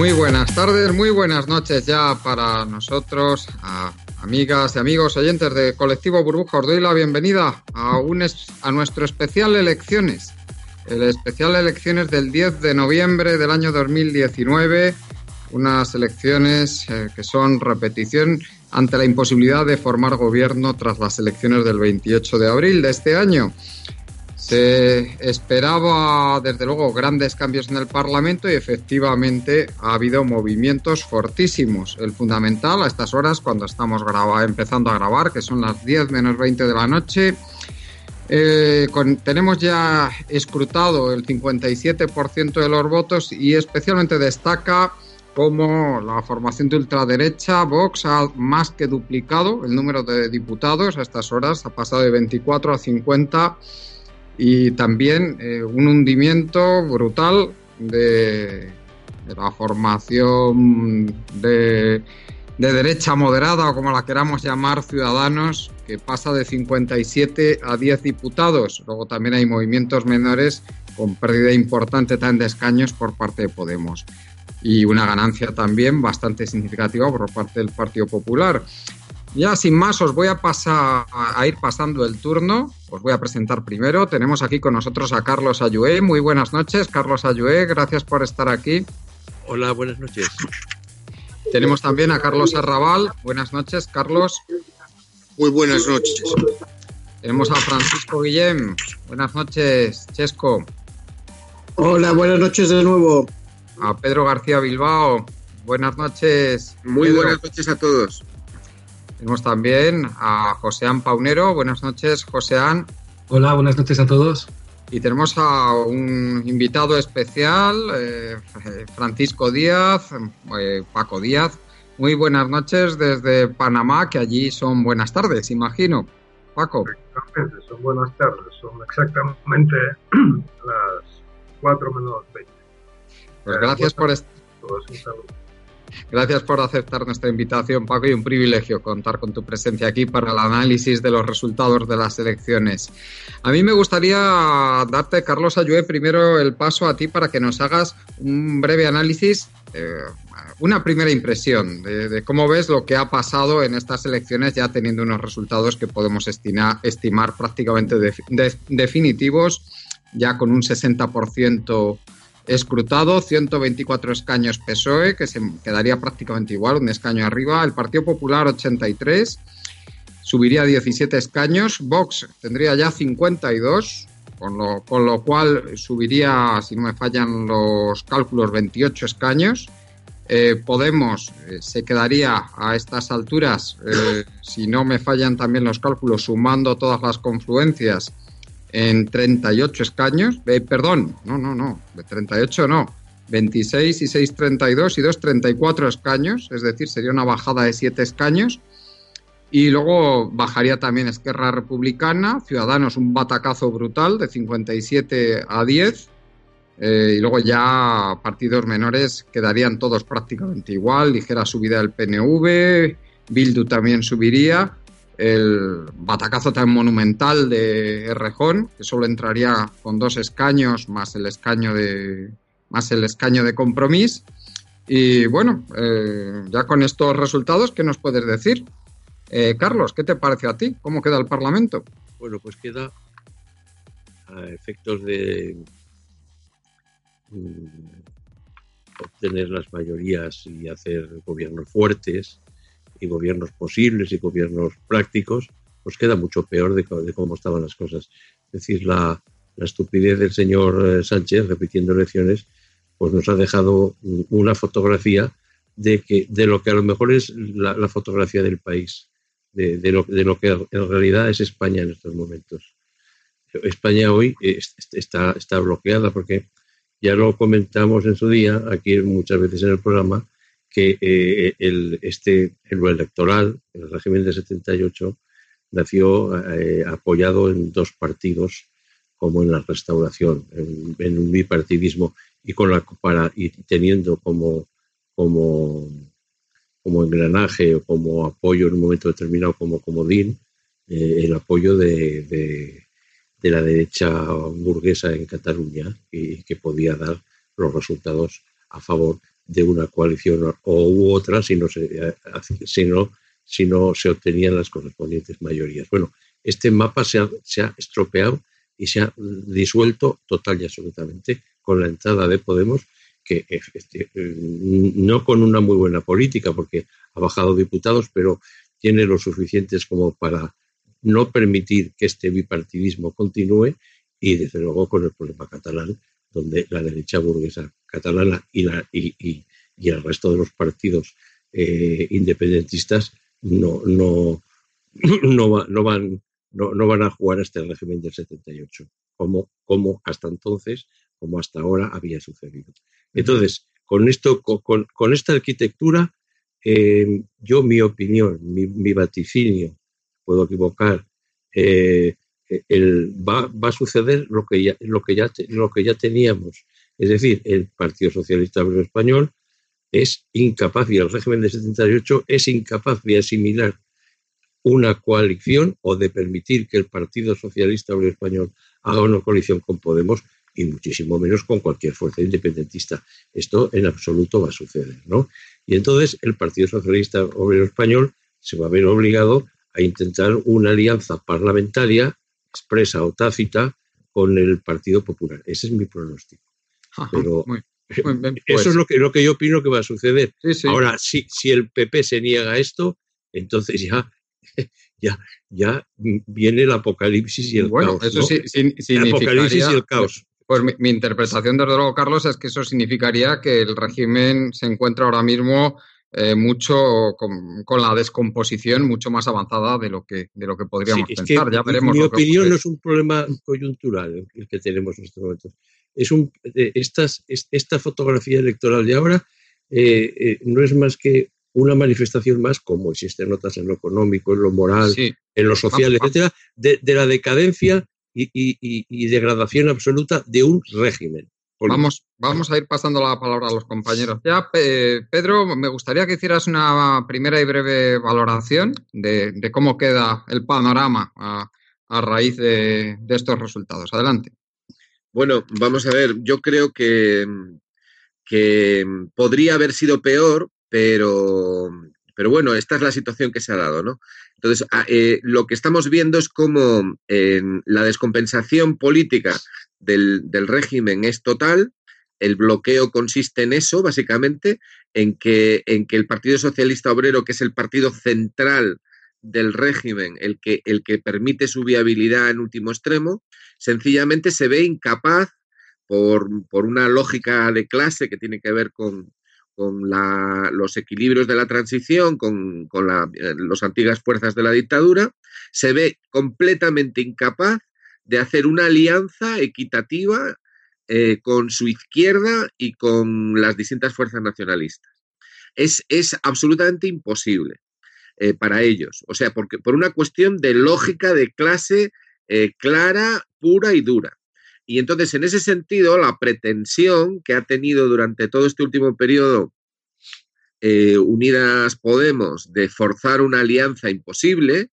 Muy buenas tardes, muy buenas noches ya para nosotros, amigas y amigos oyentes de Colectivo Burbuja. Os doy la bienvenida a, un a nuestro especial Elecciones, el especial Elecciones del 10 de noviembre del año 2019, unas elecciones eh, que son repetición ante la imposibilidad de formar gobierno tras las elecciones del 28 de abril de este año. Se esperaba, desde luego, grandes cambios en el Parlamento y efectivamente ha habido movimientos fortísimos. El fundamental a estas horas, cuando estamos empezando a grabar, que son las 10 menos 20 de la noche, eh, tenemos ya escrutado el 57% de los votos y especialmente destaca cómo la formación de ultraderecha, Vox, ha más que duplicado el número de diputados a estas horas, ha pasado de 24 a 50 y también eh, un hundimiento brutal de, la formación de, de, derecha moderada o como la queramos llamar ciudadanos que pasa de 57 a 10 diputados. Luego también hay movimientos menores con pérdida importante también de escaños por parte de Podemos y una ganancia también bastante significativa por parte del Partido Popular. Ya sin más os voy a pasar a ir pasando el turno. Os voy a presentar primero. Tenemos aquí con nosotros a Carlos Ayué. Muy buenas noches, Carlos Ayué. Gracias por estar aquí. Hola, buenas noches. Tenemos también a Carlos Arrabal. Buenas noches, Carlos. Muy buenas noches. Tenemos a Francisco Guillem. Buenas noches, Chesco. Hola, buenas noches de nuevo. A Pedro García Bilbao. Buenas noches. Muy buenas noches a todos. Tenemos también a Joseán Paunero. Buenas noches, Joseán. Hola, buenas noches a todos. Y tenemos a un invitado especial, eh, Francisco Díaz, eh, Paco Díaz. Muy buenas noches desde Panamá, que allí son buenas tardes, imagino. Paco. Exactamente, son buenas tardes, son exactamente las 4 menos 20. Pues gracias por estar. Gracias por aceptar nuestra invitación, Paco, y un privilegio contar con tu presencia aquí para el análisis de los resultados de las elecciones. A mí me gustaría darte, Carlos Ayué, primero el paso a ti para que nos hagas un breve análisis, eh, una primera impresión de, cómo ves lo que ha pasado en estas elecciones, ya teniendo unos resultados que podemos estimar prácticamente definitivos, ya con un 60% escrutado, 124 escaños PSOE, que se quedaría prácticamente igual, un escaño arriba. El Partido Popular 83, subiría 17 escaños. Vox tendría ya 52, con lo, con lo cual subiría, si no me fallan los cálculos, 28 escaños. Eh, Podemos eh, se quedaría a estas alturas, eh, si no me fallan también los cálculos, sumando todas las confluencias, en 38 escaños, eh, perdón, no, no, no, de 38 no, 26 y 6, 32 y 2, 34 escaños, es decir, sería una bajada de 7 escaños. Y luego bajaría también Esquerra Republicana, Ciudadanos un batacazo brutal de 57 a 10. Eh, y luego ya partidos menores quedarían todos prácticamente igual, ligera subida del PNV, Bildu también subiría el batacazo tan monumental de Rejón, que solo entraría con dos escaños más el escaño de más el escaño de compromiso. Y bueno, eh, ya con estos resultados, ¿qué nos puedes decir? Eh, Carlos, ¿qué te parece a ti? ¿Cómo queda el Parlamento? Bueno, pues queda a efectos de mm, obtener las mayorías y hacer gobiernos fuertes, y gobiernos posibles y gobiernos prácticos, pues queda mucho peor de, cómo estaban las cosas. Es decir, la, estupidez del señor eh, Sánchez repitiendo elecciones, pues nos ha dejado una fotografía de, que, de lo que a lo mejor es la, fotografía del país, de, lo, de, lo, que en realidad es España en estos momentos. España hoy está, está bloqueada porque ya lo comentamos en su día, aquí muchas veces en el programa, que eh, el, este, en lo electoral, el régimen de 78, nació eh, apoyado en dos partidos, como en la restauración, en, un bipartidismo y, con la, para, y teniendo como, como, como engranaje o como apoyo en un momento determinado, como comodín, eh, el apoyo de, de, de, la derecha burguesa en Cataluña y que podía dar los resultados a favor de una coalición o u otra si no se, no se obtenían las correspondientes mayorías. Bueno, este mapa se ha, se ha estropeado y se ha disuelto total y absolutamente con la entrada de Podemos, que este, no con una muy buena política, porque ha bajado diputados, pero tiene lo suficientes como para no permitir que este bipartidismo continúe y desde luego con el problema catalán, donde la derecha burguesa catalana y, la, y, el resto de los partidos eh, independentistas no, no, no, no, van, no, no, van a jugar hasta el régimen del 78, como, como hasta entonces, como hasta ahora había sucedido. Entonces, con, esto, con, con esta arquitectura, eh, yo mi opinión, mi, mi, vaticinio, puedo equivocar, eh, va, va, a suceder lo que, ya, lo, que ya, lo que ya teníamos. Es decir, el Partido Socialista Obrero Español es incapaz, y el régimen de 78 es incapaz de asimilar una coalición o de permitir que el Partido Socialista Obrero Español haga una coalición con Podemos y muchísimo menos con cualquier fuerza independentista. Esto en absoluto va a suceder, ¿no? Y entonces el Partido Socialista Obrero Español se va a ver obligado a intentar una alianza parlamentaria expresa o tácita con el Partido Popular. Ese es mi pronóstico. Pero eso es pues. lo que, lo que yo opino que va a suceder. Ahora, si, si el PP se niega a esto, entonces ya, ya, ya viene el apocalipsis y el caos. Eso sí, el apocalipsis y el caos. Pues mi, mi, interpretación, desde luego, Carlos, es que eso significaría que el régimen se encuentra ahora mismo eh, mucho con, con, la descomposición mucho más avanzada de lo que, de lo que podríamos sí, pensar. Que, ya veremos. Mi opinión no es un problema coyuntural el que tenemos en estos momentos. Es un, eh, estas, esta fotografía electoral de ahora eh, eh, no es más que una manifestación más, como existen notas en lo económico, en lo moral, sí. en lo social, vamos, etcétera, de, de, la decadencia y, y, y degradación absoluta de un régimen. Vamos, vamos a ir pasando la palabra a los compañeros. Ya, eh, Pedro, me gustaría que hicieras una primera y breve valoración de, de cómo queda el panorama a, a raíz de, de, estos resultados. Adelante. Bueno, vamos a ver, yo creo que, que podría haber sido peor, pero, pero bueno, esta es la situación que se ha dado, ¿no? Entonces, eh, lo que estamos viendo es cómo eh, la descompensación política del, régimen es total. El bloqueo consiste en eso, básicamente, en que, en que el Partido Socialista Obrero, que es el partido central del régimen, el que, el que permite su viabilidad en último extremo, sencillamente se ve incapaz por, por una lógica de clase que tiene que ver con, con la, los equilibrios de la transición, con, con eh, las antiguas fuerzas de la dictadura, se ve completamente incapaz de hacer una alianza equitativa eh, con su izquierda y con las distintas fuerzas nacionalistas. Es, es absolutamente imposible eh, para ellos. O sea, porque, por una cuestión de lógica de clase eh, clara, pura y dura. Y entonces, en ese sentido, la pretensión que ha tenido durante todo este último periodo Unidas Podemos de forzar una alianza imposible,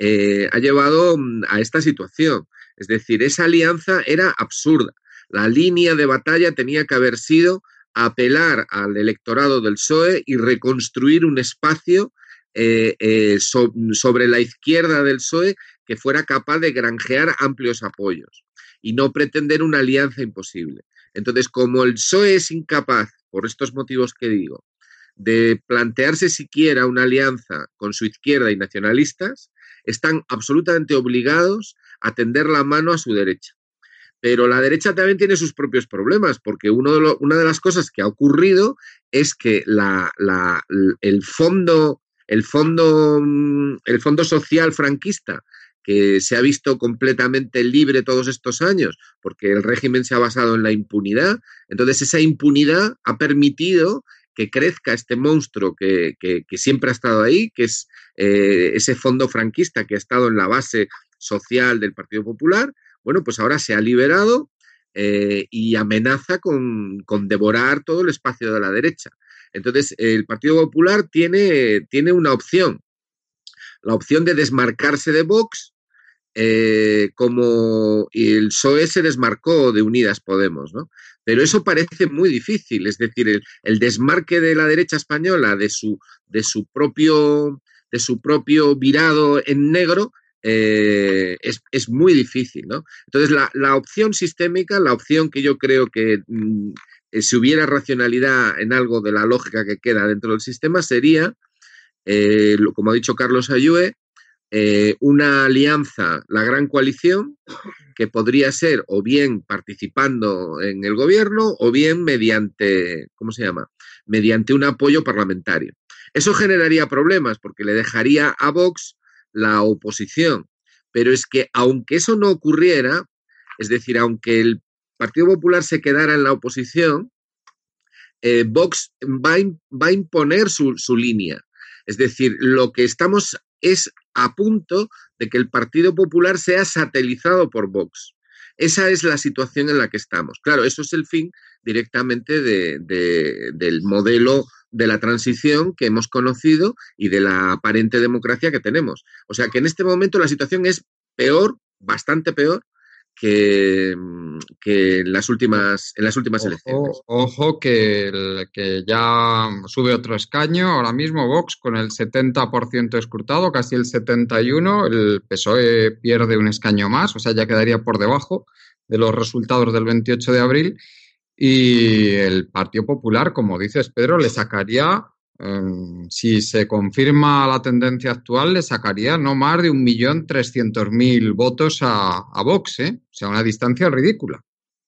ha llevado mm, a esta situación. Es decir, esa alianza era absurda. La línea de batalla tenía que haber sido apelar al electorado del PSOE y reconstruir un espacio eh, eh, so, sobre la izquierda del PSOE que fuera capaz de granjear amplios apoyos y no pretender una alianza imposible. Entonces, como el PSOE es incapaz, por estos motivos que digo, de plantearse siquiera una alianza con su izquierda y nacionalistas, están absolutamente obligados a tender la mano a su derecha. Pero la derecha también tiene sus propios problemas, porque una de las cosas que ha ocurrido es que el, fondo, el, fondo, el fondo social franquista, que se ha visto completamente libre todos estos años, porque el régimen se ha basado en la impunidad, entonces esa impunidad ha permitido que crezca este monstruo que, siempre ha estado ahí, que es eh, ese fondo franquista que ha estado en la base social del Partido Popular, bueno, pues ahora se ha liberado eh, y amenaza con, con, devorar todo el espacio de la derecha. Entonces, el Partido Popular tiene, tiene una opción, la opción de desmarcarse de Vox eh, como el PSOE se desmarcó de Unidas Podemos, ¿no? Pero eso parece muy difícil, es decir, el, desmarque de la derecha española de su, de su, propio, de su propio virado en negro eh, es, muy difícil, ¿no? Entonces, la, opción sistémica, la opción que yo creo que mm, eh, si hubiera racionalidad en algo de la lógica que queda dentro del sistema, sería, eh, como ha dicho Carlos Ayue, una alianza, la gran coalición, que podría ser o bien participando en el gobierno o bien mediante, ¿cómo se llama? Mediante un apoyo parlamentario. Eso generaría problemas porque le dejaría a Vox la oposición. Pero es que aunque eso no ocurriera, es decir, aunque el Partido Popular se quedara en la oposición, eh, Vox va a, imponer su, su línea. Es decir, lo que estamos es a punto de que el Partido Popular sea satelizado por Vox. Esa es la situación en la que estamos. Claro, eso es el fin directamente de, del modelo de la transición que hemos conocido y de la aparente democracia que tenemos. O sea que en este momento la situación es peor, bastante peor, que, que, en las últimas, en las últimas elecciones. Ojo que, que ya sube otro escaño, ahora mismo Vox con el 70% escrutado, casi el 71%, el PSOE pierde un escaño más, o sea, ya quedaría por debajo de los resultados del 28 de abril y el Partido Popular, como dices Pedro, le sacaría, em, si se confirma la tendencia actual, le sacaría no más de un millón trescientos mil votos a, a Vox, ¿eh? O sea, una distancia ridícula.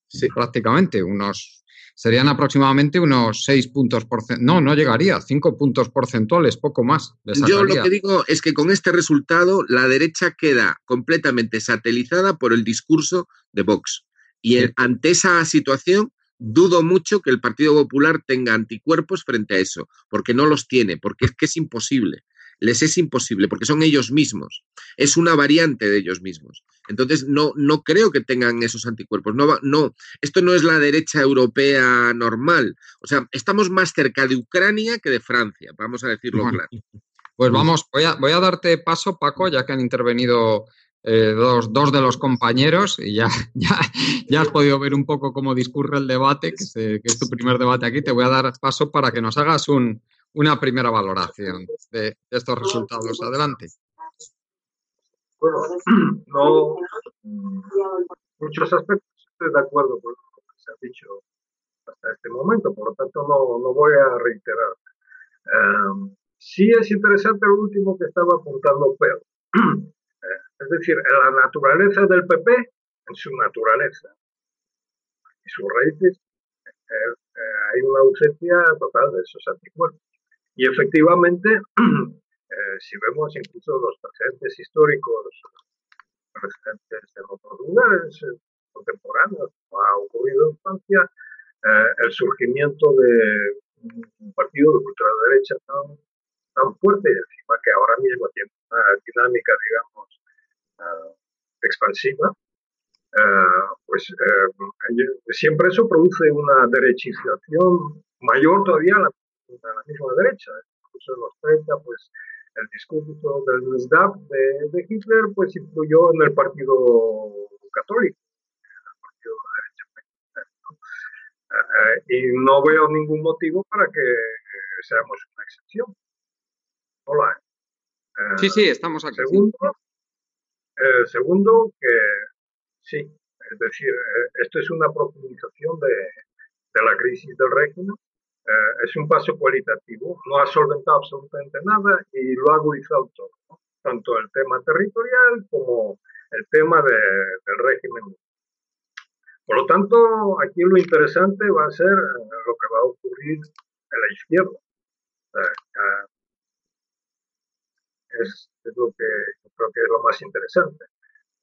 Sí. Prácticamente, unos serían aproximadamente unos seis puntos porcentuales. No, no llegaría, cinco puntos porcentuales, poco más. Yo lo que digo es que con este resultado la derecha queda completamente satelizada por el discurso de Vox. Y ante esa situación, dudo mucho que el Partido Popular tenga anticuerpos frente a eso, porque no los tiene, porque es que es imposible. Les es imposible, porque son ellos mismos. Es una variante de ellos mismos. Entonces, no, no creo que tengan esos anticuerpos. No, no, esto no es la derecha europea normal. O sea, estamos más cerca de Ucrania que de Francia, vamos a decirlo claro. Pues vamos, voy a, voy a darte paso, Paco, ya que han intervenido eh, dos, dos, de los compañeros y ya, ya, ya, has podido ver un poco cómo discurre el debate, que, es tu primer debate aquí. Te voy a dar paso para que nos hagas un, una primera valoración de, estos resultados. Adelante. Bueno, no muchos aspectos estoy de acuerdo con lo que se ha dicho hasta este momento, por lo tanto no, no voy a reiterar. Um, sí es interesante lo último que estaba apuntando Pedro. Es decir, la naturaleza del PP, en su naturaleza y sus raíces, eh, eh, hay una ausencia total de esos anticuerpos. Y efectivamente, eh, si vemos incluso los precedentes históricos precedentes en otros lugares contemporáneos, como ha ocurrido en Francia, el surgimiento de un partido de ultraderecha tan, tan fuerte, encima que ahora mismo tiene una dinámica, digamos, uh, expansiva, uh, pues uh, siempre eso produce una derechización mayor todavía a la, a la, misma derecha. Incluso en los 30, pues el discurso del NSDAP de, de Hitler pues influyó en el partido católico, el partido de derecha. ¿no? y no veo ningún motivo para que seamos una excepción. Hola. sí, sí, estamos aquí. Segundo, eh, segundo, que sí, es decir, eh, esto es una profundización de, de la crisis del régimen. Eh, es un paso cualitativo, no ha solventado absolutamente nada y lo ha agudizado todo, ¿no? tanto el tema territorial como el tema de, del régimen. Por lo tanto, aquí lo interesante va a ser lo que va a ocurrir en la izquierda. Es, lo que creo que es lo más interesante.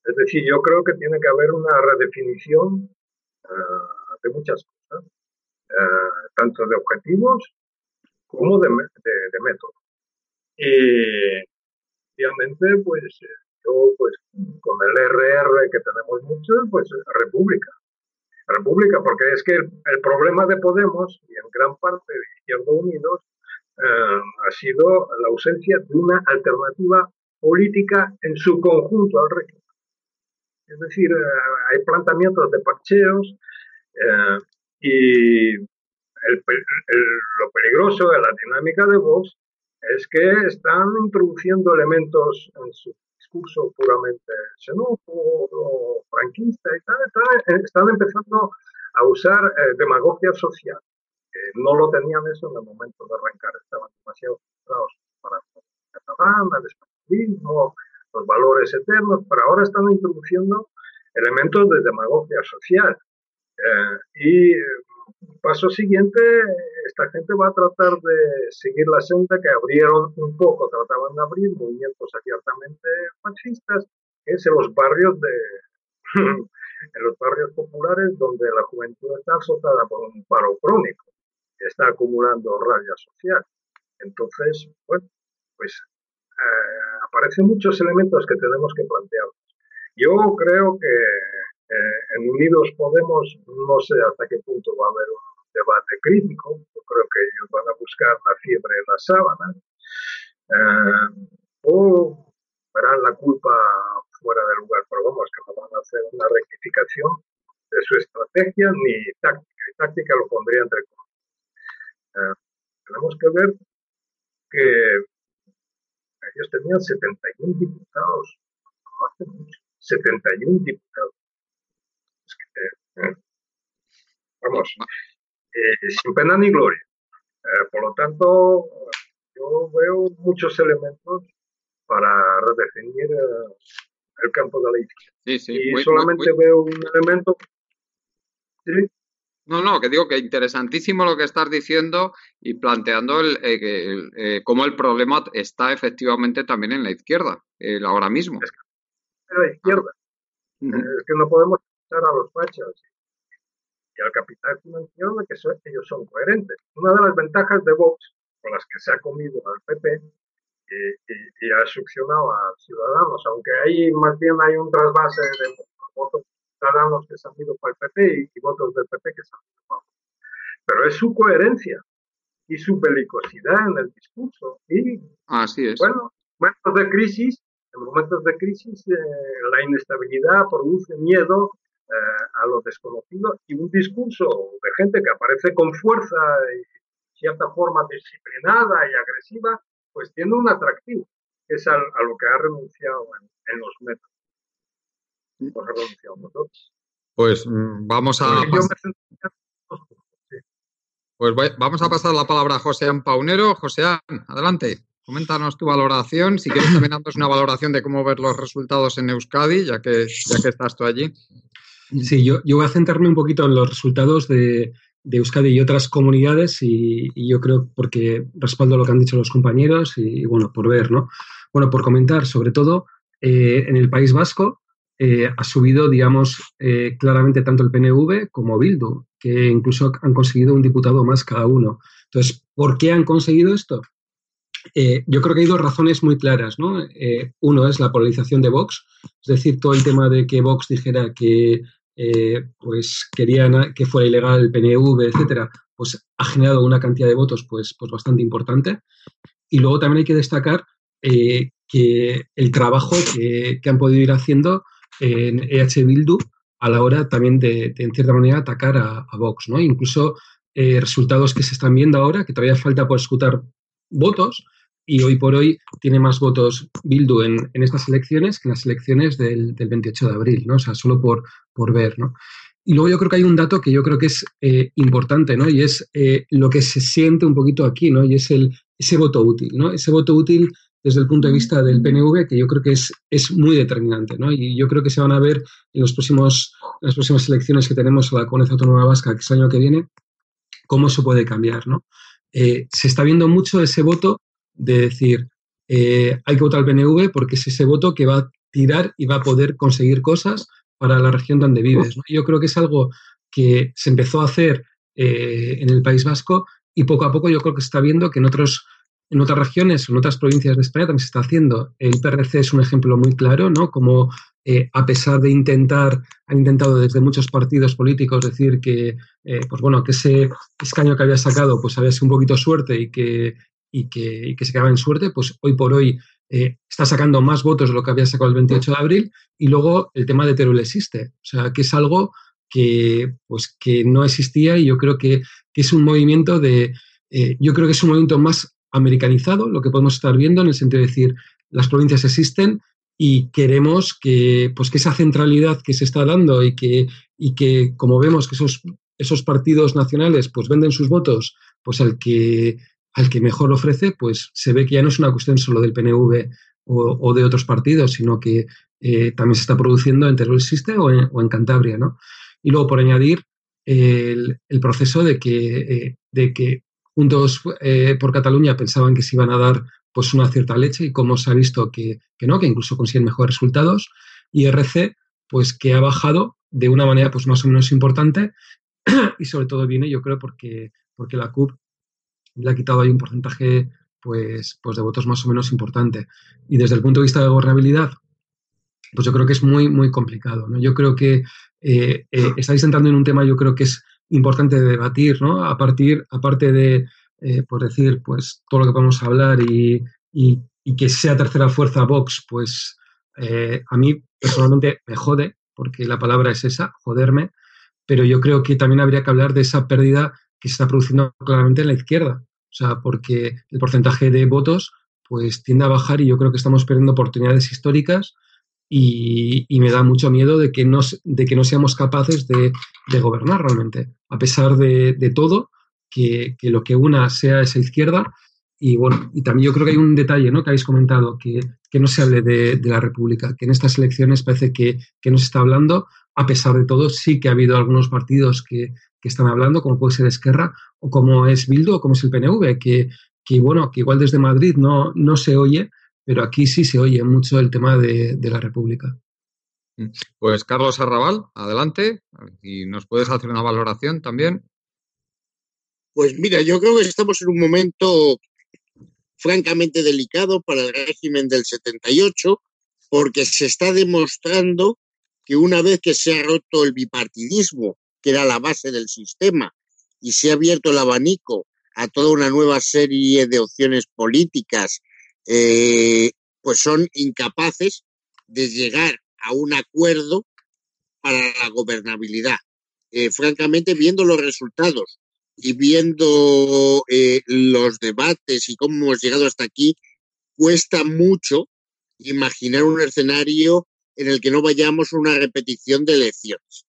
Es decir, yo creo que tiene que haber una redefinición uh, de muchas cosas, uh, tanto de objetivos como de, de, de método. Y obviamente, pues yo, pues con el RR que tenemos mucho, pues República. República, porque es que el, el problema de Podemos y en gran parte de Izquierda Unidos uh, ha sido la ausencia de una alternativa política en su conjunto al régimen. Es decir, eh, hay planteamientos de parcheos eh, y lo peligroso de la dinámica de Vox es que están introduciendo elementos en su discurso puramente xenófobo franquista y tal, están, empezando a usar demagogia social. No lo tenían eso en el momento de arrancar, estaban demasiado centrados para el catalán, el españolismo, los valores eternos, pero ahora están introduciendo elementos de demagogia social. Eh, y paso siguiente, esta gente va a tratar de seguir la senda que abrieron un poco, trataban de abrir movimientos abiertamente fascistas, es en los barrios de en los barrios populares donde la juventud está azotada por un paro crónico está acumulando rabia social. Entonces, bueno, pues eh, aparecen muchos elementos que tenemos que plantear. Yo creo que eh, en Unidos Podemos no sé hasta qué punto va a haber un debate crítico. Yo creo que ellos van a buscar la fiebre en la sábana. Eh, o verán la culpa fuera del lugar, pero vamos, que no van a hacer una rectificación de su estrategia ni táctica. Y táctica lo pondría entre comillas. Tenemos que ver que ellos tenían 71 diputados, no hace mucho, 71 diputados. Eh, vamos, eh, sin pena ni gloria. Eh, por lo tanto, yo veo muchos elementos para redefinir el campo de la izquierda. y solamente veo un elemento. ¿sí? No, no, que digo que interesantísimo lo que estás diciendo y planteando el, eh, eh, cómo el problema está efectivamente también en la izquierda, ahora mismo. Es que, en la izquierda. Es que no podemos estar a los fachas y al capital financiero de que ellos son coherentes. Una de las ventajas de Vox, con las que se ha comido al PP y, ha succionado a Ciudadanos, aunque ahí más bien hay un trasvase de votos ciudadanos que se han ido para el PP y, votos del PP que se han ido para Pero es su coherencia y su belicosidad en el discurso. Y, Así es. bueno, en momentos de crisis, en momentos de crisis, eh, la inestabilidad produce miedo eh, a lo desconocido y un discurso de gente que aparece con fuerza y cierta forma disciplinada y agresiva, pues tiene un atractivo, que es a, lo que ha renunciado en los métodos. Pues mm, vamos a. Pues vamos a pasar la palabra a José Paunero. José, adelante. Coméntanos tu valoración. Si quieres también darnos una valoración de cómo ver los resultados en Euskadi, ya que, ya que estás tú allí. Sí, yo, yo voy a centrarme un poquito en los resultados de, Euskadi y otras comunidades y, yo creo porque respaldo lo que han dicho los compañeros y, bueno, por ver, ¿no? Bueno, por comentar, sobre todo eh, en el País Vasco, eh, ha subido, digamos, eh, claramente tanto el PNV como Bildu, que incluso han conseguido un diputado más cada uno. Entonces, ¿por qué han conseguido esto? Eh, yo creo que hay dos razones muy claras. ¿no? uno es la polarización de Vox, es decir, todo el tema de que Vox dijera que pues querían que fuera ilegal el PNV, etcétera, pues ha generado una cantidad de votos pues, pues bastante importante. Y luego también hay que destacar que el trabajo que, que han podido ir haciendo en EH Bildu a la hora también de, en cierta manera, atacar a, Vox, ¿no? Incluso eh, resultados que se están viendo ahora, que todavía falta por escutar votos, y hoy por hoy tiene más votos Bildu en, estas elecciones que en las elecciones del, 28 de abril, ¿no? O sea, solo por, por ver, ¿no? Y luego yo creo que hay un dato que yo creo que es eh, importante, ¿no? Y es eh, lo que se siente un poquito aquí, ¿no? Y es el, ese voto útil, ¿no? Ese voto útil desde el punto de vista del PNV, que yo creo que es, es muy determinante, ¿no? Y yo creo que se van a ver en, los próximos, las próximas elecciones que tenemos a la Comunidad Autónoma Vasca, que es el año que viene, cómo eso puede cambiar, ¿no? Eh, se está viendo mucho ese voto de decir, eh, hay que votar al PNV porque es ese voto que va a tirar y va a poder conseguir cosas para la región donde vives. ¿no? Yo creo que es algo que se empezó a hacer eh, en el País Vasco y poco a poco yo creo que se está viendo que en otros en otras regiones, en otras provincias de España también se está haciendo. El PRC es un ejemplo muy claro, ¿no? Como eh, a pesar de intentar, han intentado desde muchos partidos políticos decir que, eh, pues bueno, que ese escaño que había sacado, pues había sido un poquito suerte y que, y que, y que se quedaba en suerte, pues hoy por hoy eh, está sacando más votos de lo que había sacado el 28 de abril, y luego el tema de Teruel existe, o sea, que es algo que, pues, que no existía y yo creo que, que es un movimiento de, yo creo que es un movimiento más americanizado, lo que podemos estar viendo en el sentido de decir, las provincias existen y queremos que, pues, que esa centralidad que se está dando y que, y que como vemos que esos, esos partidos nacionales pues venden sus votos pues al que, al que mejor ofrece, pues se ve que ya no es una cuestión solo del PNV o, de otros partidos, sino que eh, también se está produciendo en Teruel en, o en Cantabria, ¿no? Y luego, por añadir, el, el proceso de que, eh, de que Juntos eh, por Cataluña pensaban que se iban a dar pues una cierta leche y como se ha visto que, que, no, que incluso consiguen mejores resultados. Y RC, pues que ha bajado de una manera pues más o menos importante y sobre todo viene, yo creo, porque, porque la CUP le ha quitado ahí un porcentaje pues, pues de votos más o menos importante. Y desde el punto de vista de gobernabilidad, pues yo creo que es muy, muy complicado. ¿no? Yo creo que eh, eh, estáis entrando en un tema, yo creo que es importante de debatir, ¿no? A partir, aparte de, eh, por decir, pues todo lo que podemos hablar y, y, y que sea tercera fuerza Vox, pues eh, a mí personalmente me jode, porque la palabra es esa, joderme, pero yo creo que también habría que hablar de esa pérdida que se está produciendo claramente en la izquierda. O sea, porque el porcentaje de votos pues tiende a bajar y yo creo que estamos perdiendo oportunidades históricas y, y, me da mucho miedo de que no, de que no seamos capaces de, de gobernar realmente, a pesar de, de todo, que, que, lo que una sea esa izquierda. Y bueno, y también yo creo que hay un detalle ¿no? que habéis comentado, que, que no se hable de, de, la República, que en estas elecciones parece que, que no se está hablando, a pesar de todo, sí que ha habido algunos partidos que, que están hablando, como puede ser Esquerra, o como es Bildu, o como es el PNV, que, que bueno, que igual desde Madrid no, no se oye, pero aquí sí se oye mucho el tema de, de la República. Pues Carlos Arrabal, adelante, y nos puedes hacer una valoración también. Pues mira, yo creo que estamos en un momento francamente delicado para el régimen del 78, porque se está demostrando que una vez que se ha roto el bipartidismo, que era la base del sistema, y se ha abierto el abanico a toda una nueva serie de opciones políticas eh, pues son incapaces de llegar a un acuerdo para la gobernabilidad. Eh, francamente, viendo los resultados y viendo eh, los debates y cómo hemos llegado hasta aquí, cuesta mucho imaginar un escenario en el que no vayamos a una repetición de elecciones.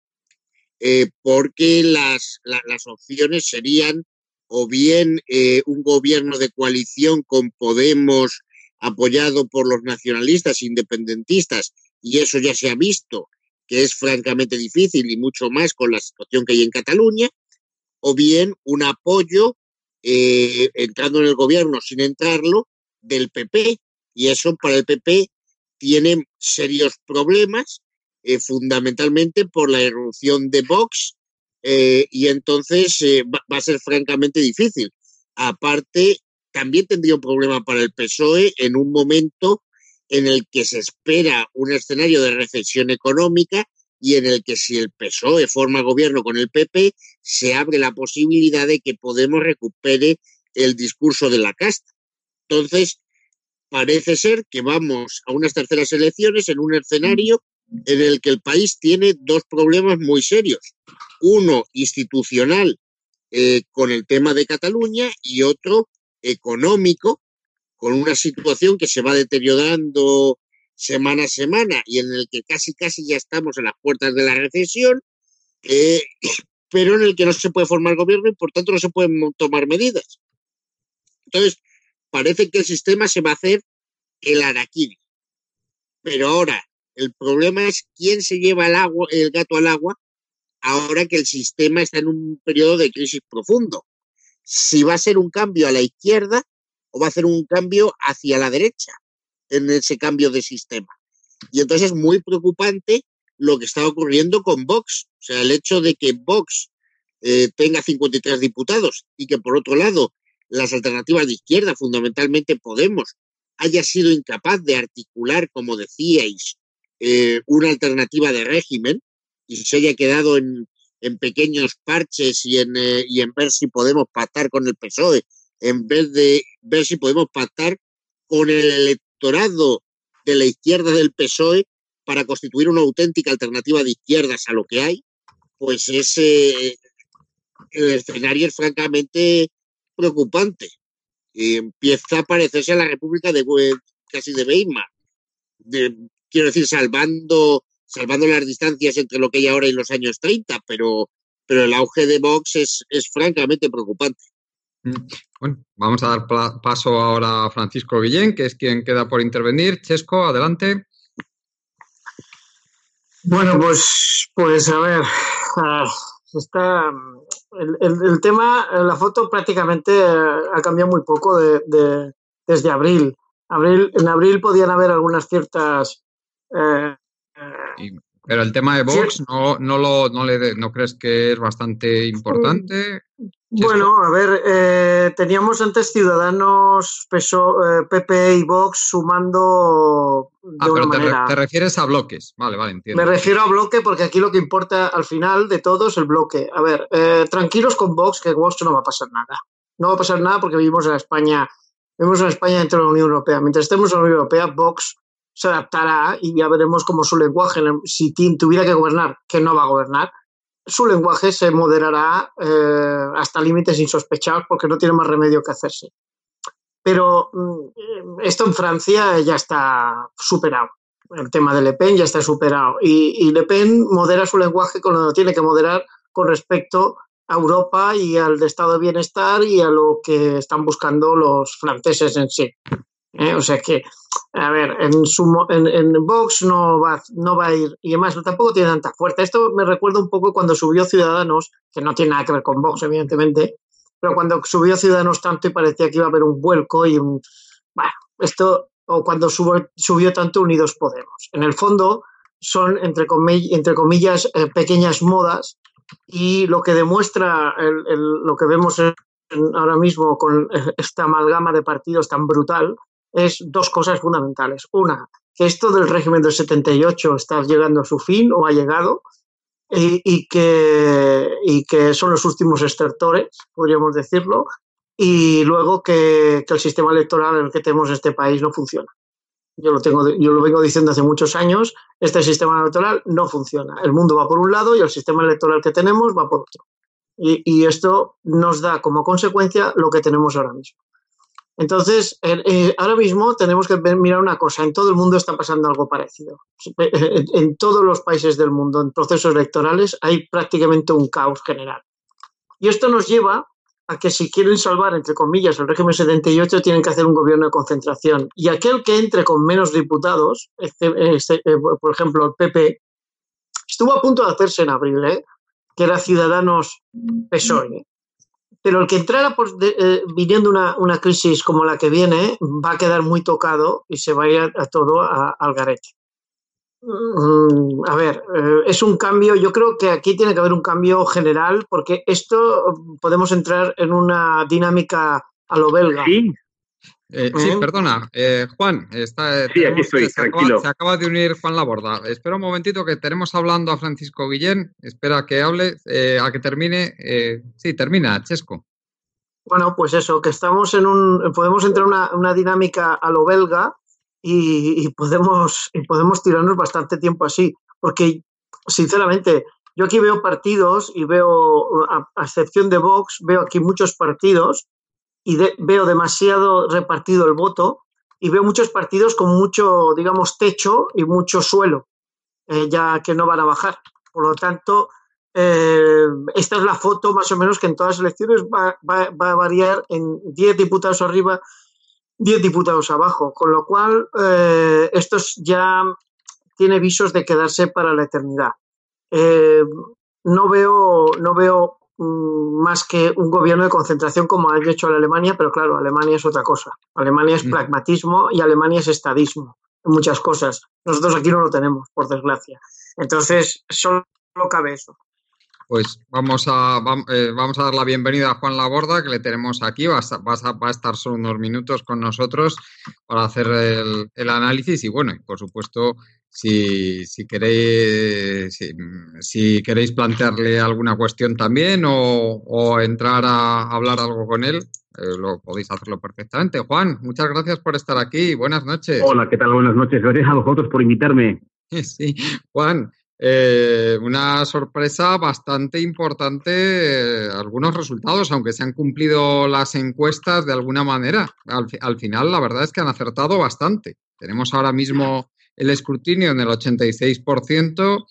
Porque las, la, las opciones serían o bien un gobierno de coalición con Podemos apoyado por los nacionalistas independentistas, y eso ya se ha visto que es francamente difícil y mucho más con la situación que hay en Cataluña, o bien un apoyo eh, entrando en el gobierno sin entrarlo del PP, y eso para el PP tiene serios problemas, eh, fundamentalmente por la erupción de Vox, eh, y entonces eh, va, va, a ser francamente difícil. Aparte, también tendría un problema para el PSOE en un momento en el que se espera un escenario de recesión económica y en el que si el PSOE forma gobierno con el PP, se abre la posibilidad de que Podemos recupere el discurso de la casta. Entonces, parece ser que vamos a unas terceras elecciones en un escenario en el que el país tiene dos problemas muy serios. Uno institucional eh, con el tema de Cataluña y otro económico, con una situación que se va deteriorando semana a semana y en el que casi casi ya estamos en las puertas de la recesión, eh, pero en el que no se puede formar gobierno y por tanto no se pueden tomar medidas. Entonces, parece que el sistema se va a hacer el araquiri. Pero ahora, el problema es quién se lleva el, agua, el gato al agua ahora que el sistema está en un periodo de crisis profundo si va a ser un cambio a la izquierda o va a ser un cambio hacia la derecha en ese cambio de sistema. Y entonces es muy preocupante lo que está ocurriendo con Vox. O sea, el hecho de que Vox eh, tenga 53 diputados y que por otro lado las alternativas de izquierda, fundamentalmente Podemos, haya sido incapaz de articular, como decíais, eh, una alternativa de régimen y se haya quedado en, en pequeños parches y en, eh, y en ver si podemos pactar con el PSOE, en vez de ver si podemos pactar con el, electorado de la izquierda del PSOE para constituir una auténtica alternativa de izquierdas a lo que hay, pues ese el escenario es francamente preocupante. Y empieza a parecerse a la República de casi de Weimar. quiero decir, salvando, salvando las distancias entre lo que hay ahora y los años 30, pero, pero el auge de Vox es, es francamente preocupante. Mm, bueno, vamos a dar paso ahora a Francisco Guillén, que es quien queda por intervenir. Chesco, adelante. Bueno, pues, pues a ver, está el, el, tema, la foto prácticamente ha cambiado muy poco de, desde abril. abril. En abril podían haber algunas ciertas eh, pero el tema de Vox, ¿no, no, lo, no, le, ¿no crees que es bastante importante? Bueno, a ver, eh, teníamos antes Ciudadanos, PSO, PP eh, y Vox sumando. De ah, pero te, te, refieres a bloques. Vale, vale, entiendo. Me refiero a bloque porque aquí lo que importa al final de todo es el bloque. A ver, eh, tranquilos con Vox, que Vox no va a pasar nada. No va a pasar nada porque vivimos en España, vivimos en España dentro de la Unión Europea. Mientras estemos en la Unión Europea, Vox se adaptará y ya veremos cómo su lenguaje, si tuviera que gobernar, que no va a gobernar, su lenguaje se moderará eh, hasta límites insospechados porque no tiene más remedio que hacerse. Pero mm, esto en Francia ya está superado. El tema de Le Pen ya está superado. Y, Le Pen modera su lenguaje cuando tiene que moderar con respecto a Europa y al estado de bienestar y a lo que están buscando los franceses en sí. ¿Eh? O sea que, a ver, en, su, en, en, Vox no va, no va a ir, y además tampoco tiene tanta fuerza. Esto me recuerda un poco cuando subió Ciudadanos, que no tiene nada que ver con Vox, evidentemente, pero cuando subió Ciudadanos tanto y parecía que iba a haber un vuelco y un. Bueno, esto, o cuando subió, subió tanto Unidos Podemos. En el fondo, son, entre, comillas, entre comillas eh, pequeñas modas y lo que demuestra el, el, lo que vemos ahora mismo con esta amalgama de partidos tan brutal es dos cosas fundamentales. Una, que esto del régimen del 78 está llegando a su fin o ha llegado y, que, y que son los últimos estertores, podríamos decirlo, y luego que, el sistema electoral en el que tenemos este país no funciona. Yo lo, tengo, yo lo vengo diciendo hace muchos años, este sistema electoral no funciona. El mundo va por un lado y el sistema electoral que tenemos va por otro. Y, y esto nos da como consecuencia lo que tenemos ahora mismo. Entonces, eh, ahora mismo tenemos que mirar una cosa, en todo el mundo está pasando algo parecido. En, todos los países del mundo, en procesos electorales, hay prácticamente un caos general. Y esto nos lleva a que si quieren salvar, entre comillas, el régimen 78, tienen que hacer un gobierno de concentración. Y aquel que entre con menos diputados, este, este, eh, por ejemplo, el PP, estuvo a punto de hacerse en abril, ¿eh? que era Ciudadanos PSOE. Pero el que entrara por, eh, viniendo una, una, crisis como la que viene va a quedar muy tocado y se va a ir a, todo al garete. Mm, a ver, eh, es un cambio, yo creo que aquí tiene que haber un cambio general porque esto podemos entrar en una dinámica a lo belga. Sí, eh, sí, perdona, eh, Juan, está, sí, aquí estoy, se, tranquilo. Acaba, se acaba de unir Juan Laborda. Espera un momentito que tenemos hablando a Francisco Guillén. Espera que hable, eh, a que termine. Eh, sí, termina, Chesco. Bueno, pues eso, que estamos en un. Podemos entrar en una, una, dinámica a lo belga y, y, podemos, y podemos tirarnos bastante tiempo así. Porque, sinceramente, yo aquí veo partidos y veo, a, a excepción de Vox, veo aquí muchos partidos y veo demasiado repartido el voto y veo muchos partidos con mucho, digamos, techo y mucho suelo, eh, ya que no van a bajar. Por lo tanto, eh, esta es la foto más o menos que en todas las elecciones va, va, va a variar en 10 diputados arriba, 10 diputados abajo, con lo cual eh, esto ya tiene visos de quedarse para la eternidad. Eh, no veo, no veo más que un gobierno de concentración como ha hecho la Alemania, pero claro, Alemania es otra cosa. Alemania es mm. pragmatismo y Alemania es estadismo en muchas cosas. Nosotros aquí no lo tenemos, por desgracia. Entonces, solo cabe eso. Pues vamos a, eh, vamos a dar la bienvenida a Juan Laborda, que le tenemos aquí. Va a, va a, estar solo unos minutos con nosotros para hacer el, el análisis y, bueno, y por supuesto, si, si queréis si, queréis plantearle alguna cuestión también o, o, entrar a hablar algo con él, eh, lo podéis hacerlo perfectamente. Juan, muchas gracias por estar aquí. Buenas noches. Hola, ¿qué tal? Buenas noches. Gracias a vosotros por invitarme. Sí, Juan, eh, una sorpresa bastante importante, eh, algunos resultados, aunque se han cumplido las encuestas de alguna manera. Al, al, final, la verdad es que han acertado bastante. Tenemos ahora mismo el escrutinio en el 86%.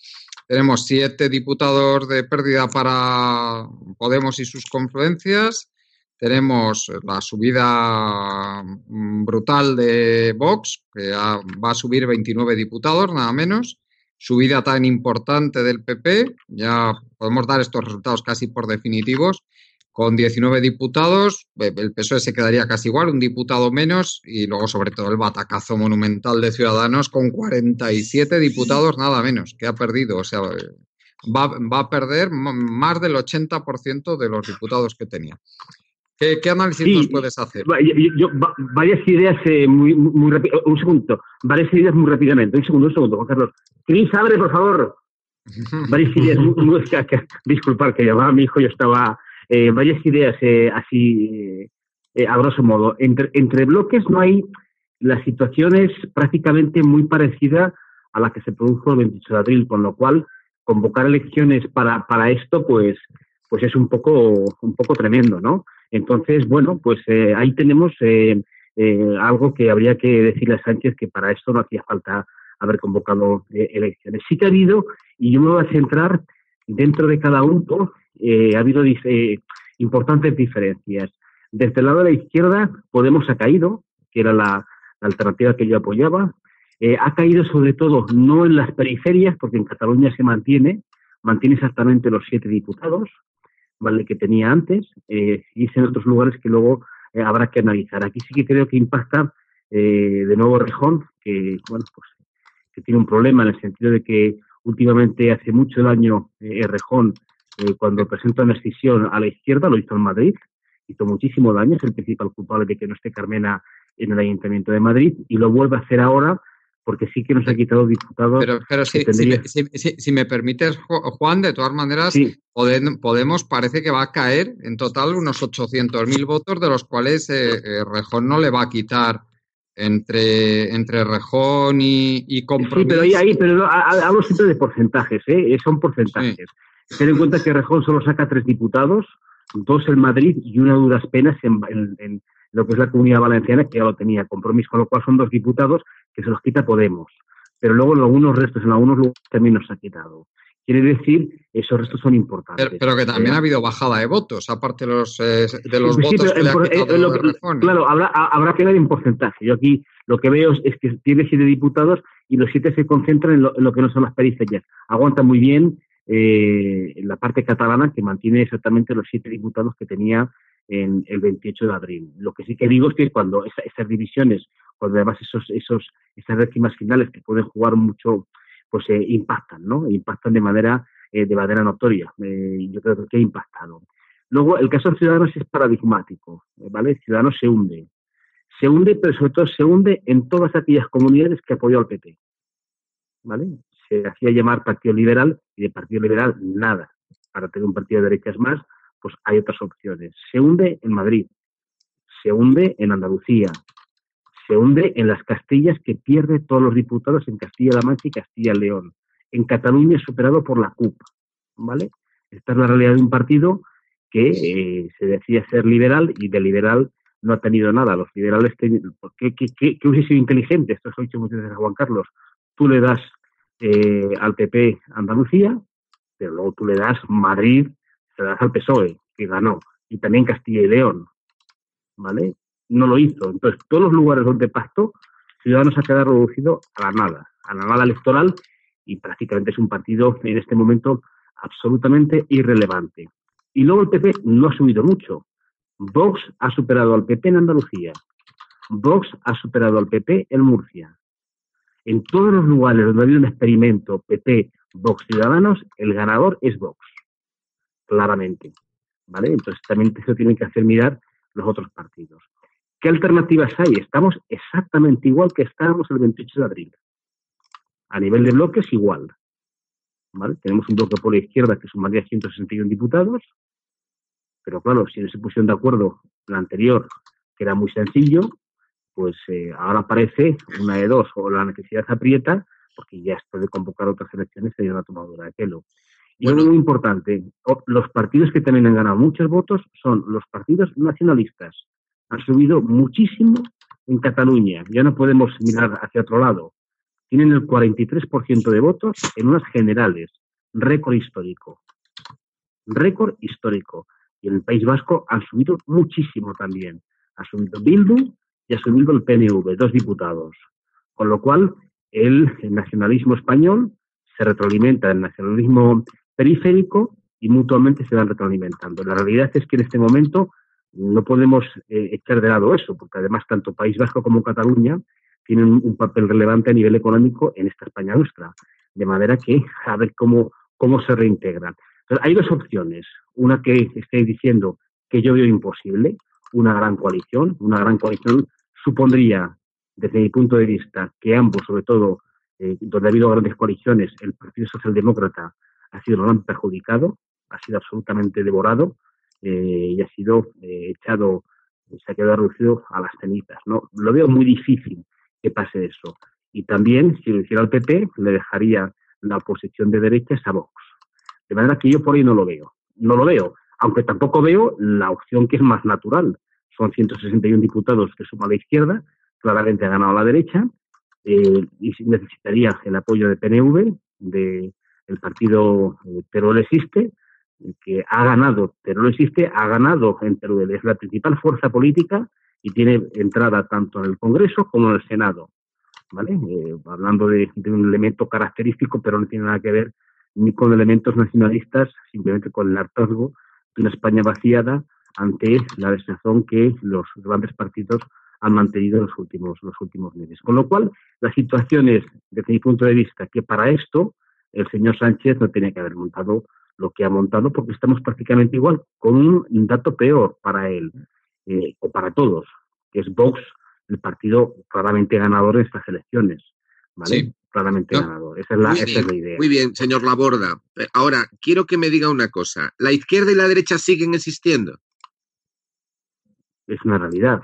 Tenemos siete diputados de pérdida para Podemos y sus confluencias. Tenemos la subida brutal de Vox, que va a subir 29 diputados, nada menos. Subida tan importante del PP, ya podemos dar estos resultados casi por definitivos. Con 19 diputados, el PSOE se quedaría casi igual, un diputado menos, y luego, sobre todo, el batacazo monumental de Ciudadanos con 47 diputados, nada menos, que ha perdido. O sea, va, va a perder más del 80% de los diputados que tenía. ¿Qué, qué análisis sí, nos puedes hacer? Yo, yo, varias ideas eh, muy, muy rápido. Un segundo, varias ideas muy rápidamente. Un segundo, un segundo, Juan Carlos. Cris, abre, por favor. varias ideas muy, muy, disculpar que llamaba a mi hijo, yo estaba eh, varias ideas eh, así, eh, a grosso modo. Entre, entre, bloques no hay, la situación es prácticamente muy parecida a la que se produjo el 28 de abril, con lo cual convocar elecciones para, para esto, pues, pues es un poco, un poco tremendo, ¿no? Entonces, bueno, pues eh, ahí tenemos eh, eh, algo que habría que decirle a Sánchez que para esto no hacía falta haber convocado elecciones. Sí que ha habido, y yo me voy a centrar dentro de cada uno, ha habido importantes diferencias. Desde el lado de la izquierda, Podemos ha caído, que era la, la alternativa que yo apoyaba. ha caído sobre todo no en las periferias, porque en Cataluña se mantiene, mantiene exactamente los siete diputados, ¿vale? que tenía antes, eh, y es en otros lugares que luego eh, habrá que analizar. Aquí sí que creo que impacta eh, de nuevo Rejón, que bueno, pues que tiene un problema en el sentido de que últimamente hace mucho daño eh, cuando presenta una decisión a la izquierda, lo hizo en Madrid, hizo muchísimo daño, es el principal culpable de que no esté Carmena en el Ayuntamiento de Madrid y lo vuelve a hacer ahora porque sí que nos ha quitado diputados. Pero, pero si, tendría... si, si, si, me permites, Juan, de todas maneras, sí. Podemos parece que va a caer en total unos 800.000 votos, de los cuales eh, eh, Rejón no le va a quitar entre, entre Rejón y, y Compromís. Sí, pero ahí, ahí pero hablo siempre de porcentajes, ¿eh? son porcentajes. Sí. Ten en cuenta que Rejón solo saca tres diputados, dos en Madrid y una duras penas en, en, en lo que es la comunidad valenciana, que ya lo tenía compromiso, con lo cual son dos diputados que se los quita Podemos. Pero luego en algunos restos, en algunos lugares también nos ha quitado. Quiere decir, esos restos son importantes. Pero, pero que también ha habido bajada de votos, aparte de los, eh, de los sí, votos que le ha eh, lo, Claro, habrá, habrá que ver en porcentaje. Yo aquí lo que veo es que tiene siete diputados y los siete se concentran en lo, en lo que no son las periferias. Aguanta muy bien eh, la parte catalana que mantiene exactamente los siete diputados que tenía en el 28 de abril. Lo que sí que digo es que cuando esa, esas divisiones, cuando además esos, esos, esas décimas finales que pueden jugar mucho pues eh, impactan, ¿no? Impactan de manera, eh, de manera notoria. Eh, yo creo que ha impactado. Luego, el caso de Ciudadanos es paradigmático, ¿vale? Ciudadanos se hunde. Se hunde, pero sobre todo se hunde en todas aquellas comunidades que apoyó al PP, ¿vale? Se hacía llamar Partido Liberal y de Partido Liberal nada. Para tener un partido de derechas más, pues hay otras opciones. Se hunde en Madrid, se hunde en Andalucía, se hunde en las Castillas que pierde todos los diputados en Castilla-La Mancha y Castilla-León. En Cataluña es superado por la CUP, ¿vale? Esta es la realidad de un partido que eh, se decía ser liberal y de liberal no ha tenido nada. Los liberales, ten... ¿qué, qué, qué, qué hubiese sido inteligente? Esto se lo he dicho muchas veces a Juan Carlos. Tú le das eh, al PP Andalucía, pero luego tú le das Madrid, se le das al PSOE, que ganó, y también Castilla y León, ¿vale? no lo hizo. Entonces, todos los lugares donde pactó, Ciudadanos ha quedado reducido a la nada, a la nada electoral y prácticamente es un partido en este momento absolutamente irrelevante. Y luego el PP no ha subido mucho. Vox ha superado al PP en Andalucía. Vox ha superado al PP en Murcia. En todos los lugares donde ha habido un experimento PP, Vox, Ciudadanos, el ganador es Vox. Claramente. ¿Vale? Entonces también eso tienen que hacer mirar los otros partidos. ¿Qué alternativas hay? Estamos exactamente igual que estábamos el 28 de abril. A nivel de bloques, igual. ¿Vale? Tenemos un bloque por la izquierda que sumaría 161 diputados, Pero claro, si no se pusieron de acuerdo la anterior, que era muy sencillo, pues eh, ahora aparece una de dos, o la necesidad aprieta, porque ya esto de convocar otras elecciones sería una tomadura de pelo. Y algo muy importante, los partidos que también han ganado muchos votos son los partidos nacionalistas. Han subido muchísimo en Cataluña. Ya no podemos mirar hacia otro lado. Tienen el 43% de votos en unas generales. Récord histórico. Récord histórico. Y en el País Vasco han subido muchísimo también. Ha subido Bildu y ha subido el PNV, dos diputados. Con lo cual, el, nacionalismo español se retroalimenta del nacionalismo periférico y mutuamente se van retroalimentando. La realidad es que en este momento no podemos eh, echar de lado eso, porque además tanto País Vasco como Cataluña tienen un papel relevante a nivel económico en esta España nuestra, de manera que a ver cómo, cómo se reintegran. hay dos opciones, una que estoy diciendo que yo veo imposible, una gran coalición, una gran coalición supondría, desde mi punto de vista, que ambos, sobre todo eh, donde ha habido grandes coaliciones, el Partido Socialdemócrata ha sido gran perjudicado, ha sido absolutamente devorado eh, y ha sido eh, echado, se ha quedado reducido a las cenizas. ¿no? Lo veo muy difícil que pase eso. Y también, si lo hiciera el PP, le dejaría la oposición de derechas a Vox. De manera que yo por ahí no lo veo. No lo veo, aunque tampoco veo la opción que es más natural. Son 161 diputados que suma la izquierda, claramente ha ganado la derecha, eh, y necesitaría el apoyo de PNV, de el partido eh, Teruel existe, que ha ganado, Teruel existe, ha ganado en Teruel, es la principal fuerza política y tiene entrada tanto en el Congreso como en el Senado. ¿vale? Eh, hablando de, un elemento característico, pero no tiene nada que ver ni con elementos nacionalistas, simplemente con el hartazgo de una España vaciada ante la desazón que los grandes partidos han mantenido en los últimos, los últimos meses. Con lo cual, la situación es, desde mi punto de vista, que para esto el señor Sánchez no tenía que haber montado lo que ha montado porque estamos prácticamente igual, con un dato peor para él eh, o para todos, que es Vox, el partido claramente ganador en estas elecciones. ¿vale? Claramente ganador. Esa es, la, esa es la idea. Muy bien, señor Laborda. Ahora, quiero que me diga una cosa. ¿La izquierda y la derecha siguen existiendo? Es una realidad.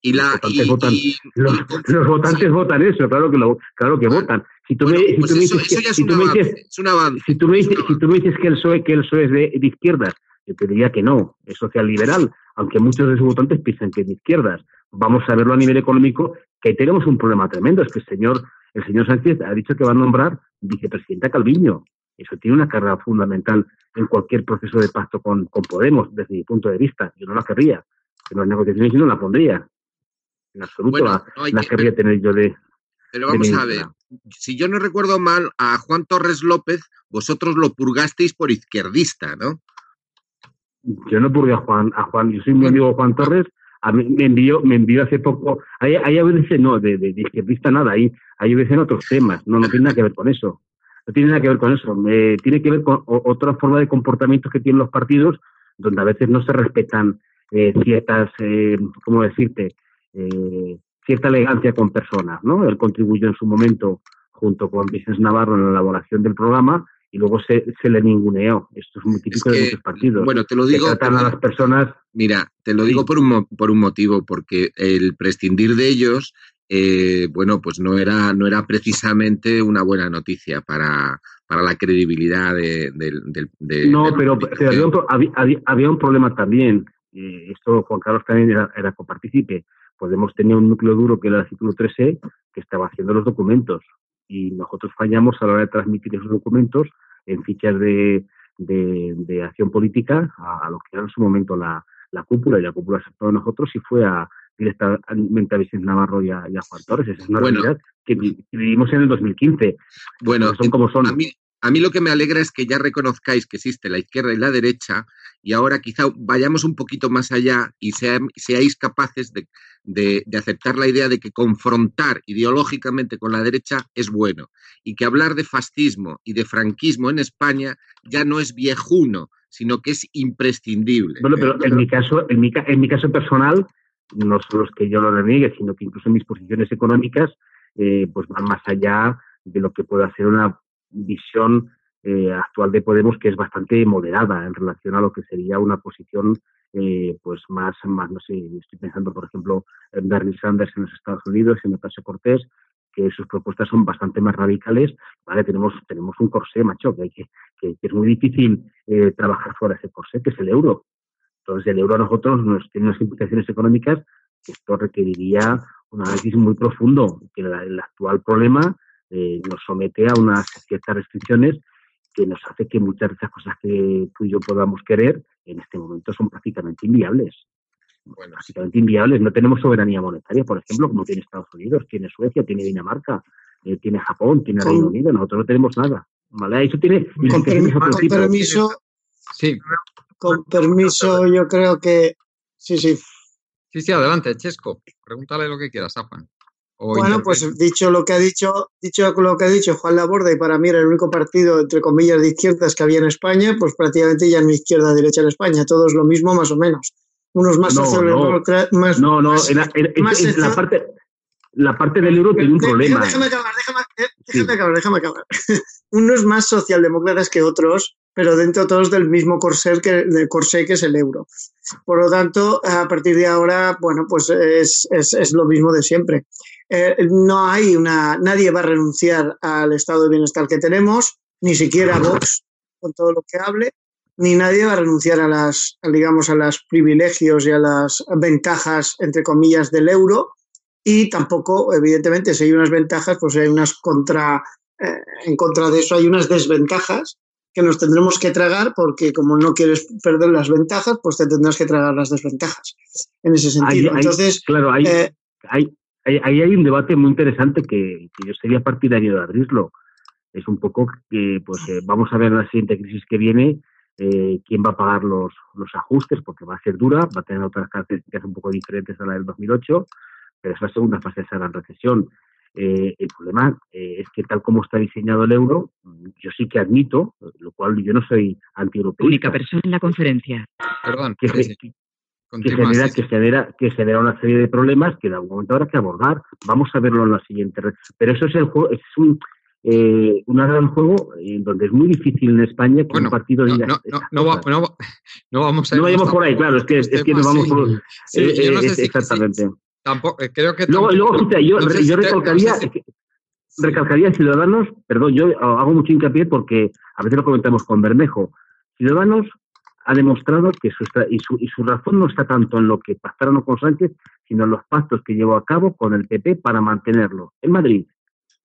Y la, los votantes, votan, los, votantes votan eso, claro que, lo, claro que votan. Si tú me, dices que, si tú me dices, si tú me dices, que el PSOE, que el PSOE es de, de izquierdas, yo te diría que no, es social liberal, aunque muchos de sus votantes piensan que es de izquierdas. Vamos a verlo a nivel económico, que ahí tenemos un problema tremendo, es que el señor, el señor Sánchez ha dicho que va a nombrar vicepresidenta Calviño. Eso tiene una carga fundamental en cualquier proceso de pacto con, con Podemos, desde mi punto de vista. Yo no la querría. En las negociaciones yo no la pondría. En absoluto la, querría tener yo de. Pero vamos a ver, si yo no recuerdo mal, a Juan Torres López vosotros lo purgasteis por izquierdista, ¿no? Yo no purgué a Juan, a Juan, yo soy mi amigo Juan Torres, a mí me envió, me envió hace poco, ahí, a veces no, de, de, izquierdista nada, ahí, ahí veces en otros temas, no, no tiene nada que ver con eso. No tiene nada que ver con eso, tiene que ver con otra forma de comportamientos que tienen los partidos, donde a veces no se respetan eh, ciertas, eh, ¿cómo decirte? Eh, cierta elegancia con personas, ¿no? Él contribuyó en su momento junto con Vicente Navarro en la elaboración del programa y luego se, se le ninguneó. Esto es muy típico de muchos partidos. Bueno, te lo digo. tratan a las personas. Mira, te lo digo por un, por un motivo, porque el prescindir de ellos, eh, bueno, pues no era, no era precisamente una buena noticia para, para la credibilidad de, no, pero, había, había, había, un problema también. Eh, esto Juan Carlos también era, era copartícipe. Podemos tener un núcleo duro que era el título 3E que estaba haciendo los documentos y nosotros fallamos a la hora de transmitir esos documentos en fichas de, de, acción política a, lo que era en su momento la, la cúpula y la cúpula aceptó de nosotros y fue a directamente a Vicente Navarro y a, Juan Torres. Esa es una realidad que, vivimos en el 2015. Bueno, son como son. A mí lo que me alegra es que ya reconozcáis que existe la izquierda y la derecha y ahora quizá vayamos un poquito más allá y seáis capaces de, aceptar la idea de que confrontar ideológicamente con la derecha es bueno y que hablar de fascismo y de franquismo en España ya no es viejuno, sino que es imprescindible. Bueno, pero en mi caso, en mi, en mi caso personal, no solo es que yo lo reniegue, sino que incluso mis posiciones económicas eh, pues van más allá de lo que pueda ser una visión eh, actual de Podemos que es bastante moderada en relación a lo que sería una posición eh, pues más, más, no sé, estoy pensando por ejemplo en Bernie Sanders en los Estados Unidos, en Ocasio Cortés, que sus propuestas son bastante más radicales, ¿vale? Tenemos, tenemos un corsé, macho, que, es muy difícil eh, trabajar fuera de ese corsé, que es el euro. Entonces, el euro a nosotros nos tiene unas implicaciones económicas que esto requeriría un análisis muy profundo, que el actual problema eh, nos somete a unas ciertas restricciones que nos hace que muchas de esas cosas que tú y yo podamos querer en este momento son prácticamente inviables. Bueno, prácticamente inviables. No tenemos soberanía monetaria, por ejemplo, como tiene Estados Unidos, tiene Suecia, tiene Dinamarca, eh, tiene Japón, tiene Reino Unido. Nosotros no tenemos nada. ¿vale? Eso tiene con, permiso, sí. con permiso, yo creo que sí, sí. Sí, sí, adelante, Chesco. Pregúntale lo que quieras a Juan bueno, pues dicho lo que ha dicho, dicho lo que ha dicho Juan Laborda, y para mí era el único partido, entre comillas, de izquierdas que había en España, pues prácticamente ya no izquierda derecha en España, todos lo mismo más o menos. Unos más no, no, no, no, la parte la parte del euro tiene un problema. Déjame acabar, déjame, eh, déjame acabar, déjame acabar. Unos más socialdemócratas que otros, pero dentro todos del mismo corsé que, de corsé que es el euro. Por lo tanto, a partir de ahora, bueno, pues es, es, es lo mismo de siempre. Eh, no hay una, nadie va a renunciar al estado de bienestar que tenemos, ni siquiera Vox, con todo lo que hable, ni nadie va a renunciar a las, digamos, a los privilegios y a las ventajas, entre comillas, del euro, y tampoco, evidentemente, si hay unas ventajas, pues hay unas contra, eh, en contra de eso hay unas desventajas que nos tendremos que tragar porque como no quieres perder las ventajas, pues te tendrás que tragar las desventajas. En ese sentido. Entonces, claro, hay, eh, hay, ahí hay un debate muy interesante que, yo sería partidario de abrirlo. Es un poco que, pues, eh, vamos a ver en la siguiente crisis que viene eh, quién va a pagar los, los ajustes, porque va a ser dura, va a tener otras características un poco diferentes a la del 2008, pero es la segunda fase de esa gran recesión. Eh, el problema es que tal como está diseñado el euro, yo sí que admito, lo cual yo no soy anti-europeo. Única persona en la conferencia. Perdón. Que, que genera, que, genera, que genera una serie de problemas que de algún momento habrá que abordar. Vamos a verlo en la siguiente red. Pero eso es el juego, es un, eh, un gran juego en donde es muy difícil en España que un partido diga. No, no, no, no, vamos a No vayamos por ahí, claro, es que, es que nos vamos por. Sí, eh, yo no sé si, exactamente. tampoco, eh, creo que. Luego, luego yo, yo recalcaría. recalcaría Ciudadanos, perdón, yo hago mucho hincapié porque a veces lo comentamos con Bermejo. Ciudadanos ha demostrado que su, y, su, y su razón no está tanto en lo que pactaron con Sánchez, sino en los pactos que llevó a cabo con el PP para mantenerlo. En Madrid,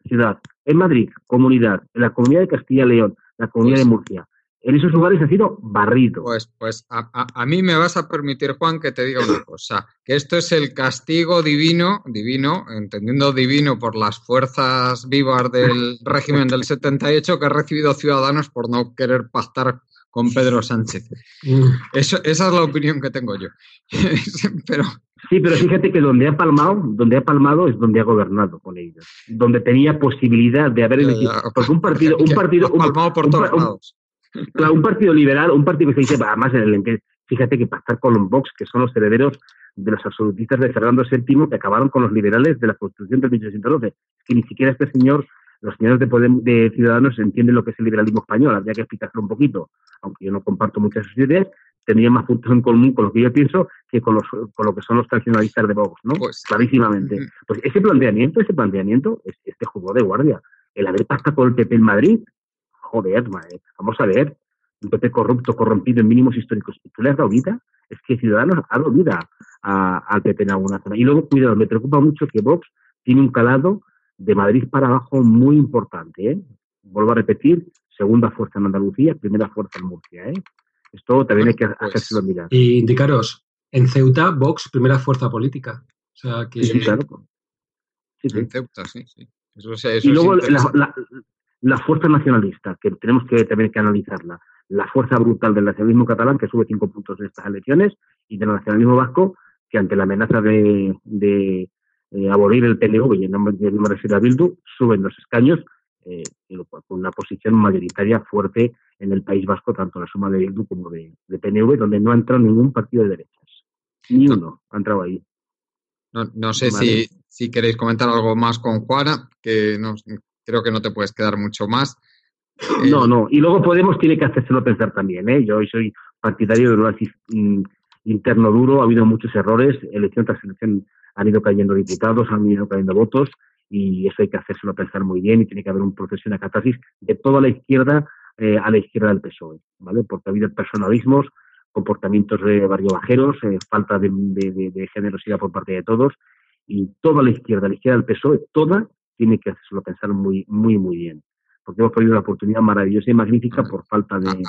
ciudad, en Madrid, comunidad, en la comunidad de Castilla y León, la comunidad de pues Murcia. En esos lugares ha sido barrido. Pues, pues a, a, mí me vas a permitir, Juan, que te diga una cosa, que esto es el castigo divino, divino, entendiendo divino por las fuerzas vivas del régimen del 78 que ha recibido Ciudadanos por no querer pactar con Pedro Sánchez. Mm. Eso, esa es la opinión que tengo yo. pero... Sí, pero fíjate que donde ha palmado, donde ha palmado es donde ha gobernado con ellos, donde tenía posibilidad de haber elegido, porque un partido, un partido, un, por todos lados. un partido liberal, un partido que se dice, además, en el, fíjate que pactar con los Vox, que son los herederos de los absolutistas de Fernando VII, que acabaron con los liberales de la Constitución de 1812, que ni siquiera este señor los señores de, de Ciudadanos entienden lo que es el liberalismo español, habría que explicarlo un poquito, aunque yo no comparto muchas de sus ideas, tendría más puntos en común con lo que yo pienso que con, los, con lo que son los tradicionalistas de Vox, ¿no? Pues, Clarísimamente. Pues ese planteamiento, ese planteamiento, es, este juego de guardia. El haber pactado con el PP en Madrid, joder, madre, vamos a ver, un PP corrupto, corrompido en mínimos históricos. ¿Tú le has dado vida? Es que Ciudadanos ha dado vida al PP en alguna zona. Y luego, cuidado, me preocupa mucho que Vox tiene un calado de Madrid para abajo muy importante. ¿eh? Vuelvo a repetir, segunda fuerza en Andalucía, primera fuerza en Murcia. ¿eh? Esto también hay que pues, hacérselo mirar. Y indicaros, en Ceuta, Vox, primera fuerza política. O sea, que... Sí, claro. En Ceuta, sí, sí. y luego la, fuerza nacionalista, que tenemos que también que analizarla. La fuerza brutal del nacionalismo catalán, que sube cinco puntos en estas elecciones, y del nacionalismo vasco, que ante la amenaza de eh, abolir el PNV y el nombre de a Bildu, suben los escaños eh, con una posición mayoritaria fuerte en el País Vasco, tanto la suma de Bildu como de, PNV, donde no ha entrado ningún partido de derechas. Ni uno ha entrado ahí. No, sé si, si, queréis comentar algo más con Juana, que no, creo que no te puedes quedar mucho más. No, no. Y luego Podemos tiene que hacérselo pensar también. ¿eh? Yo soy partidario análisis mm, interno duro. Ha habido muchos errores. Elección tras elección han ido cayendo diputados, han ido cayendo votos. Y eso hay que hacérselo pensar muy bien. Y tiene que haber un proceso, una catarsis de toda la izquierda eh, a la izquierda del PSOE. ¿vale? Porque ha habido personalismos, comportamientos de barrio bajeros, eh, falta de, de, generosidad por parte de todos. Y toda la izquierda, la izquierda del PSOE, toda tiene que hacérselo pensar muy, muy, muy bien porque hemos perdido una oportunidad maravillosa y magnífica por falta de...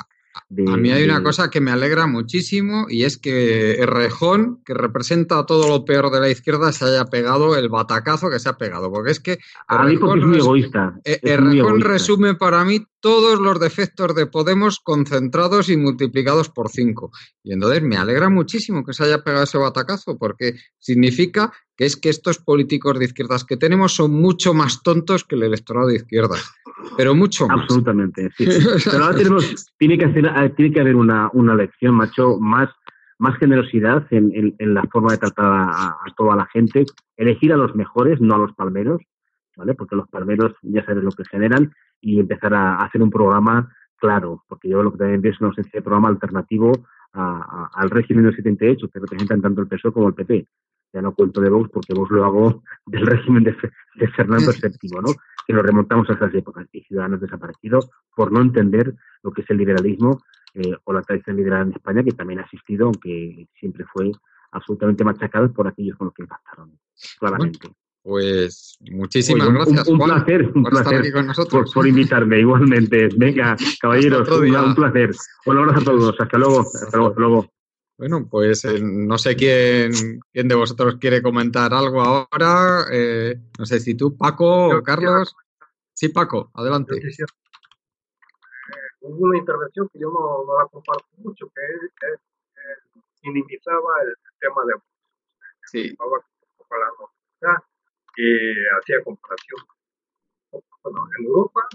a mí hay una cosa que me alegra muchísimo y es que Rejón, que representa todo lo peor de la izquierda, se haya pegado el batacazo que se ha pegado. Porque es que. A mí porque es muy egoísta. Resume para mí todos los defectos de Podemos concentrados y multiplicados por cinco. Y entonces me alegra muchísimo que se haya pegado ese batacazo, porque significa que es que estos políticos de izquierdas que tenemos son mucho más tontos que el electorado de izquierdas. Pero mucho más. Absolutamente, sí. Pero ahora tenemos, tiene que, hacer, eh, tiene que haber una, una lección, macho, más, más generosidad en, en, la forma de tratar a, a, toda la gente, elegir a los mejores, no a los palmeros, ¿vale? Porque los palmeros ya sabes lo que generan y empezar a, hacer un programa claro, porque yo lo que también veo es una ausencia de programa alternativo al régimen del 78, que representan tanto el PSOE como el PP. Ya no cuento de Vox porque Vox lo hago del régimen de, Fernando VII, ¿no? Que nos remontamos a esas épocas y ciudadanos desaparecidos por no entender lo que es el liberalismo eh, o la tradición liberal en España, que también ha existido, aunque siempre fue absolutamente machacado por aquellos con los que impactaron, claramente. Pues muchísimas gracias. Un, placer, un placer Por, invitarme, igualmente. Venga, caballeros, un, placer. Un abrazo a todos. Hasta luego. Hasta luego. Bueno, pues eh, no sé quién, quién de vosotros quiere comentar algo ahora. Eh, no sé si tú, Paco o Carlos. Sí, Paco, adelante. Eh, hubo una intervención que yo no, no la comparto mucho, que es, minimizaba el tema de. Sí. la que hacía comparación. Bueno, en Europa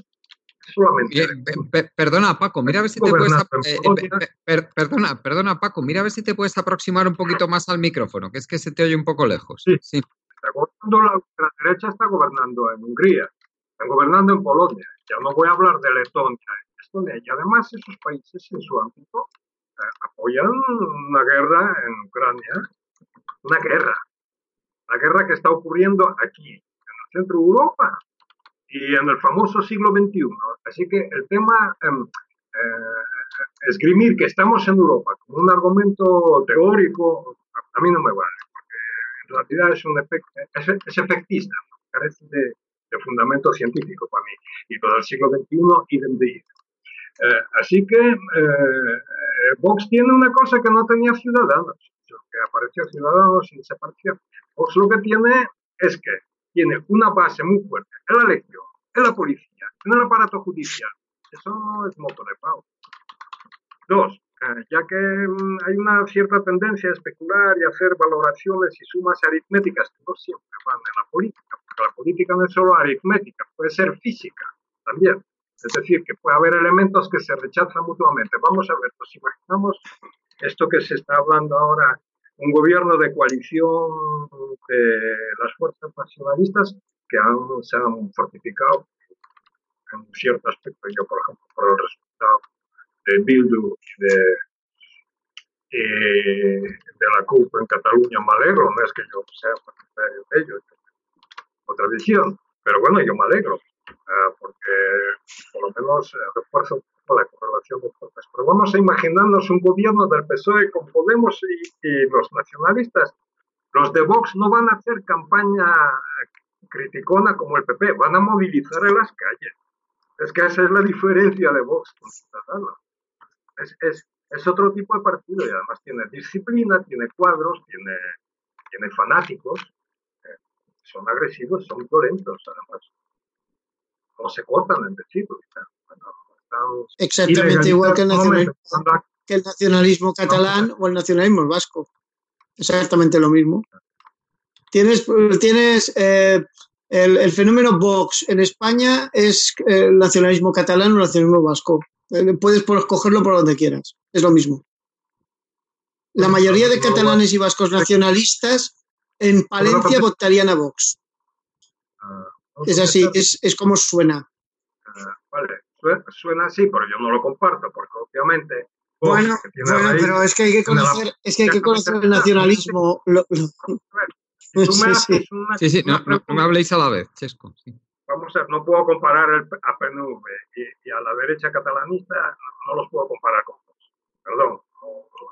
solamente. perdona, Paco, mira a ver si te puedes. Eh, perdona, perdona, Paco, mira a ver si te puedes aproximar un poquito más al micrófono, que es que se te oye un poco lejos. Sí. sí. la, derecha está gobernando en Hungría, están gobernando en Polonia. Ya no voy a hablar de Letonia, Estonia. Y además, esos países en su ámbito eh, apoyan una guerra en Ucrania, una guerra la guerra que está ocurriendo aquí, en el centro de Europa y en el famoso siglo XXI. Así que el tema, em, eh, esgrimir que estamos en Europa como un argumento teórico, a, mí no me vale, porque en realidad es, un es, efectista, carece de, fundamento científico para mí. Y todo el siglo XXI, idem de eh, así que eh, Vox tiene una cosa que no tenía Ciudadanos, que apareció Ciudadanos y desapareció. Pues lo que tiene es que tiene una base muy fuerte en la elección, en la policía, en el aparato judicial. Eso no es moto de pago. Dos, eh, ya que mm, hay una cierta tendencia a especular y hacer valoraciones y sumas aritméticas que no siempre van en la política, porque la política no es solo aritmética, puede ser física también. Es decir, que puede haber elementos que se rechazan mutuamente. Vamos a ver, pues imaginamos esto que se está hablando ahora un gobierno de coalición de las fuerzas nacionalistas que se han fortificado en cierto aspecto. Yo, por ejemplo, por el resultado de Bildu y de, de la CUP en Cataluña me alegro, no es que yo sea partidario de ello, otra visión, pero bueno, yo me alegro, eh, porque por lo menos refuerzo la correlación de fuerzas. Pero vamos a imaginarnos un gobierno del PSOE con Podemos y, los nacionalistas. Los de Vox no van a hacer campaña criticona como el PP, van a movilizar en las calles. Es que esa es la diferencia de Vox con Es, es, es otro tipo de partido y además tiene disciplina, tiene cuadros, tiene, tiene fanáticos. Eh, son agresivos, son violentos, además. No se cortan en decirlo. Exactamente igual que el, nacionalismo, catalán o el nacionalismo vasco. Exactamente lo mismo. Tienes, tienes eh, el, fenómeno Vox en España es eh, el nacionalismo catalán o el nacionalismo vasco. Eh, puedes escogerlo por donde quieras. Es lo mismo. La mayoría de catalanes y vascos nacionalistas en Palencia votarían a Vox. Ah, es así, es, es como suena. Ah, vale, suena, así, pero yo no lo comparto, porque obviamente... Bueno, bueno pero es que hay que conocer, es que hay que conocer el nacionalismo. sí, sí, no, me habléis a la vez, Chesco. Vamos a ver, no puedo comparar el, a PNV y, a la derecha catalanista, no, los puedo comparar con todos. Perdón,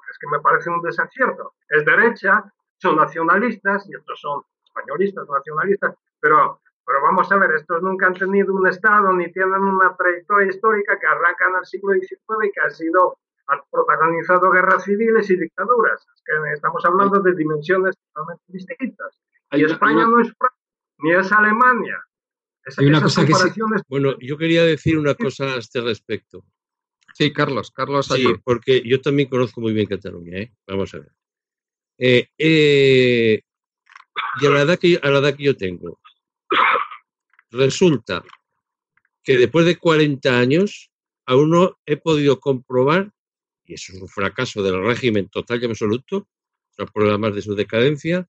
es que me parece un desacierto. Es derecha, son nacionalistas y estos son españolistas, nacionalistas, pero pero vamos a ver, estos nunca han tenido un Estado ni tienen una trayectoria histórica que arranca en el siglo XIX y que ha sido ha protagonizado guerras civiles y dictaduras. que estamos hablando de dimensiones totalmente distintas. Y España no es ni es Alemania. una cosa que Bueno, yo quería decir una cosa a este respecto. Sí, Carlos, Carlos. Sí, porque yo también conozco muy bien Cataluña. ¿eh? Vamos a ver. Eh, eh, y a la, edad que, a la edad que yo tengo, Resulta que después de 40 años aún no he podido comprobar, y eso es un fracaso del régimen total y absoluto, los problemas de su decadencia,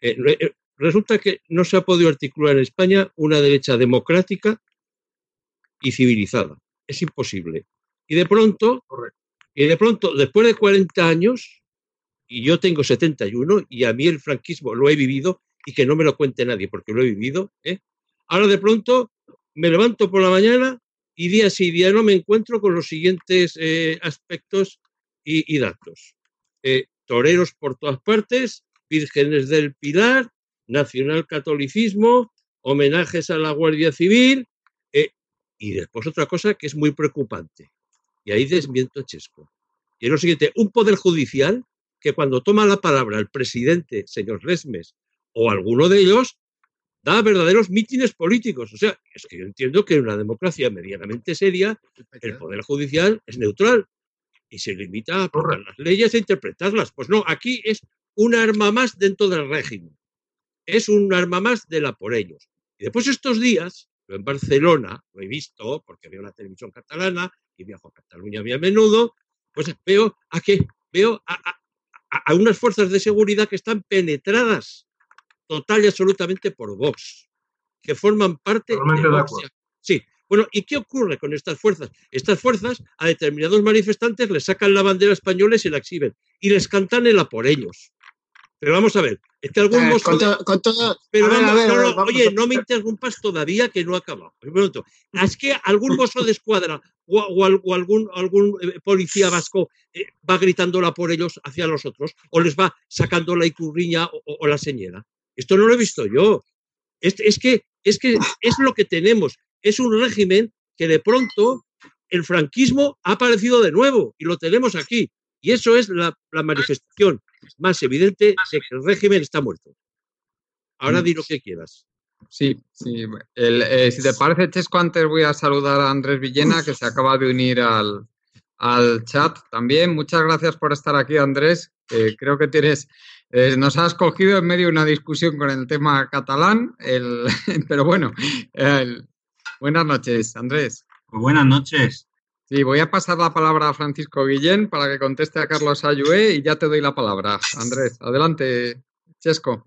eh, eh, resulta que no se ha podido articular en España una derecha democrática y civilizada. Es imposible. Y de pronto, y de pronto, después de 40 años, y yo tengo 71, y a mí el franquismo lo he vivido, y que no me lo cuente nadie, porque lo he vivido, ¿eh? Ahora de pronto me levanto por la mañana y día sí día no me encuentro con los siguientes eh, aspectos y, datos. Eh, toreros por todas partes, vírgenes del Pilar, nacional catolicismo, homenajes a la Guardia Civil eh, y después otra cosa que es muy preocupante. Y ahí desmiento a Chesco. Y es lo siguiente, un poder judicial que cuando toma la palabra el presidente, señor Lesmes, o alguno de ellos, da verdaderos mítines políticos. O sea, es que yo entiendo que en una democracia medianamente seria, el Poder Judicial es neutral y se limita a aprobar las leyes e interpretarlas. Pues no, aquí es un arma más dentro del régimen. Es un arma más de la por ellos. Y después estos días, yo en Barcelona, lo he visto porque veo la televisión catalana y viajo a Cataluña muy a menudo, pues veo a que veo a, a unas fuerzas de seguridad que están penetradas total y absolutamente por Vox, que forman parte de Vox. Sí, bueno, ¿y qué ocurre con estas fuerzas? Estas fuerzas a determinados manifestantes les sacan la bandera española y se la exhiben y les cantan el a por ellos. Pero vamos a ver, es que algún eh, Pero vamos, oye, no me interrumpas todavía que no ha acabado. Es que algún mozo de escuadra o, algún, algún eh, policía vasco eh, va gritándola por ellos hacia los otros o les va sacando la icurriña o la señera. Esto no lo he visto yo. Es, que, es que es lo que tenemos. Es un régimen que de pronto el franquismo ha aparecido de nuevo y lo tenemos aquí. Y eso es la, manifestación más evidente de que el régimen está muerto. Ahora di lo que quieras. Sí, sí. Eh, si te parece, Chesco, antes voy a saludar a Andrés Villena, que se acaba de unir al, al chat también. Muchas gracias por estar aquí, Andrés. creo que tienes eh, nos has cogido en medio de una discusión con el tema catalán, pero bueno, buenas noches, Andrés. Pues buenas noches. Sí, voy a pasar la palabra a Francisco Guillén para que conteste a Carlos Ayué y ya te doy la palabra. Andrés, adelante, Chesco.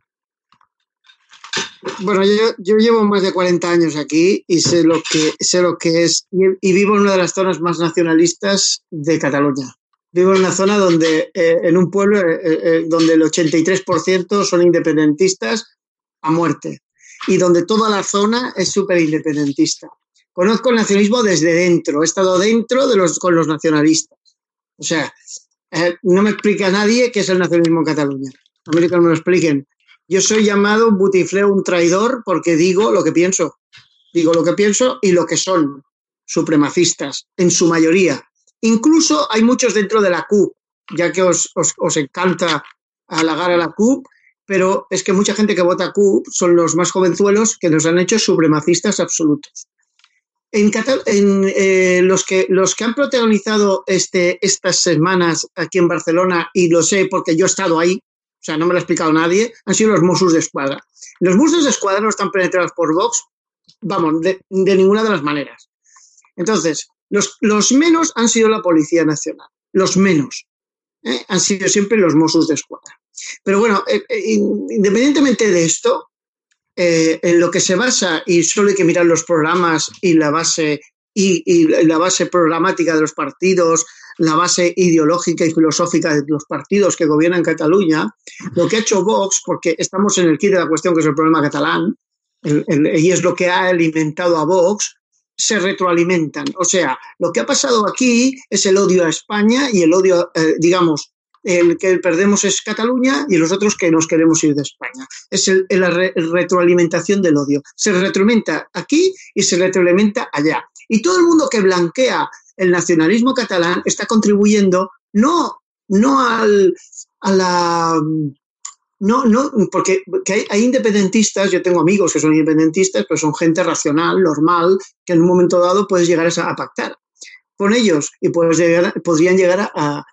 Bueno, yo, llevo más de 40 años aquí y sé lo que, sé lo que es y vivo en una de las zonas más nacionalistas de Cataluña vivo en una zona donde, eh, en un pueblo eh, eh, donde el 83% son independentistas a muerte y donde toda la zona es súper independentista. Conozco el nacionalismo desde dentro, he estado dentro de los, con los nacionalistas. O sea, no me explica nadie qué es el nacionalismo en Cataluña. A que me lo expliquen. Yo soy llamado un butifleo, un traidor, porque digo lo que pienso. Digo lo que pienso y lo que son supremacistas, en su mayoría. Incluso hay muchos dentro de la CUP, ya que os, encanta halagar a la CUP, pero es que mucha gente que vota CUP son los más jovenzuelos que nos han hecho supremacistas absolutos. En, eh, los, que, los que han protagonizado este, estas semanas aquí en Barcelona, y lo sé porque yo he estado ahí, o sea, no me lo ha explicado nadie, han sido los Mossos de Escuadra. Los Mossos de Escuadra no están penetrados por Vox, vamos, de ninguna de las maneras. Entonces, los, menos han sido la Policía Nacional, los menos. ¿eh? Han sido siempre los Mossos de Escuadra. Pero bueno, eh, eh, independientemente de esto, en lo que se basa, y solo hay que mirar los programas y la base y, la base programática de los partidos, la base ideológica y filosófica de los partidos que gobiernan Cataluña, lo que ha hecho Vox, porque estamos en el kit de la cuestión que es el problema catalán, y es lo que ha alimentado a Vox, se retroalimentan. O sea, lo que ha pasado aquí es el odio a España y el odio, eh, digamos, el que perdemos es Cataluña y los otros que nos queremos ir de España. Es la re- retroalimentación del odio. Se retroalimenta aquí y se retroalimenta allá. Y todo el mundo que blanquea el nacionalismo catalán está contribuyendo no, no al, a la no, no, porque que hay, independentistas, yo tengo amigos que son independentistas, pero son gente racional, normal, que en un momento dado puedes llegar a, pactar con ellos y puedes llegar, podrían llegar a,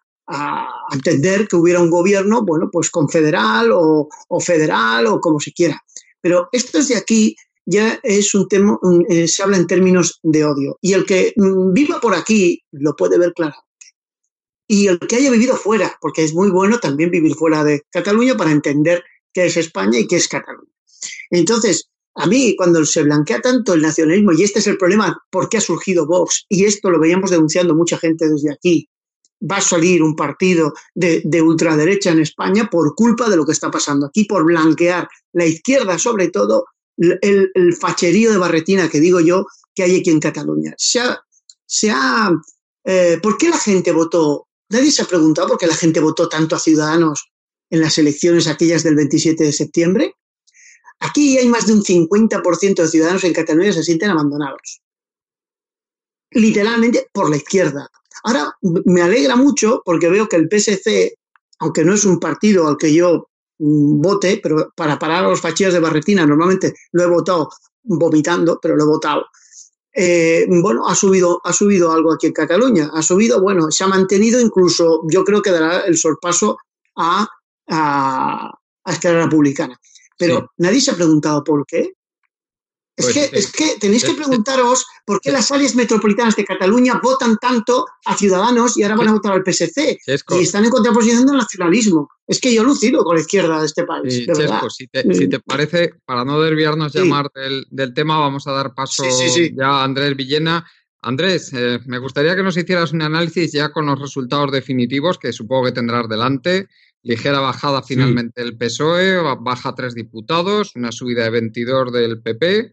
entender que hubiera un gobierno, bueno, pues confederal o, federal o como se quiera. Pero esto de aquí ya es un tema, eh, se habla en términos de odio. Y el que mm, viva por aquí lo puede ver claro y el que haya vivido fuera, porque es muy bueno también vivir fuera de Cataluña para entender qué es España y qué es Cataluña. Entonces, a mí, cuando se blanquea tanto el nacionalismo, y este es el problema, ¿por qué ha surgido Vox? Y esto lo veíamos denunciando mucha gente desde aquí. Va a salir un partido de, de ultraderecha en España por culpa de lo que está pasando aquí, por blanquear la izquierda, sobre todo, el, el facherío de barretina que digo yo que hay aquí en Cataluña. Se ha, se ha, eh, ¿Por qué la gente votó? Nadie se ha preguntado por qué la gente votó tanto a Ciudadanos en las elecciones aquellas del 27 de septiembre. Aquí hay más de un 50% de ciudadanos en Cataluña que se sienten abandonados. Literalmente por la izquierda. Ahora me alegra mucho porque veo que el PSC, aunque no es un partido al que yo mm, vote, pero para parar a los fachillas de Barretina normalmente lo he votado vomitando, pero lo he votado. Eh, bueno, ha subido, ha subido algo aquí en Cataluña. Ha subido, bueno, se ha mantenido, incluso yo creo que dará el sorpaso a, a, a Esquerra Republicana. Pero Sí. nadie se ha preguntado por qué. Es, Pues, que, eh, es que tenéis que preguntaros por qué las áreas metropolitanas de Cataluña votan tanto a Ciudadanos y ahora van a votar al PSC Chesco, y están en contraposición del nacionalismo. Es que yo lucido con la izquierda de este país, Sí, de verdad. Chesco, si te, si te parece, para no desviarnos ya más del, del tema, vamos a dar paso sí. ya a Andrés Villena. Andrés, eh, me gustaría que nos hicieras un análisis ya con los resultados definitivos que supongo que tendrás delante. Ligera bajada finalmente del PSOE, ba- baja tres diputados, una subida de 22 del PP,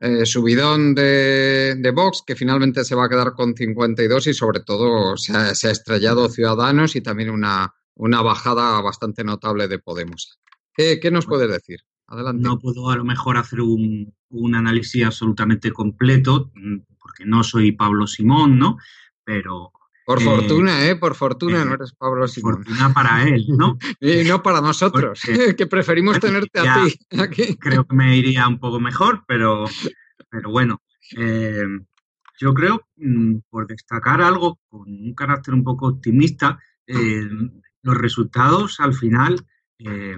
eh, subidón de, de Vox, que finalmente se va a quedar con 52 y sobre todo se ha, se ha estrellado Ciudadanos y también una, una bajada bastante notable de Podemos. ¿Qué, qué nos puedes decir? Adelante. No puedo a lo mejor hacer un, un análisis absolutamente completo, mm, porque no soy Pablo Simón, ¿no? Pero Por eh, fortuna, ¿eh? Por fortuna eh, no eres Pablo Simón. fortuna para él, ¿no? Y no para nosotros, Porque- que preferimos tenerte a ti aquí. creo que me iría un poco mejor, pero, pero bueno, eh, yo creo, mm, por destacar algo con un carácter un poco optimista, eh, los resultados al final eh,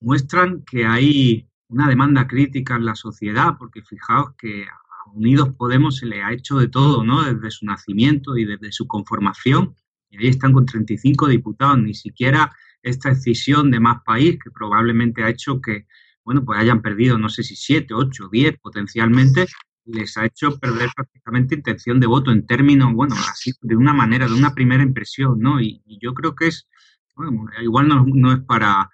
muestran que hay una demanda crítica en la sociedad, porque fijaos que Unidos Podemos se le ha hecho de todo, ¿no? Desde su nacimiento y desde su conformación, y ahí están con 35 diputados, ni siquiera esta decisión de más país que probablemente ha hecho que, bueno, pues hayan perdido, no sé si 7, 8, 10 potencialmente, les ha hecho perder prácticamente intención de voto en términos, bueno, así de una manera, de una primera impresión, ¿no? Y, yo creo que es, bueno, igual no, no es para,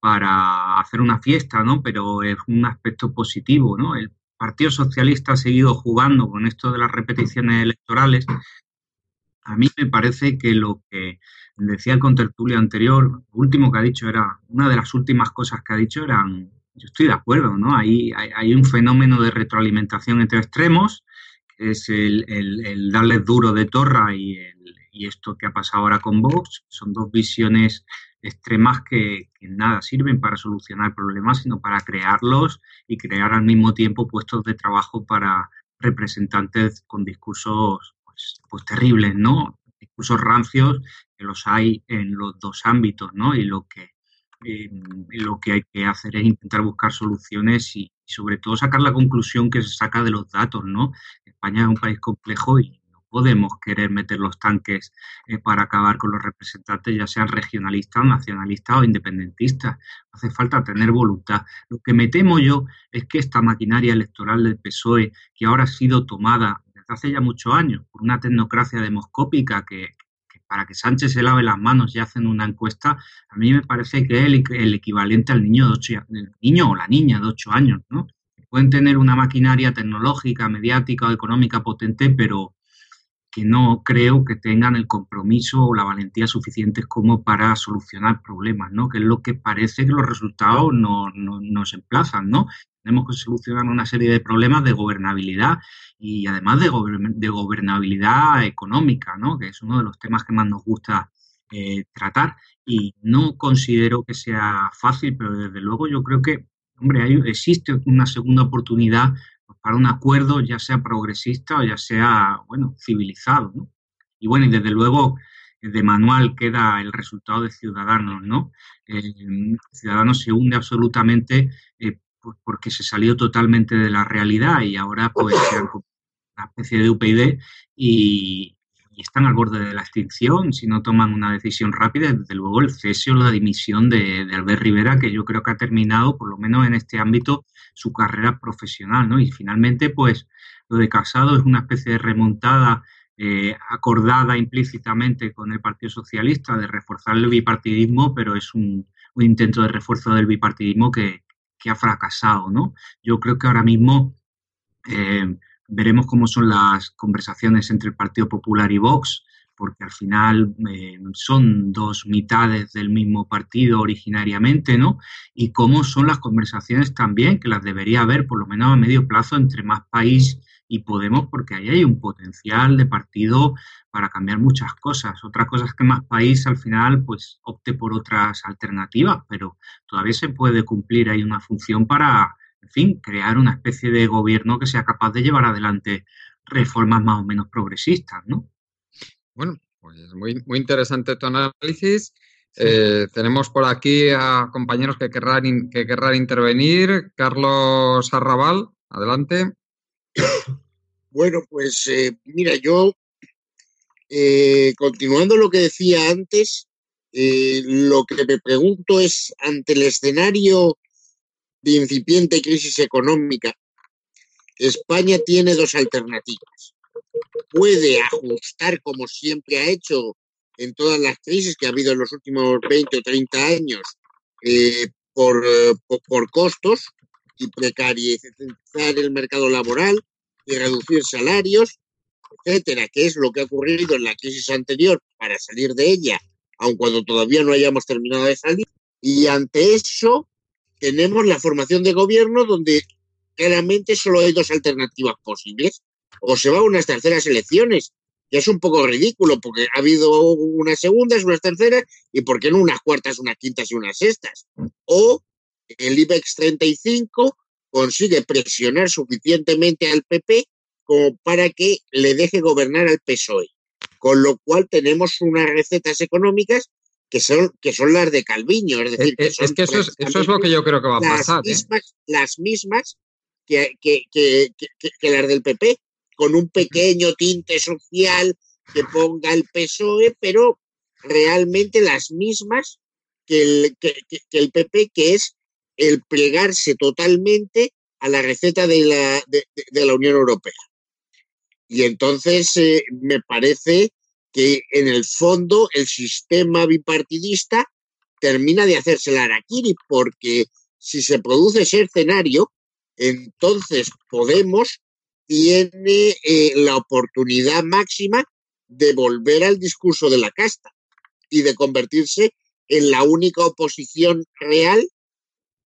para hacer una fiesta, ¿no? Pero es un aspecto positivo, ¿no? El Partido Socialista ha seguido jugando con esto de las repeticiones electorales. A mí me parece que lo que decía el contertulio anterior, lo último que ha dicho era, una de las últimas cosas que ha dicho eran, yo estoy de acuerdo, ¿no? Hay, hay, un fenómeno de retroalimentación entre extremos, que es el, el, duro de torra y, el, y esto que ha pasado ahora con Vox, son dos visiones extremas que, nada sirven para solucionar problemas, sino para crearlos y crear al mismo tiempo puestos de trabajo para representantes con discursos pues, pues terribles, ¿no? Discursos rancios que los hay en los dos ámbitos, ¿no? Y lo que eh, lo que hay que hacer es intentar buscar soluciones y, y, sobre todo sacar la conclusión que se saca de los datos, ¿no? España es un país complejo y podemos querer meter los tanques eh, para acabar con los representantes, ya sean regionalistas, nacionalistas o independentistas. Hace falta tener voluntad. Lo que me temo yo es que esta maquinaria electoral del PSOE, que ahora ha sido tomada desde hace ya muchos años, por una tecnocracia demoscópica que, para que Sánchez se lave las manos y hacen una encuesta, a mí me parece que es el, equivalente al niño, de ocho, niño o la niña de 8 años, ¿no? Pueden tener una maquinaria tecnológica, mediática o económica potente, pero que no creo que tengan el compromiso o la valentía suficientes como para solucionar problemas, ¿no? Que es lo que parece que los resultados no, nos emplazan, ¿no? Tenemos que solucionar una serie de problemas de gobernabilidad y además de, de gobernabilidad económica, ¿no? Que es uno de los temas que más nos gusta eh, tratar y no considero que sea fácil, pero desde luego yo creo que, hombre, hay, existe una segunda oportunidad para un acuerdo, ya sea progresista o ya sea, bueno, civilizado, ¿no? Y bueno, y desde luego de manual queda el resultado de Ciudadanos, ¿no? Ciudadanos se hunde absolutamente eh, pues porque se salió totalmente de la realidad y ahora pues sean una especie de UPyD y, y están al borde de la extinción si no toman una decisión rápida. Desde luego el cese o la dimisión de, Albert Rivera, que yo creo que ha terminado, por lo menos en este ámbito, su carrera profesional. ¿no? Y finalmente, pues lo de Casado es una especie de remontada eh, acordada implícitamente con el Partido Socialista de reforzar el bipartidismo, pero es un, intento de refuerzo del bipartidismo que, ha fracasado. ¿no? Yo creo que ahora mismo... Eh, veremos cómo son las conversaciones entre el Partido Popular y Vox, porque al final eh, son dos mitades del mismo partido originariamente, ¿no? Y cómo son las conversaciones también, que las debería haber por lo menos a medio plazo entre Más País y Podemos, porque ahí hay un potencial de partido para cambiar muchas cosas. Otra cosa es que Más País al final pues opte por otras alternativas, pero todavía se puede cumplir ahí una función para en fin, crear una especie de gobierno que sea capaz de llevar adelante reformas más o menos progresistas, ¿no? Bueno, pues muy, muy interesante tu análisis. Eh, tenemos por aquí a compañeros que querrán, que querrán intervenir. Carlos Arrabal, adelante. Bueno, pues eh, mira, yo, eh, continuando lo que decía antes, lo que me pregunto es, ante el escenario de incipiente crisis económica, España tiene dos alternativas. Puede ajustar, como siempre ha hecho en todas las crisis que ha habido en los últimos 20 o 30 años, eh, por, por, costos y precarizar el mercado laboral y reducir salarios, etcétera, que es lo que ha ocurrido en la crisis anterior para salir de ella, aun cuando todavía no hayamos terminado de salir. Y ante eso, tenemos la formación de gobierno donde claramente solo hay dos alternativas posibles. O se va a unas terceras elecciones, que es un poco ridículo, porque ha habido unas segundas, unas terceras, y por qué no unas cuartas, unas quintas y unas sextas. O el IBEX 35 consigue presionar suficientemente al PP como para que le deje gobernar al PSOE. Con lo cual tenemos unas recetas económicas que son, que son las de Calviño. Es decir, que, es que eso, es, eso es lo que yo creo que va a pasar. ¿eh? Las mismas que, que, que, que, las del PP, con un pequeño tinte social que ponga el PSOE, pero realmente las mismas que el, que, el PP, que es el plegarse totalmente a la receta de la, de, de la Unión Europea. Y entonces eh, me parece que en el fondo el sistema bipartidista termina de hacerse la araquiri, porque si se produce ese escenario, entonces Podemos tiene eh, la oportunidad máxima de volver al discurso de la casta y de convertirse en la única oposición real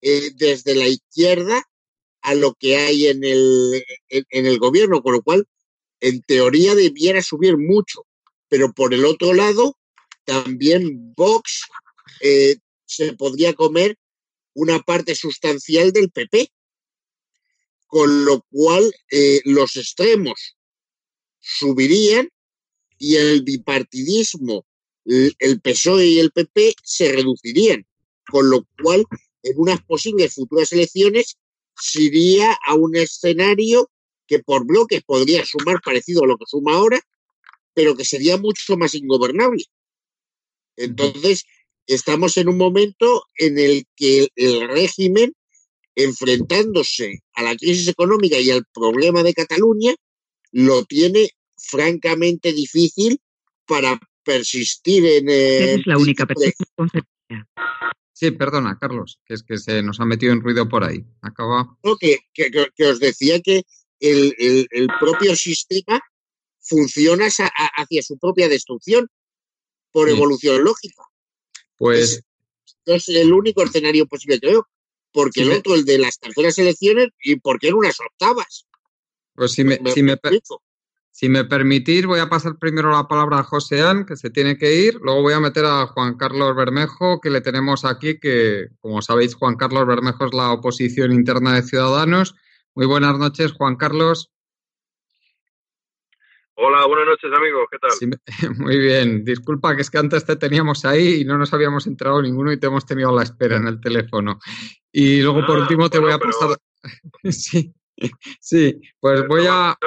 eh, desde la izquierda a lo que hay en el, en el gobierno, con lo cual, en teoría, debiera subir mucho pero por el otro lado, también Vox eh, se podría comer una parte sustancial del PP, con lo cual eh, los extremos subirían y el bipartidismo, el PSOE y el PP se reducirían, con lo cual en unas posibles futuras elecciones se iría a un escenario que por bloques podría sumar parecido a lo que suma ahora, pero que sería mucho más ingobernable. Entonces, estamos en un momento en el que el régimen, enfrentándose a la crisis económica y al problema de Cataluña, lo tiene francamente difícil para persistir en es la única persona Sí, perdona, Carlos, que es que se nos ha metido en ruido por ahí. Acaba. No, que, que, que os decía que el, el, el propio sistema funciona hacia su propia destrucción por evolución lógica. Pues. Es, es, el único escenario posible, creo. Porque sí, el otro, el de las terceras elecciones, y porque en unas octavas. Pues si me, me, si me, si me permitís, voy a pasar primero la palabra a Joséán, que se tiene que ir. Luego voy a meter a Juan Carlos Bermejo, que le tenemos aquí, que como sabéis, Juan Carlos Bermejo es la oposición interna de Ciudadanos. Muy buenas noches, Juan Carlos. Hola, buenas noches amigos, ¿qué tal? Sí, muy bien, disculpa que es que antes te teníamos ahí y no nos habíamos entrado ninguno y te hemos tenido a la espera en el teléfono. Y luego ah, por último te bueno, voy a pasar... Pero... sí, sí, pues voy a...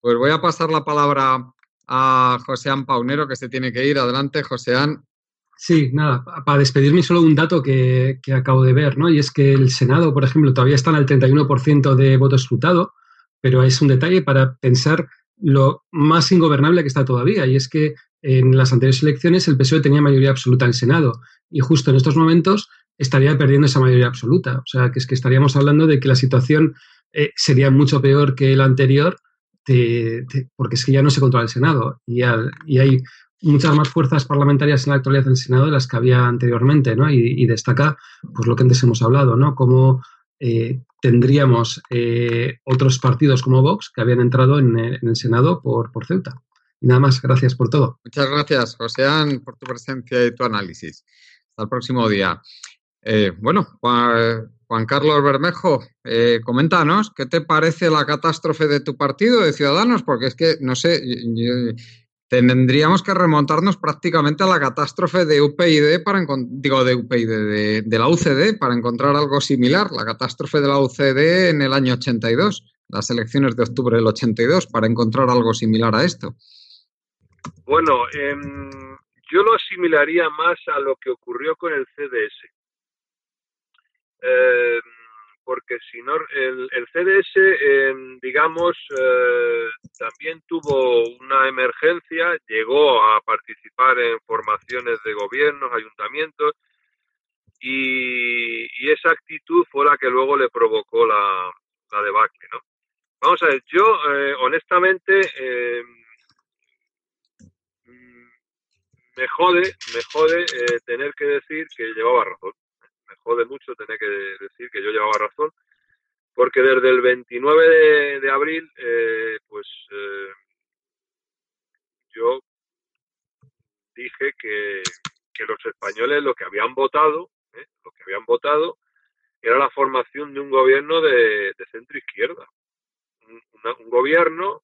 Pues voy a pasar la palabra a Joséán Paunero, que se tiene que ir. Adelante, Joséán. Sí, nada, para despedirme solo un dato que, que, acabo de ver, ¿no? Y es que el Senado, por ejemplo, todavía está en el 31% de voto escrutado, pero es un detalle para pensar lo más ingobernable que está todavía, y es que en las anteriores elecciones el PSOE tenía mayoría absoluta en el Senado, y justo en estos momentos estaría perdiendo esa mayoría absoluta. O sea, que es que estaríamos hablando de que la situación eh, sería mucho peor que la anterior, te, te, porque es que ya no se controla el Senado y, hay muchas más fuerzas parlamentarias en la actualidad en el Senado de las que había anteriormente, ¿no? Y, y destaca, pues lo que antes hemos hablado, ¿no? Cómo eh, tendríamos eh, otros partidos como Vox que habían entrado en, en, el Senado por, por Ceuta. Y nada más, gracias por todo. Muchas gracias, Joséán, por tu presencia y tu análisis. Hasta el próximo día. Eh, bueno, Juan, Carlos Bermejo, eh, coméntanos, ¿qué te parece la catástrofe de tu partido, de Ciudadanos? Porque es que, no sé, tendríamos que remontarnos prácticamente a la catástrofe de UPyD para digo de UPyD, de, la UCD para encontrar algo similar, la catástrofe de la UCD en el año 82, las elecciones de octubre del 82, para encontrar algo similar a esto. Bueno, eh, yo lo asimilaría más a lo que ocurrió con el CDS. Eh, porque si no, el, el CDS, eh, digamos, eh, también tuvo una emergencia, llegó a participar en formaciones de gobiernos, ayuntamientos, y, esa actitud fue la que luego le provocó la, la debacle, ¿no? Vamos a ver, yo eh, honestamente me jode, me jode tener que decir que llevaba razón jode mucho tener que decir que yo llevaba razón, porque desde el 29 de, abril, eh, pues eh, yo dije que, que, los españoles lo que habían votado, eh, lo que habían votado, era la formación de un gobierno de, centro izquierda, un, un gobierno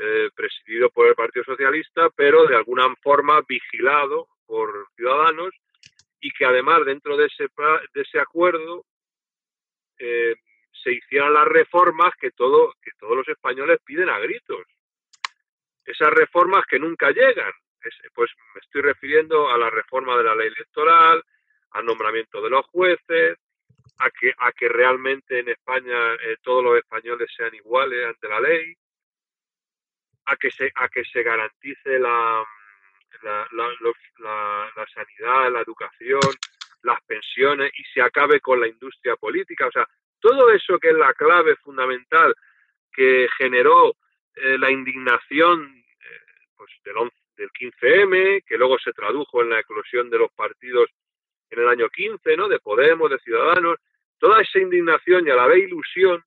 eh, presidido por el Partido Socialista, pero de alguna forma vigilado por ciudadanos y que además dentro de ese, de ese acuerdo eh, se hicieran las reformas que, todo, que todos los españoles piden a gritos. Esas reformas que nunca llegan. Es, pues me estoy refiriendo a la reforma de la ley electoral, al nombramiento de los jueces, a que, a que realmente en España eh, todos los españoles sean iguales ante la ley, a que se, a que se garantice la, la, la, la, la sanidad, la educación, las pensiones y se acabe con la industria política. O sea, todo eso que es la clave fundamental que generó eh, la indignación eh, pues del, 11, del 15M, que luego se tradujo en la eclosión de los partidos en el año 15, ¿no? De Podemos, de Ciudadanos, toda esa indignación y a la vez ilusión,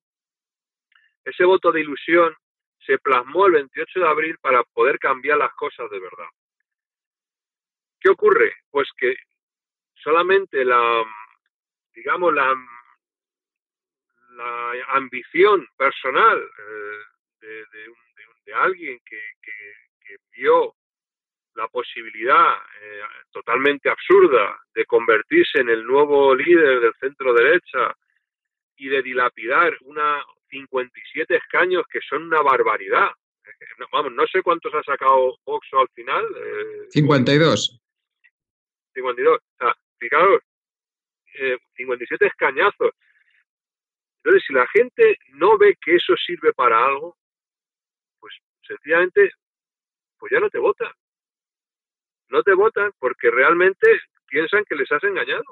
ese voto de ilusión se plasmó el 28 de abril para poder cambiar las cosas de verdad. ¿Qué ocurre? Pues que solamente la, digamos, la, la ambición personal eh, de, un, de, un, de, alguien que, que, que, vio la posibilidad eh, totalmente absurda de convertirse en el nuevo líder del centro derecha y de dilapidar una 57 escaños que son una barbaridad. No, vamos, no sé cuántos ha sacado Oxo al final. Eh, 52. 52. O sea, fijaros, eh, 57 escañazos. Entonces, si la gente no ve que eso sirve para algo, sencillamente, pues ya no te votan. No te votan porque realmente piensan que les has engañado.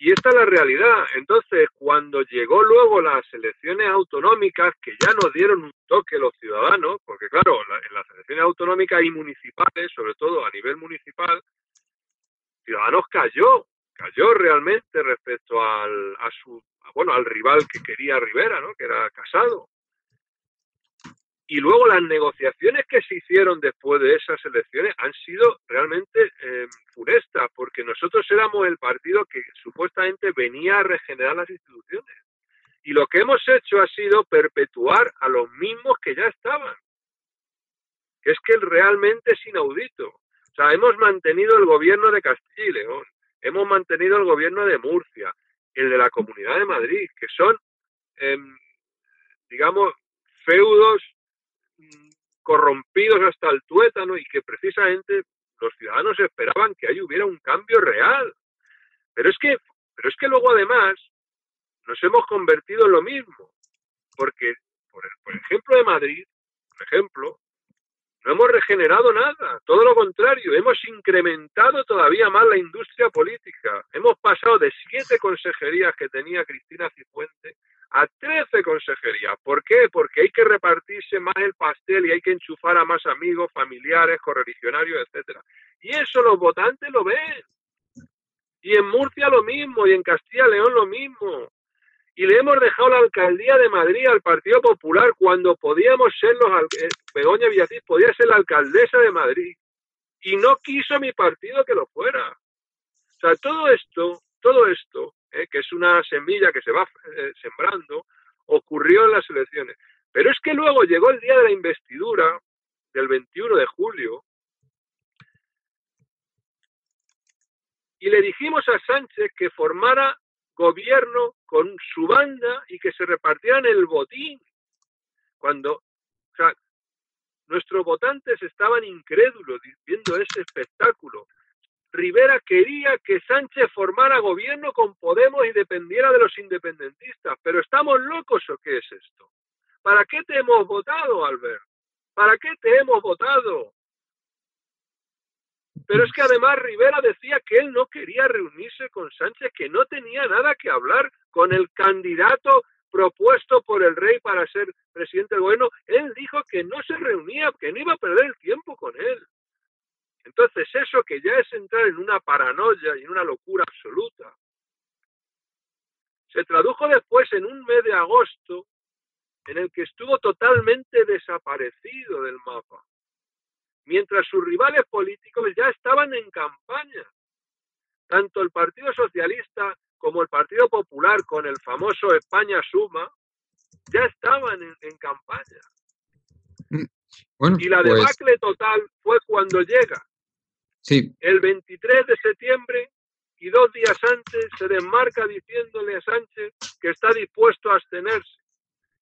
Y esta es la realidad. Entonces, cuando llegó luego las elecciones autonómicas, que ya nos dieron un toque los ciudadanos, porque claro, en las elecciones autonómicas y municipales, sobre todo a nivel municipal, Ciudadanos cayó, cayó realmente respecto al, a su, bueno, al rival que quería Rivera, ¿no? Que era Casado. Y luego las negociaciones que se hicieron después de esas elecciones han sido realmente eh, funestas, porque nosotros éramos el partido que supuestamente venía a regenerar las instituciones. Y lo que hemos hecho ha sido perpetuar a los mismos que ya estaban. Es que realmente es inaudito. O sea, hemos mantenido el gobierno de Castilla y León, hemos mantenido el gobierno de Murcia, el de la Comunidad de Madrid, que son, em, digamos, feudos corrompidos hasta el tuétano y que precisamente los ciudadanos esperaban que ahí hubiera un cambio real. Pero es que, pero es que luego además nos hemos convertido en lo mismo, porque por el, por ejemplo de Madrid, por ejemplo, no hemos regenerado nada, todo lo contrario, hemos incrementado todavía más la industria política. Hemos pasado de siete consejerías que tenía Cristina Cifuente a 13 consejerías. ¿Por qué? Porque hay que repartirse más el pastel y hay que enchufar a más amigos, familiares, correligionarios, etcétera. Y eso los votantes lo ven. Y en Murcia lo mismo, y en Castilla y León lo mismo. Y le hemos dejado la alcaldía de Madrid al Partido Popular cuando podíamos ser los eh, Begoña Villacís podía ser la alcaldesa de Madrid. Y no quiso mi partido que lo fuera. O sea, todo esto, todo esto ¿eh? que es una semilla que se va eh, sembrando, ocurrió en las elecciones. Pero es que luego llegó el día de la investidura, del 21 de julio, y le dijimos a Sánchez que formara gobierno con su banda y que se repartieran el botín. Cuando o sea, nuestros votantes estaban incrédulos viendo ese espectáculo. Rivera quería que Sánchez formara gobierno con Podemos y dependiera de los independentistas. Pero estamos locos o qué es esto? ¿Para qué te hemos votado, Albert? ¿Para qué te hemos votado? Pero es que además Rivera decía que él no quería reunirse con Sánchez, que no tenía nada que hablar con el candidato propuesto por el rey para ser presidente del gobierno. Él dijo que no se reunía, que no iba a perder el tiempo con él. Entonces, eso que ya es entrar en una paranoia y en una locura absoluta, se tradujo después en un mes de agosto en el que estuvo totalmente desaparecido del mapa, mientras sus rivales políticos ya estaban en campaña. Tanto el Partido Socialista como el Partido Popular, con el famoso España Suma, ya estaban en, campaña. Mm, y la pues debacle total fue cuando llega Sí, el 23 de septiembre y dos días antes se desmarca diciéndole a Sánchez que está dispuesto a abstenerse.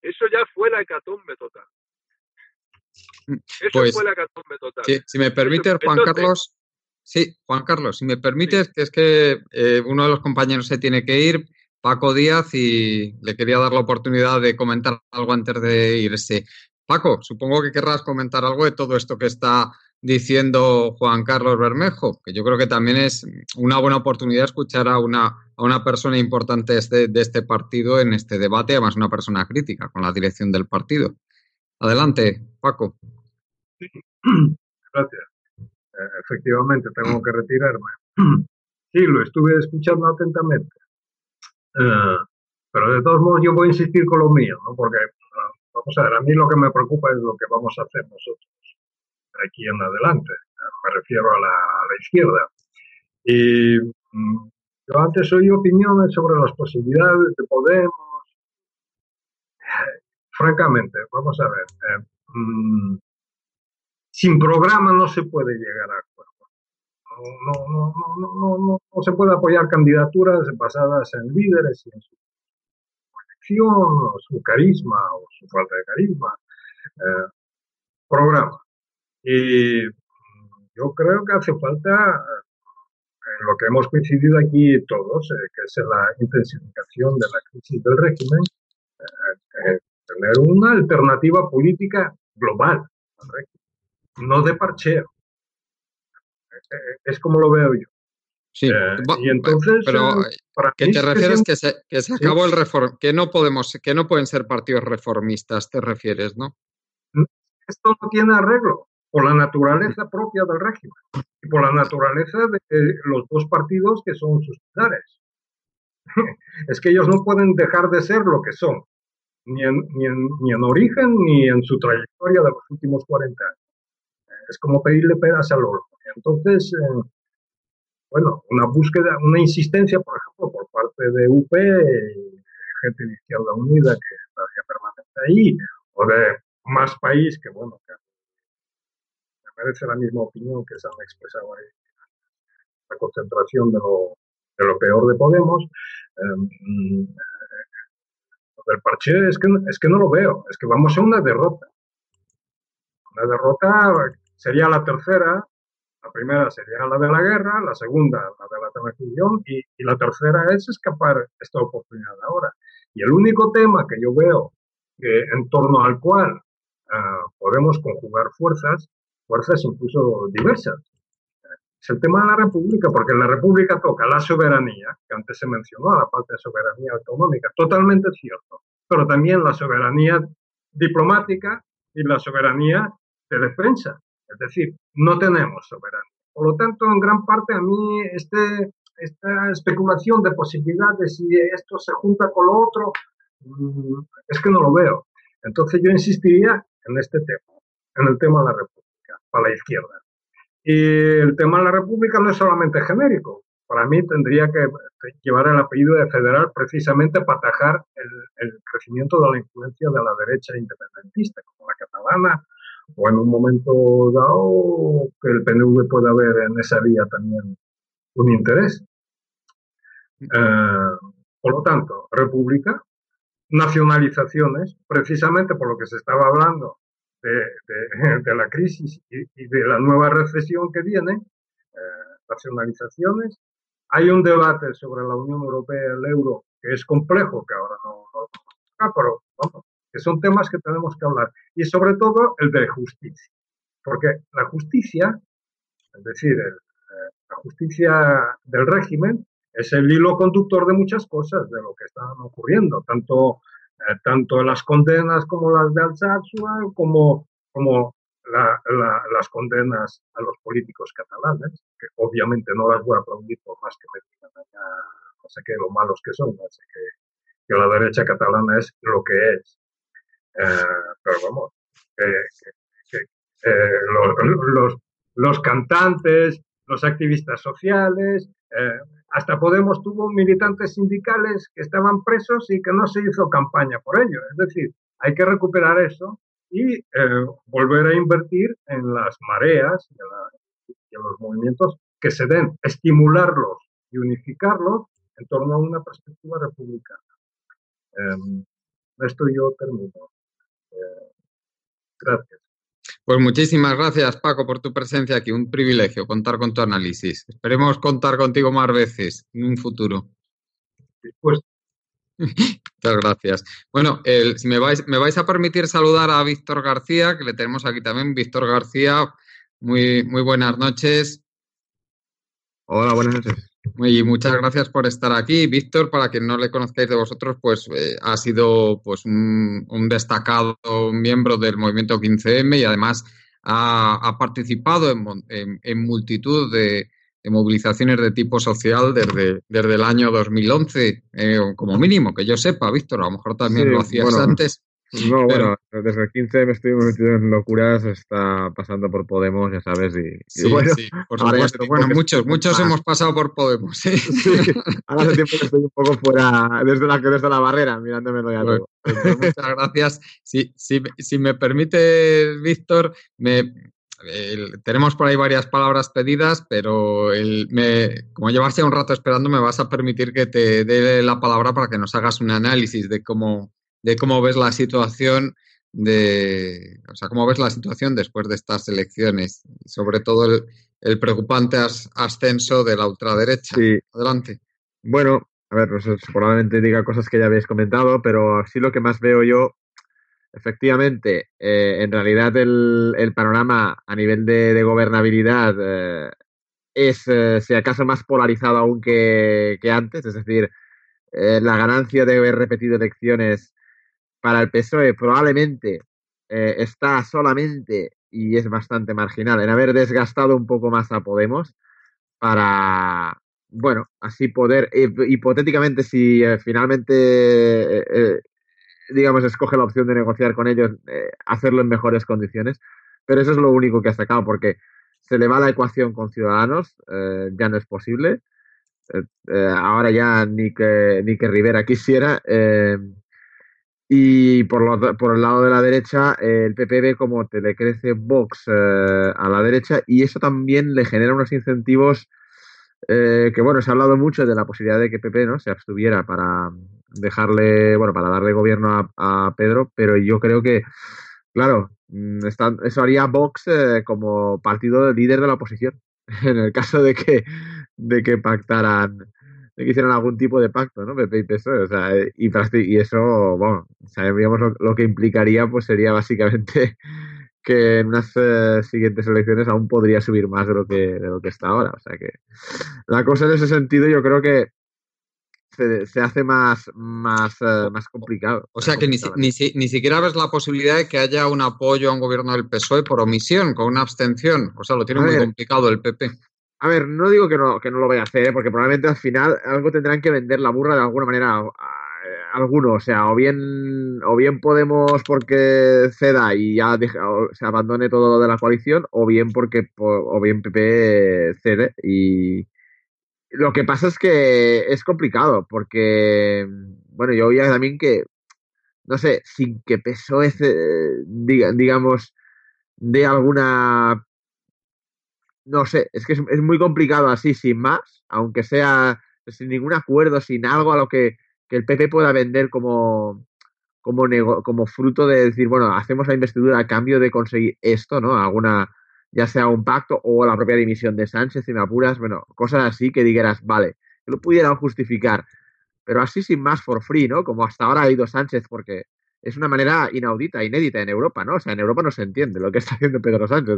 Eso ya fue la hecatombe total. Eso Pues, fue la hecatombe total. si, si me permites, Juan Entonces- Carlos. Sí, Juan Carlos, si me permites, que es que eh, uno de los compañeros se tiene que ir, Paco Díaz, y le quería dar la oportunidad de comentar algo antes de irse. Paco, supongo que querrás comentar algo de todo esto que está diciendo Juan Carlos Bermejo, que yo creo que también es una buena oportunidad escuchar a una, a una persona importante de este, de este partido en este debate, además una persona crítica con la dirección del partido. Adelante, Paco. Gracias. Eh, efectivamente, tengo que retirarme. Sí, lo estuve escuchando atentamente. Eh, pero de todos modos, yo voy a insistir con lo mío, ¿no? Porque, vamos a ver, a mí lo que me preocupa es lo que vamos a hacer nosotros aquí en adelante. Me refiero a la, a la izquierda. Y mm, yo antes oí opiniones sobre las posibilidades de Podemos. Francamente, vamos a ver. eh, mm, sin programa no se puede llegar a acuerdo. No, no, no, no, no, no, se puede apoyar candidaturas basadas en líderes y en su proyección, o su carisma, o su falta de carisma. Eh, programa. Y mm, yo creo que hace falta, en lo que hemos coincidido aquí todos, eh, que es la intensificación de la crisis del régimen, eh, eh, tener una alternativa política global al régimen, no de parcheo. Es como lo veo yo. Sí, Eh, y entonces, pero eh, para ¿qué mí te refieres que se, que se Sí. acabó el reform, que no podemos, que no pueden ser partidos reformistas, te refieres, ¿no? esto no tiene arreglo por la naturaleza propia del régimen y por la naturaleza de los dos partidos que son sus pilares. es que ellos no pueden dejar de ser lo que son, ni en, ni en, ni en origen ni en su trayectoria de los últimos 40 años. Es como pedirle peras al olmo. Entonces, eh, bueno, una búsqueda, una insistencia, por ejemplo, por parte de UP, gente de Izquierda Unida que todavía permanece ahí, o de más país que, bueno, que merece la misma opinión que se han expresado ahí, la concentración de lo, de lo peor de Podemos. eh, del parche es que, es que no lo veo, es que vamos a una derrota. Una derrota sería la tercera, la primera sería la de la guerra, la segunda la de la transición y, y la tercera es escapar esta oportunidad ahora. Y el único tema que yo veo que en torno al cual ah, podemos conjugar fuerzas, fuerzas incluso diversas, es el tema de la República, porque la República toca la soberanía, que antes se mencionó, la parte de soberanía autonómica, totalmente cierto, pero también la soberanía diplomática y la soberanía de defensa. Es decir, no tenemos soberanía. Por lo tanto, en gran parte a mí este, esta especulación de posibilidades si esto se junta con lo otro, mm, es que no lo veo. Entonces yo insistiría en este tema, en el tema de la República, para la izquierda. Y el tema de la República no es solamente genérico. Para mí tendría que llevar el apellido de federal precisamente para atajar el, el crecimiento de la influencia de la derecha independentista, como la catalana, o en un momento dado que el PNV pueda ver en esa vía también un interés. Eh, por lo tanto, República, nacionalizaciones, precisamente por lo que se estaba hablando de, de- de la crisis y, y de la nueva recesión que viene, eh, nacionalizaciones. Hay un debate sobre la Unión Europea el euro que es complejo, que ahora no, no ah, pero vamos, que son temas que tenemos que hablar. Y sobre todo el de justicia, porque la justicia, es decir, el, eh, la justicia del régimen, es el hilo conductor de muchas cosas de lo que están ocurriendo, tanto, eh, tanto las condenas como las de Alsasua, como, como la- la- las condenas a los políticos catalanes, que obviamente no las voy a aplaudir por más que me digan allá, no sé qué, lo malos que son, no sé que, que la derecha catalana es lo que es. Eh, pero vamos, eh, los, los- los cantantes, los activistas sociales, eh, hasta Podemos tuvo militantes sindicales que estaban presos y que no se hizo campaña por ello. Es decir, hay que recuperar eso y eh, volver a invertir en las mareas y en, la- y en los movimientos que se den, estimularlos y unificarlos en torno a una perspectiva republicana. Eh, esto yo termino. Eh, gracias. Pues muchísimas gracias, Paco, por tu presencia aquí. Un privilegio contar con tu análisis. Esperemos contar contigo más veces en un futuro. Dispuesto. Muchas gracias. Bueno, el- si me vais, me vais a permitir saludar a Víctor García, que le tenemos aquí también. Víctor García, muy, muy buenas noches. Hola, buenas noches. Y muchas gracias por estar aquí. Víctor, para quien no le conozcáis de vosotros, pues eh, ha sido pues un, un destacado miembro del movimiento 15M y además ha, ha participado en, en- en multitud de, de movilizaciones de tipo social desde, desde el año 2011, eh, como mínimo, que yo sepa, Víctor, a lo mejor también Sí, lo hacías bueno, antes. No, Pero- bueno, desde el 15 me estoy metido en locuras, está pasando por Podemos, ya sabes, y, y Sí, bueno, sí, por supuesto. Bueno, muchos, muchos hemos pasado por Podemos. ¿eh? Sí, ahora hace tiempo que estoy un poco fuera, desde la, desde la barrera, mirándomelo ya Pues- todo. pues muchas gracias. Si, si, si me permite, Víctor, me, el- tenemos por ahí varias palabras pedidas, pero el, me, como llevas ya un rato esperando, me vas a permitir que te dé la palabra para que nos hagas un análisis de cómo, de cómo ves la situación de, o sea, cómo ves la situación después de estas elecciones, sobre todo el, el preocupante as- ascenso de la ultraderecha. Sí. Adelante. Bueno, a ver, pues, probablemente diga cosas que ya habéis comentado, pero así lo que más veo yo efectivamente, eh, en realidad el, el, panorama a nivel de, de gobernabilidad eh, es, eh, si acaso, más polarizado aún que, que antes, es decir, la ganancia de haber repetido elecciones para el PSOE probablemente eh, está solamente, y es bastante marginal, en haber desgastado un poco más a Podemos para, bueno, así poder, hipotéticamente, si eh, finalmente, eh, eh, digamos, escoge la opción de negociar con ellos, eh, hacerlo en mejores condiciones. Pero eso es lo único que ha sacado, porque se le va la ecuación con Ciudadanos, eh, ya no es posible. Eh, ahora ya ni que, ni que Rivera quisiera. Y por, lo, por el lado de la derecha, el PP ve como te le crece Vox a la derecha y eso también le genera unos incentivos eh, que bueno, se ha hablado mucho de la posibilidad de que PP ¿no? se abstuviera para dejarle, bueno, para darle gobierno a, a Pedro, pero yo creo que, claro, mm, está, eso haría Vox eh, como partido líder de la oposición, en el caso de que, de que pactaran, de que hicieran algún tipo de pacto, ¿no? PP y PSOE, o sea, y, y eso, bueno, sabríamos lo, lo que implicaría, pues sería básicamente que en unas eh, siguientes elecciones aún podría subir más de lo que de lo que está ahora. O sea que la cosa en ese sentido yo creo que se, se hace más más, uh, más complicado. O sea que ni, ni, ni, siquiera ves la posibilidad de que haya un apoyo a un gobierno del PSOE por omisión, con una abstención. O sea, lo tiene a muy ver, complicado el PP. A ver, no digo que no, que no lo vaya a hacer, porque probablemente al final algo tendrán que vender la burra de alguna manera. A, alguno, o sea, o bien, o bien Podemos porque ceda y ya se abandone todo lo de la coalición, o bien porque, o bien PP cede y lo que pasa es que es complicado porque, bueno, yo oía también que, no sé, sin que PSOE, diga, digamos, de alguna, no sé, es que es, muy complicado así, sin más, aunque sea sin ningún acuerdo, sin algo a lo que que el PP pueda vender como, como, como fruto de decir, bueno, hacemos la investidura a cambio de conseguir esto, ¿no? Alguna, ya sea un pacto o la propia dimisión de Sánchez, si me apuras, bueno, cosas así que dijeras, vale, que lo pudieran justificar, pero así sin más for free, ¿no? Como hasta ahora ha ido Sánchez, porque es una manera inaudita, inédita en Europa, ¿no? O sea, en Europa no se entiende lo que está haciendo Pedro Sánchez.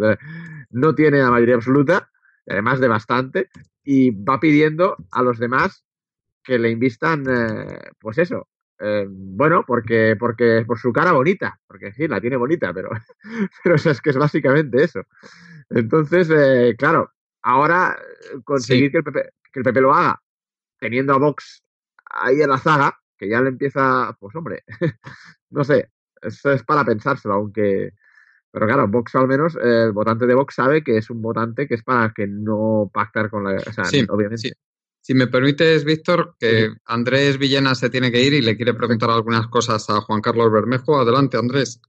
No tiene la mayoría absoluta, además de bastante, y va pidiendo a los demás que le invistan, eh, pues eso, eh, bueno, porque, porque por su cara bonita, porque sí, la tiene bonita, pero, pero es que es básicamente eso. Entonces, eh, claro, ahora conseguir sí. que, el PP, que el PP lo haga, teniendo a Vox ahí en la zaga, que ya le empieza, pues hombre, no sé, eso es para pensárselo, aunque, pero claro, Vox al menos, el votante de Vox sabe que es un votante que es para que no pactar con la, o sea, sí, obviamente. Sí. Si me permites, Víctor, que Andrés Villena se tiene que ir y le quiere preguntar algunas cosas a Juan Carlos Bermejo. Adelante, Andrés.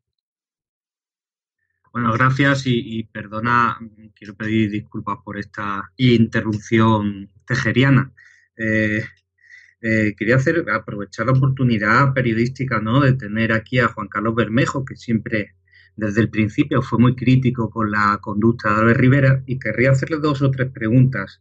Bueno, gracias y, y perdona, quiero pedir disculpas por esta interrupción tejeriana. Eh, eh, quería hacer, aprovechar la oportunidad periodística ¿no? de tener aquí a Juan Carlos Bermejo, que siempre desde el principio fue muy crítico con la conducta de Albert Rivera, y querría hacerle dos o tres preguntas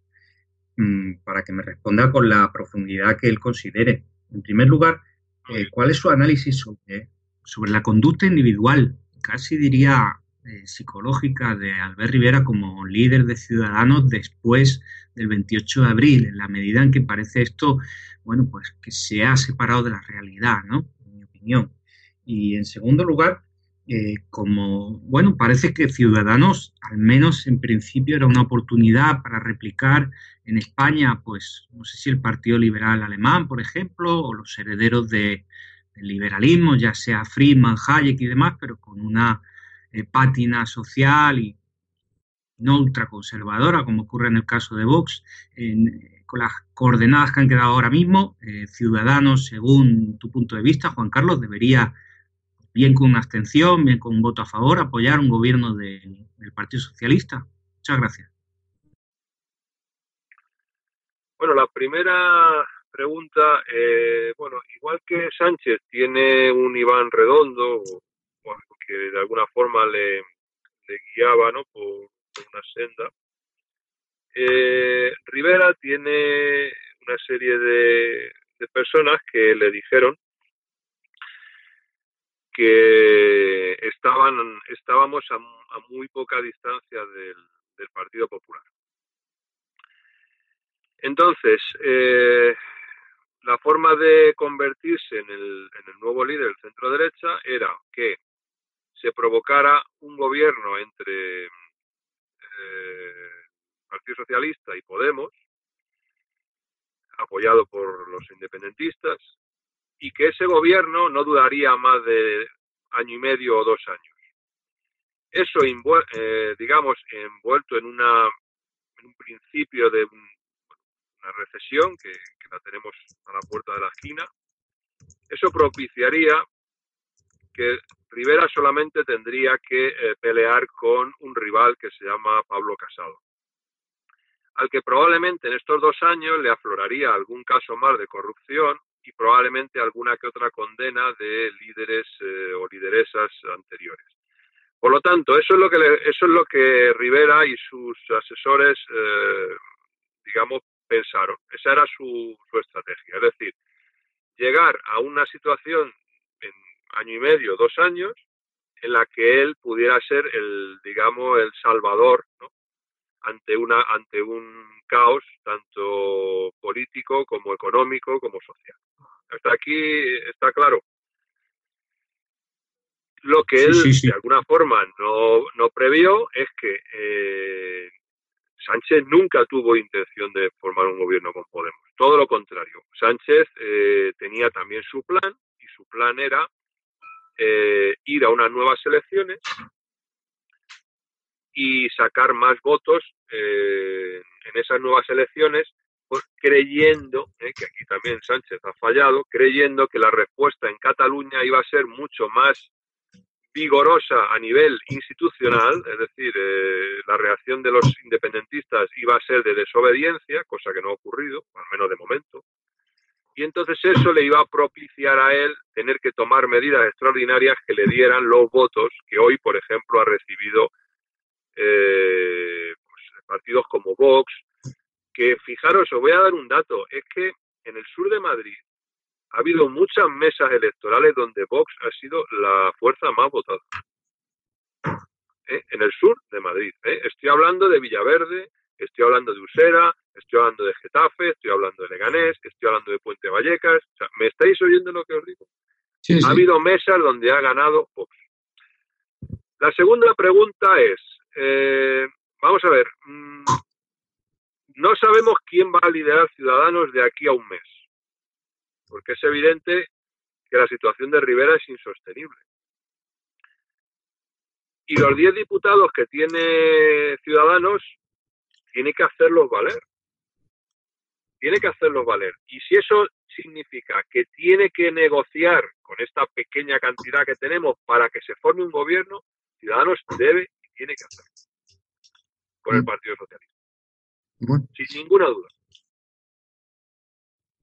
Mm, para que me responda con la profundidad que él considere. En primer lugar, eh, ¿cuál es su análisis sobre, sobre, la conducta individual, casi diría eh, psicológica, de Albert Rivera como líder de Ciudadanos después del 28 de abril, en la medida en que parece esto, bueno, pues que se ha separado de la realidad, ¿no? En mi opinión. Y en segundo lugar, eh, como, bueno, parece que Ciudadanos, al menos en principio, era una oportunidad para replicar en España, pues, no sé si el Partido Liberal Alemán, por ejemplo, o los herederos de, del liberalismo, ya sea Friedman, Hayek y demás, pero con una eh, pátina social y no ultraconservadora, como ocurre en el caso de Vox, en, con las coordenadas que han quedado ahora mismo, eh, Ciudadanos, según tu punto de vista, Juan Carlos, debería bien con abstención, bien con un voto a favor, apoyar un gobierno de, del Partido Socialista? Muchas gracias. Bueno, la primera pregunta, eh, bueno, igual que Sánchez tiene un Iván redondo, bueno, que de alguna forma le, guiaba ¿no? por, una senda, eh, Rivera tiene una serie de personas que le dijeron que estaban, estábamos a, muy poca distancia del, Partido Popular. Entonces, eh, la forma de convertirse en el, en el nuevo líder del centro derecha era que se provocara un gobierno entre eh, Partido Socialista y Podemos, apoyado por los independentistas, y que ese gobierno no duraría más de año y medio o dos años. Eso, eh, digamos, envuelto en, una, en un principio de un, una recesión que, la tenemos a la puerta de la esquina, eso propiciaría que Rivera solamente tendría que eh, pelear con un rival que se llama Pablo Casado, al que probablemente en estos dos años le afloraría algún caso más de corrupción y probablemente alguna que otra condena de líderes eh, o lideresas anteriores. Por lo tanto, eso es lo que le- eso es lo que Rivera y sus asesores, eh, digamos, pensaron. Esa era su, su estrategia. Es decir, llegar a una situación en año y medio, dos años, en la que él pudiera ser el, digamos, el salvador, ¿no? Ante una, ante un caos tanto político como económico como social. Hasta aquí está claro. Lo que Sí, él sí, sí. de alguna forma no, no previó es que eh, Sánchez nunca tuvo intención de formar un gobierno con Podemos. Todo lo contrario. Sánchez eh, tenía también su plan y su plan era eh, ir a unas nuevas elecciones y sacar más votos eh, en esas nuevas elecciones, pues, creyendo, eh, que aquí también Sánchez ha fallado, creyendo que la respuesta en Cataluña iba a ser mucho más vigorosa a nivel institucional, es decir, eh, la reacción de los independentistas iba a ser de desobediencia, cosa que no ha ocurrido, al menos de momento. Y entonces eso le iba a propiciar a él tener que tomar medidas extraordinarias que le dieran los votos que hoy, por ejemplo, ha recibido eh, pues, partidos como Vox, que fijaros, os voy a dar un dato, es que en el sur de Madrid ha habido muchas mesas electorales donde Vox ha sido la fuerza más votada. ¿Eh? En el sur de Madrid. ¿eh? Estoy hablando de Villaverde, estoy hablando de Usera, estoy hablando de Getafe, estoy hablando de Leganés, estoy hablando de Puente Vallecas. O sea, ¿Me estáis oyendo lo que os digo? Sí, Ha habido mesas donde ha ganado Vox. La segunda pregunta es, eh, vamos a ver, mm, no sabemos quién va a liderar Ciudadanos de aquí a un mes, porque es evidente que la situación de Rivera es insostenible. Y los 10 diputados que tiene Ciudadanos tiene que hacerlos valer. Tiene que hacerlos valer. Y si eso significa que tiene que negociar con esta pequeña cantidad que tenemos para que se forme un gobierno, Ciudadanos debe tiene que hacerlo con el Partido Socialista. Bueno. Sin ninguna duda.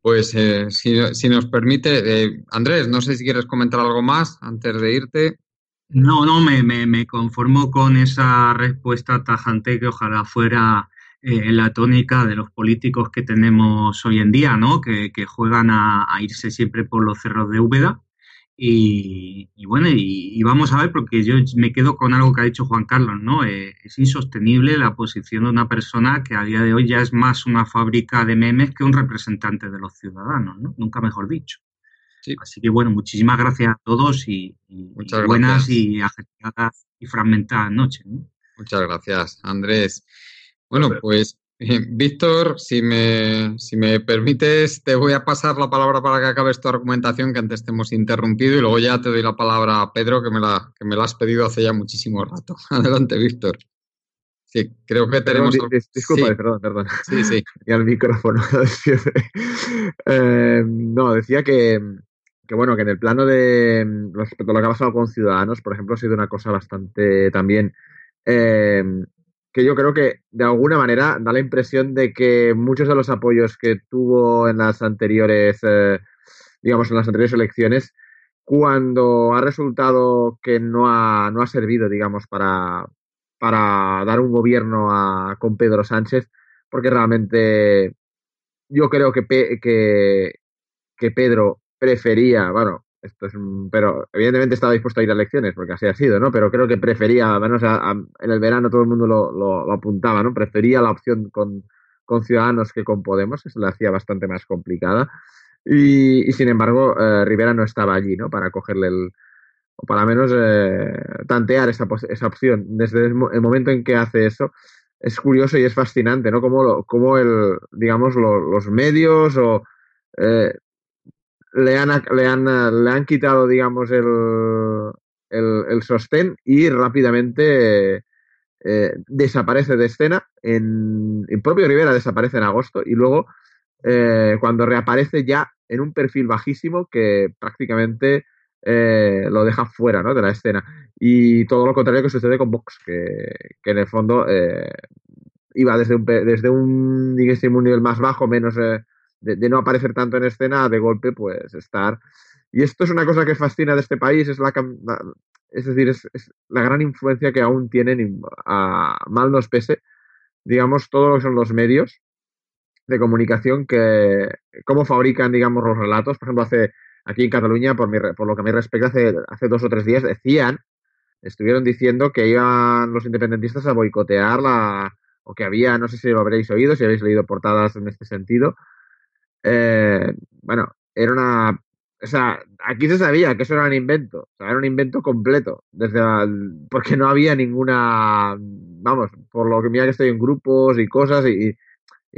Pues eh, si, si nos permite, eh, Andrés, no sé si quieres comentar algo más antes de irte. No, no, me, me, me conformo con esa respuesta tajante que ojalá fuera eh, la tónica de los políticos que tenemos hoy en día, ¿no? Que, que juegan a, a irse siempre por los cerros de Úbeda. Y, y bueno, y, y vamos a ver, porque yo me quedo con algo que ha dicho Juan Carlos, ¿no? Eh, es insostenible la posición de una persona que a día de hoy ya es más una fábrica de memes que un representante de los ciudadanos, ¿no? Nunca mejor dicho. Así que bueno, muchísimas gracias a todos y, y- Muchas y buenas gracias. y ajetreadas y fragmentadas noches. ¿no? Muchas gracias, Andrés. Bueno, pues Víctor, si me, si me permites, te voy a pasar la palabra para que acabes tu argumentación que antes te hemos interrumpido y luego ya te doy la palabra a Pedro que me la, que me la has pedido hace ya muchísimo rato. Adelante, Víctor. Sí, creo que tenemos... di- dis- disculpa, Sí. perdón, perdón. Sí, sí. Y al micrófono. Eh, no, decía que, que, bueno, que en el plano de respecto a lo que ha pasado con Ciudadanos, por ejemplo, ha sido una cosa bastante también eh, que yo creo que de alguna manera da la impresión de que muchos de los apoyos que tuvo en las anteriores, eh, digamos, en las anteriores elecciones, cuando ha resultado que no ha, no ha servido, digamos, para, para dar un gobierno a, con Pedro Sánchez, porque realmente yo creo que, que, que Pedro prefería, bueno, esto es, pero evidentemente estaba dispuesto a ir a elecciones porque así ha sido, ¿no? Pero creo que prefería, bueno, o sea, a- en el verano todo el mundo lo, lo- apuntaba, ¿no? Prefería la opción con, con Ciudadanos que con Podemos, que se la hacía bastante más complicada. Y, sin embargo, eh, Rivera no estaba allí, ¿no? Para cogerle el, o para menos eh, tantear esa, esa opción. Desde el, mo- el momento en que hace eso, es curioso y es fascinante, ¿no? Como, como el, digamos, lo- los medios o eh, le han, le han, eh, le han quitado, digamos, el, el, el sostén y rápidamente eh, desaparece de escena. En, el propio Rivera desaparece en agosto y luego eh, cuando reaparece ya en un perfil bajísimo que prácticamente eh, lo deja fuera ¿no? de la escena. Y todo lo contrario que sucede con Vox, que, que en el fondo eh, iba desde un, desde un, digamos, un nivel más bajo, menos de, no aparecer tanto en escena, de golpe, pues estar. Y esto es una cosa que fascina de este país, es la, es decir, es, la gran influencia que aún tienen, a mal nos pese, digamos, todo lo que son los medios de comunicación que cómo fabrican, digamos, los relatos. Por ejemplo, hace aquí en Cataluña, por, mi por lo que a mí respecta, hace, hace dos o tres días decían, estuvieron diciendo que iban los independentistas a boicotear la, o que había, no sé si lo habréis oído, si habéis leído portadas en este sentido. Eh, bueno, era una, o sea, aquí se sabía que eso era un invento, o sea, era un invento completo, desde porque no había ninguna, vamos, por lo que mira que estoy en grupos y cosas y,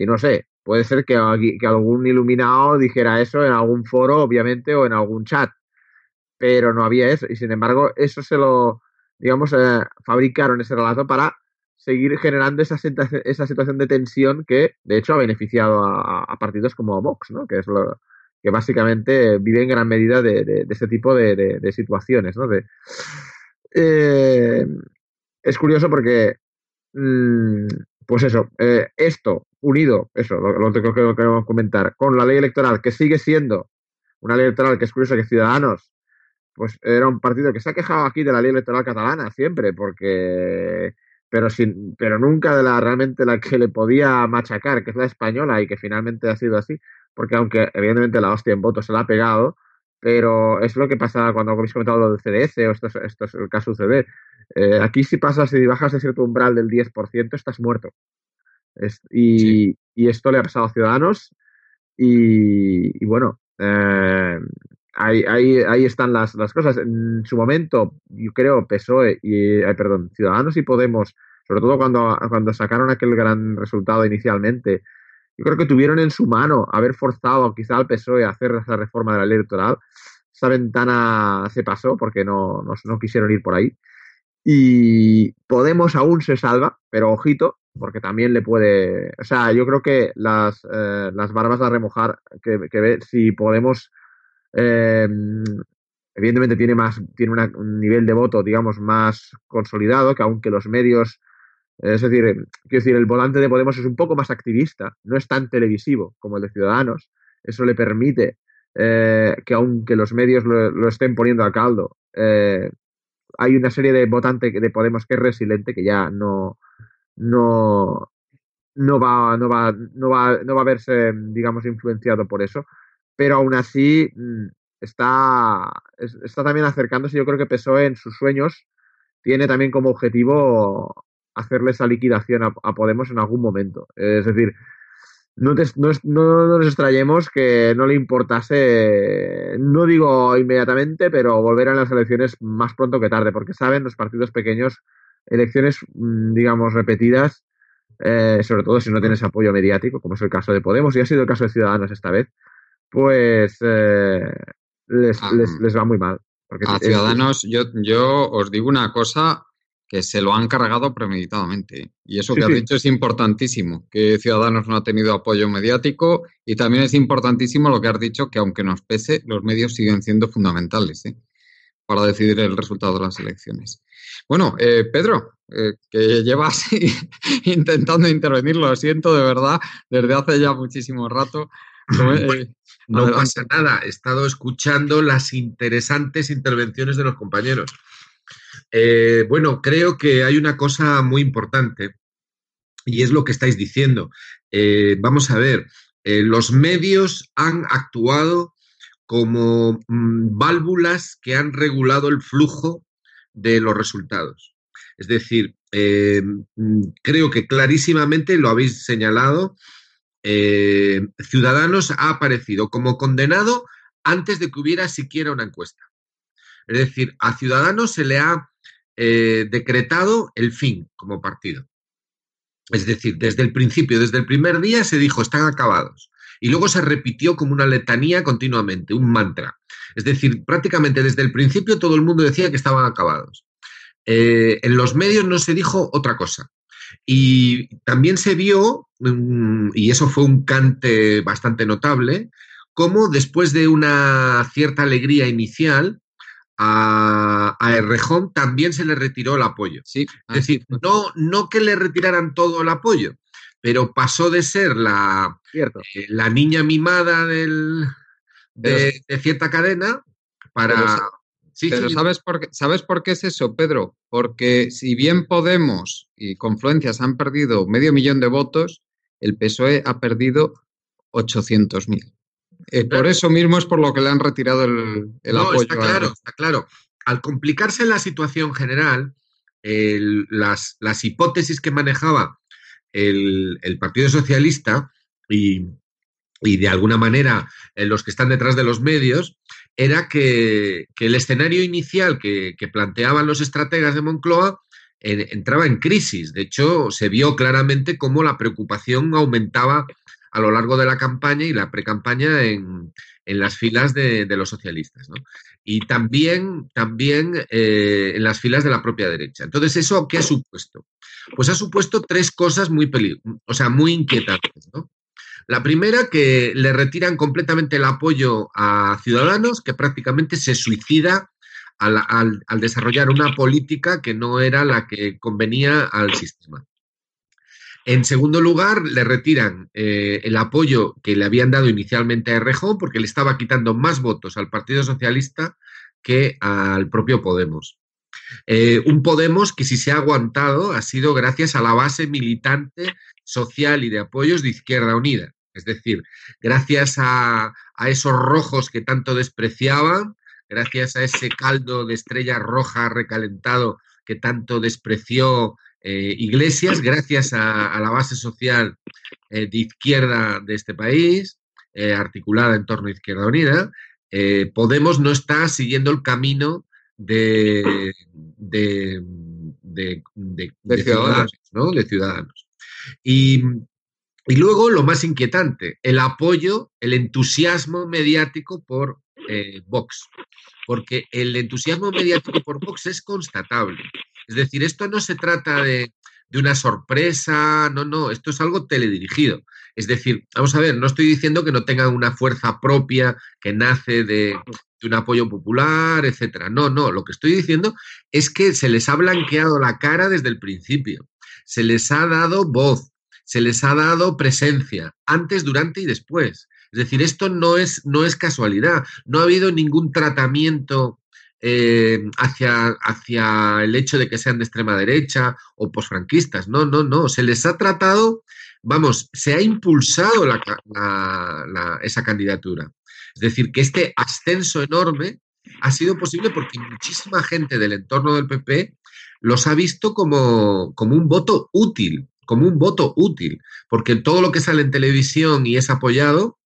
no sé, puede ser que algún iluminado dijera eso en algún foro, obviamente, o en algún chat, pero no había eso. Y sin embargo, eso se lo, digamos, eh, fabricaron ese relato para seguir generando esa, esa situación de tensión que, de hecho, ha beneficiado a, partidos como Vox, ¿no? Que es lo que básicamente vive en gran medida de, de, ese tipo de, situaciones, ¿no? Eh, es curioso porque Mm, pues eso, eh, esto unido, eso, lo, lo que queremos comentar, con la ley electoral, que sigue siendo una ley electoral que es curioso que Ciudadanos, pues era un partido que se ha quejado aquí de la ley electoral catalana siempre, porque pero sin, pero nunca de la realmente la que le podía machacar, que es la española, y que finalmente ha sido así, porque aunque evidentemente la hostia en votos se la ha pegado, pero es lo que pasa cuando habéis comentado lo del CDS, o esto es, esto es el caso UCD. Eh, aquí si pasas, si bajas de cierto umbral del 10%, estás muerto. Es- y, y esto le ha pasado a Ciudadanos y, y bueno, eh, ahí, ahí, ahí están las, las cosas. En su momento, yo creo, PSOE y, perdón, Ciudadanos y Podemos, sobre todo cuando, cuando sacaron aquel gran resultado inicialmente, yo creo que tuvieron en su mano haber forzado quizá al PSOE a hacer esa reforma de la ley electoral. Esa ventana se pasó porque no, no, no quisieron ir por ahí. Y Podemos aún se salva, pero ojito, porque también le puede. O sea, yo creo que las, eh, las barbas a remojar, que, que ve, si Podemos. Eh, evidentemente tiene más tiene un nivel de voto digamos más consolidado que aunque los medios es decir eh, quiero decir el volante de Podemos es un poco más activista no es tan televisivo como el de Ciudadanos. Eso le permite eh, que aunque los medios lo, lo estén poniendo a caldo eh, hay una serie de votantes de Podemos que es resiliente que ya no no no va no va no va no va a verse digamos influenciado por eso pero aún así mm, está es- está también acercándose. Yo creo que PSOE en sus sueños tiene también como objetivo hacerle esa liquidación a, Podemos en algún momento. Es decir no, te- no nos extrañemos que no le importase, no digo inmediatamente, pero volver a las elecciones más pronto que tarde, porque saben los partidos pequeños, elecciones, mm, digamos, repetidas, eh, sobre todo si no tienes apoyo mediático, como es el caso de Podemos, y ha sido el caso de Ciudadanos esta vez, pues eh, les, Ah, les, les va muy mal. Porque A es- Ciudadanos, yo, yo os digo una cosa que se lo han cargado premeditadamente. Y eso Sí, que sí. has dicho es importantísimo, que Ciudadanos no ha tenido apoyo mediático y también es importantísimo lo que has dicho, que aunque nos pese, los medios siguen siendo fundamentales ¿eh? para decidir el resultado de las elecciones. Bueno, eh, Pedro, eh, que llevas intentando intervenir, lo siento de verdad, desde hace ya muchísimo rato. No pasa nada, he estado escuchando las interesantes intervenciones de los compañeros. Eh, bueno, creo que hay una cosa muy importante y es lo que estáis diciendo. Eh, vamos a ver, eh, los medios han actuado como mm, válvulas que han regulado el flujo de los resultados. Es decir, mm, creo que clarísimamente lo habéis señalado, eh, Ciudadanos ha aparecido como condenado antes de que hubiera siquiera una encuesta. Es decir, a Ciudadanos se le ha eh, decretado el fin como partido. Es decir, desde el principio, desde el primer día se dijo, están acabados. Y luego se repitió como una letanía continuamente, un mantra. Es decir, prácticamente desde el principio todo el mundo decía que estaban acabados. Eh, en los medios no se dijo otra cosa. Y también se vio, mm, y eso fue un cante bastante notable, cómo después de una cierta alegría inicial, a, a Errejón también se le retiró el apoyo. Sí, es decir, no, no que le retiraran todo el apoyo, pero pasó de ser la, eh, la niña mimada del, de, de cierta cadena para... Sí, pero sí. ¿sabes, por qué, ¿sabes por qué es eso, Pedro? Porque si bien Podemos y Confluencias han perdido medio millón de votos, el PSOE ha perdido 800.000. Eh, por eso mismo es por lo que le han retirado el, el no, apoyo. está claro, está claro. Al complicarse la situación general, el- las, las hipótesis que manejaba el, el Partido Socialista y, y de alguna manera eh, los que están detrás de los medios, era que, que el escenario inicial que, que planteaban los estrategas de Moncloa entraba en crisis. De hecho, se vio claramente cómo la preocupación aumentaba a lo largo de la campaña y la precampaña en, en las filas de, de los socialistas. ¿no? Y también, también eh, en las filas de la propia derecha. Entonces, ¿eso qué ha supuesto? Pues ha supuesto tres cosas muy, peli o sea, muy inquietantes. La primera, que le retiran completamente el apoyo a Ciudadanos, que prácticamente se suicida al, desarrollar una política que no era la que convenía al sistema. En segundo lugar, le retiran eh, el apoyo que le habían dado inicialmente a Errejón porque le estaba quitando más votos al Partido Socialista que al propio Podemos. Eh, un Podemos que si se ha aguantado ha sido gracias a la base militante, social y de apoyos de Izquierda Unida. Es decir, gracias a, a esos rojos que tanto despreciaban, gracias a ese caldo de estrella roja recalentado que tanto despreció eh, Iglesias, gracias a, a la base social eh, de izquierda de este país, eh, articulada en torno a Izquierda Unida, Podemos no está siguiendo el camino de, de, de, de- De de Ciudadanos. ciudadanos, ¿no? De ciudadanos. Y, luego lo más inquietante, el apoyo, el entusiasmo mediático por eh, Vox. Porque el entusiasmo mediático por Vox es constatable. Es decir, esto no se trata de, de una sorpresa, no, no, esto es algo teledirigido. Es decir, vamos a ver, no estoy diciendo que no tengan una fuerza propia que nace de, de un apoyo popular, etcétera. No, no, lo que estoy diciendo es que se les ha blanqueado la cara desde el principio. Se les ha dado voz, se les ha dado presencia, antes, durante y después. Es decir, esto no es, no es casualidad. No ha habido ningún tratamiento eh, hacia, hacia el hecho de que sean de extrema derecha o posfranquistas. No, no, no. Se les ha tratado, vamos, se ha impulsado esa candidatura. Es decir, que este ascenso enorme ha sido posible porque muchísima gente del entorno del PP los ha visto como, como un voto útil, como un voto útil, porque todo lo que sale en televisión y es apoyado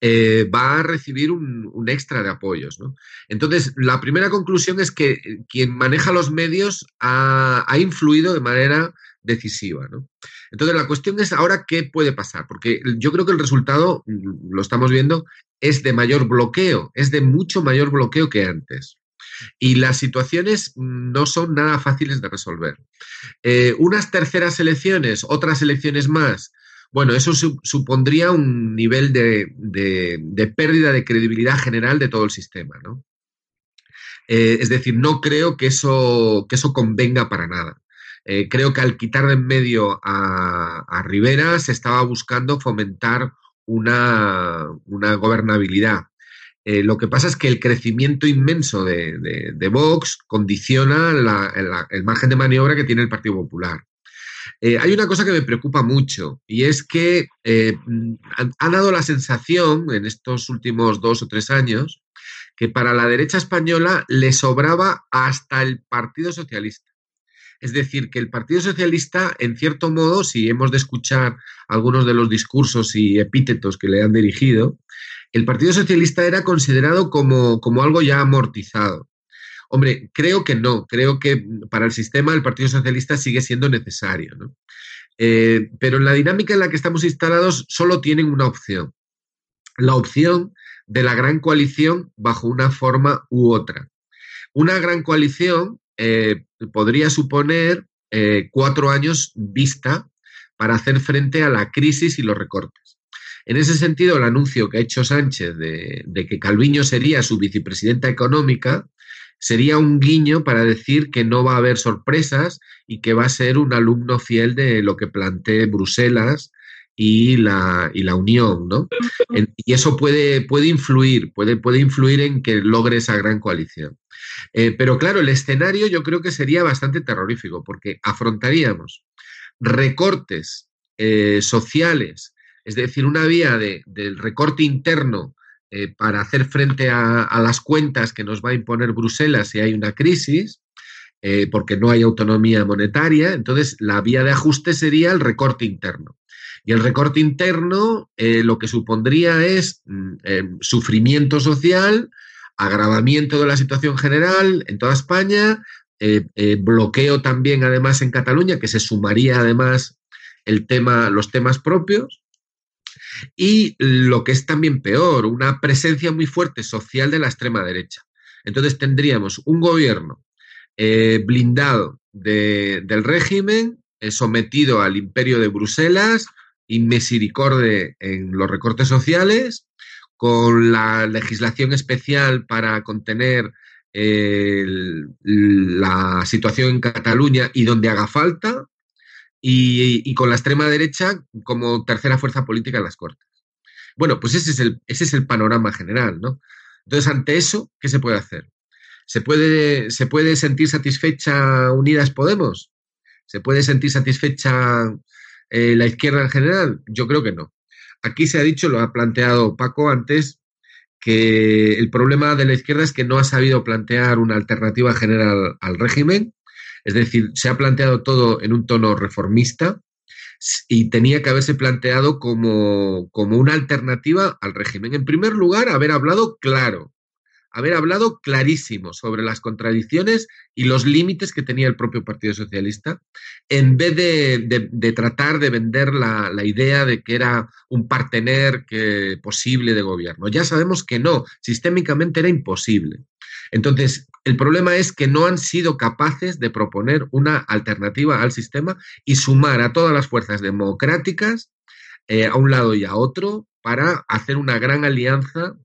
eh, va a recibir un, extra de apoyos. ¿no? Entonces, la primera conclusión es que eh, quien maneja los medios ha, ha influido de manera decisiva. ¿no? Entonces, la cuestión es ahora qué puede pasar, porque yo creo que el resultado, mm, lo estamos viendo, es de mayor bloqueo, es de mucho mayor bloqueo que antes. Y las situaciones no son nada fáciles de resolver. Eh, unas terceras elecciones, otras elecciones más, bueno, eso su- supondría un nivel de, de- de pérdida de credibilidad general de todo el sistema, ¿no? Eh, es decir, no creo que eso, que eso convenga para nada. Eh, creo que al quitar de en medio a, a Rivera se estaba buscando fomentar una, una gobernabilidad. Eh, lo que pasa es que el crecimiento inmenso de, Vox condiciona el margen de maniobra que tiene el Partido Popular. Eh, hay una cosa que me preocupa mucho y es que eh, ha dado la sensación en estos últimos dos o tres años que para la derecha española le sobraba hasta el Partido Socialista. Es decir, que el Partido Socialista, en cierto modo, si hemos de escuchar algunos de los discursos y epítetos que le han dirigido, el Partido Socialista era considerado como, como algo ya amortizado. Hombre, creo que no, creo que para el sistema el Partido Socialista sigue siendo necesario, ¿no? Eh, pero en la dinámica en la que estamos instalados solo tienen una opción. La opción de la gran coalición bajo una forma u otra. Una gran coalición eh, podría suponer eh, cuatro años vista para hacer frente a la crisis y los recortes. En ese sentido, el anuncio que ha hecho Sánchez de, que Calviño sería su vicepresidenta económica sería un guiño para decir que no va a haber sorpresas y que va a ser un alumno fiel de lo que plantee Bruselas y la, y la unión, ¿no? Y eso puede, puede influir, puede, puede influir en que logre esa gran coalición. Eh, pero claro, el escenario yo creo que sería bastante terrorífico, porque afrontaríamos recortes eh, sociales, es decir, una vía de- del recorte interno eh, para hacer frente a, las cuentas que nos va a imponer Bruselas si hay una crisis, eh, porque no hay autonomía monetaria, entonces la vía de ajuste sería el recorte interno. Y el recorte interno eh, lo que supondría es mm, sufrimiento social, agravamiento de la situación general en toda España, bloqueo también además en Cataluña, que se sumaría además el tema, los temas propios, y lo que es también peor, una presencia muy fuerte social de la extrema derecha. Entonces tendríamos un gobierno eh, blindado de- del régimen, eh, sometido al imperio de Bruselas, inmisericordia en los recortes sociales, con la legislación especial para contener eh, la situación en Cataluña y donde haga falta, y, con la extrema derecha como tercera fuerza política en las Cortes. Bueno, pues ese es el, ese es el panorama general, ¿no? Entonces, ante eso, ¿qué se puede hacer? ¿Se puede, ¿Se puede sentir satisfecha Unidas Podemos? ¿Se puede sentir satisfecha eh, la izquierda en general? Yo creo que no. Aquí se ha dicho, lo ha planteado Paco antes, que el problema de la izquierda es que no ha sabido plantear una alternativa general al régimen, es decir, se ha planteado todo en un tono reformista y tenía que haberse planteado como, como una alternativa al régimen. En primer lugar, haber hablado claro, haber hablado clarísimo sobre las contradicciones y los límites que tenía el propio Partido Socialista, en vez de, de- tratar de vender la, la idea de que era un partener posible de gobierno. Ya sabemos que no, sistémicamente era imposible. Entonces, el problema es que no han sido capaces de proponer una alternativa al sistema y sumar a todas las fuerzas democráticas eh, a un lado y a otro para hacer una gran alianza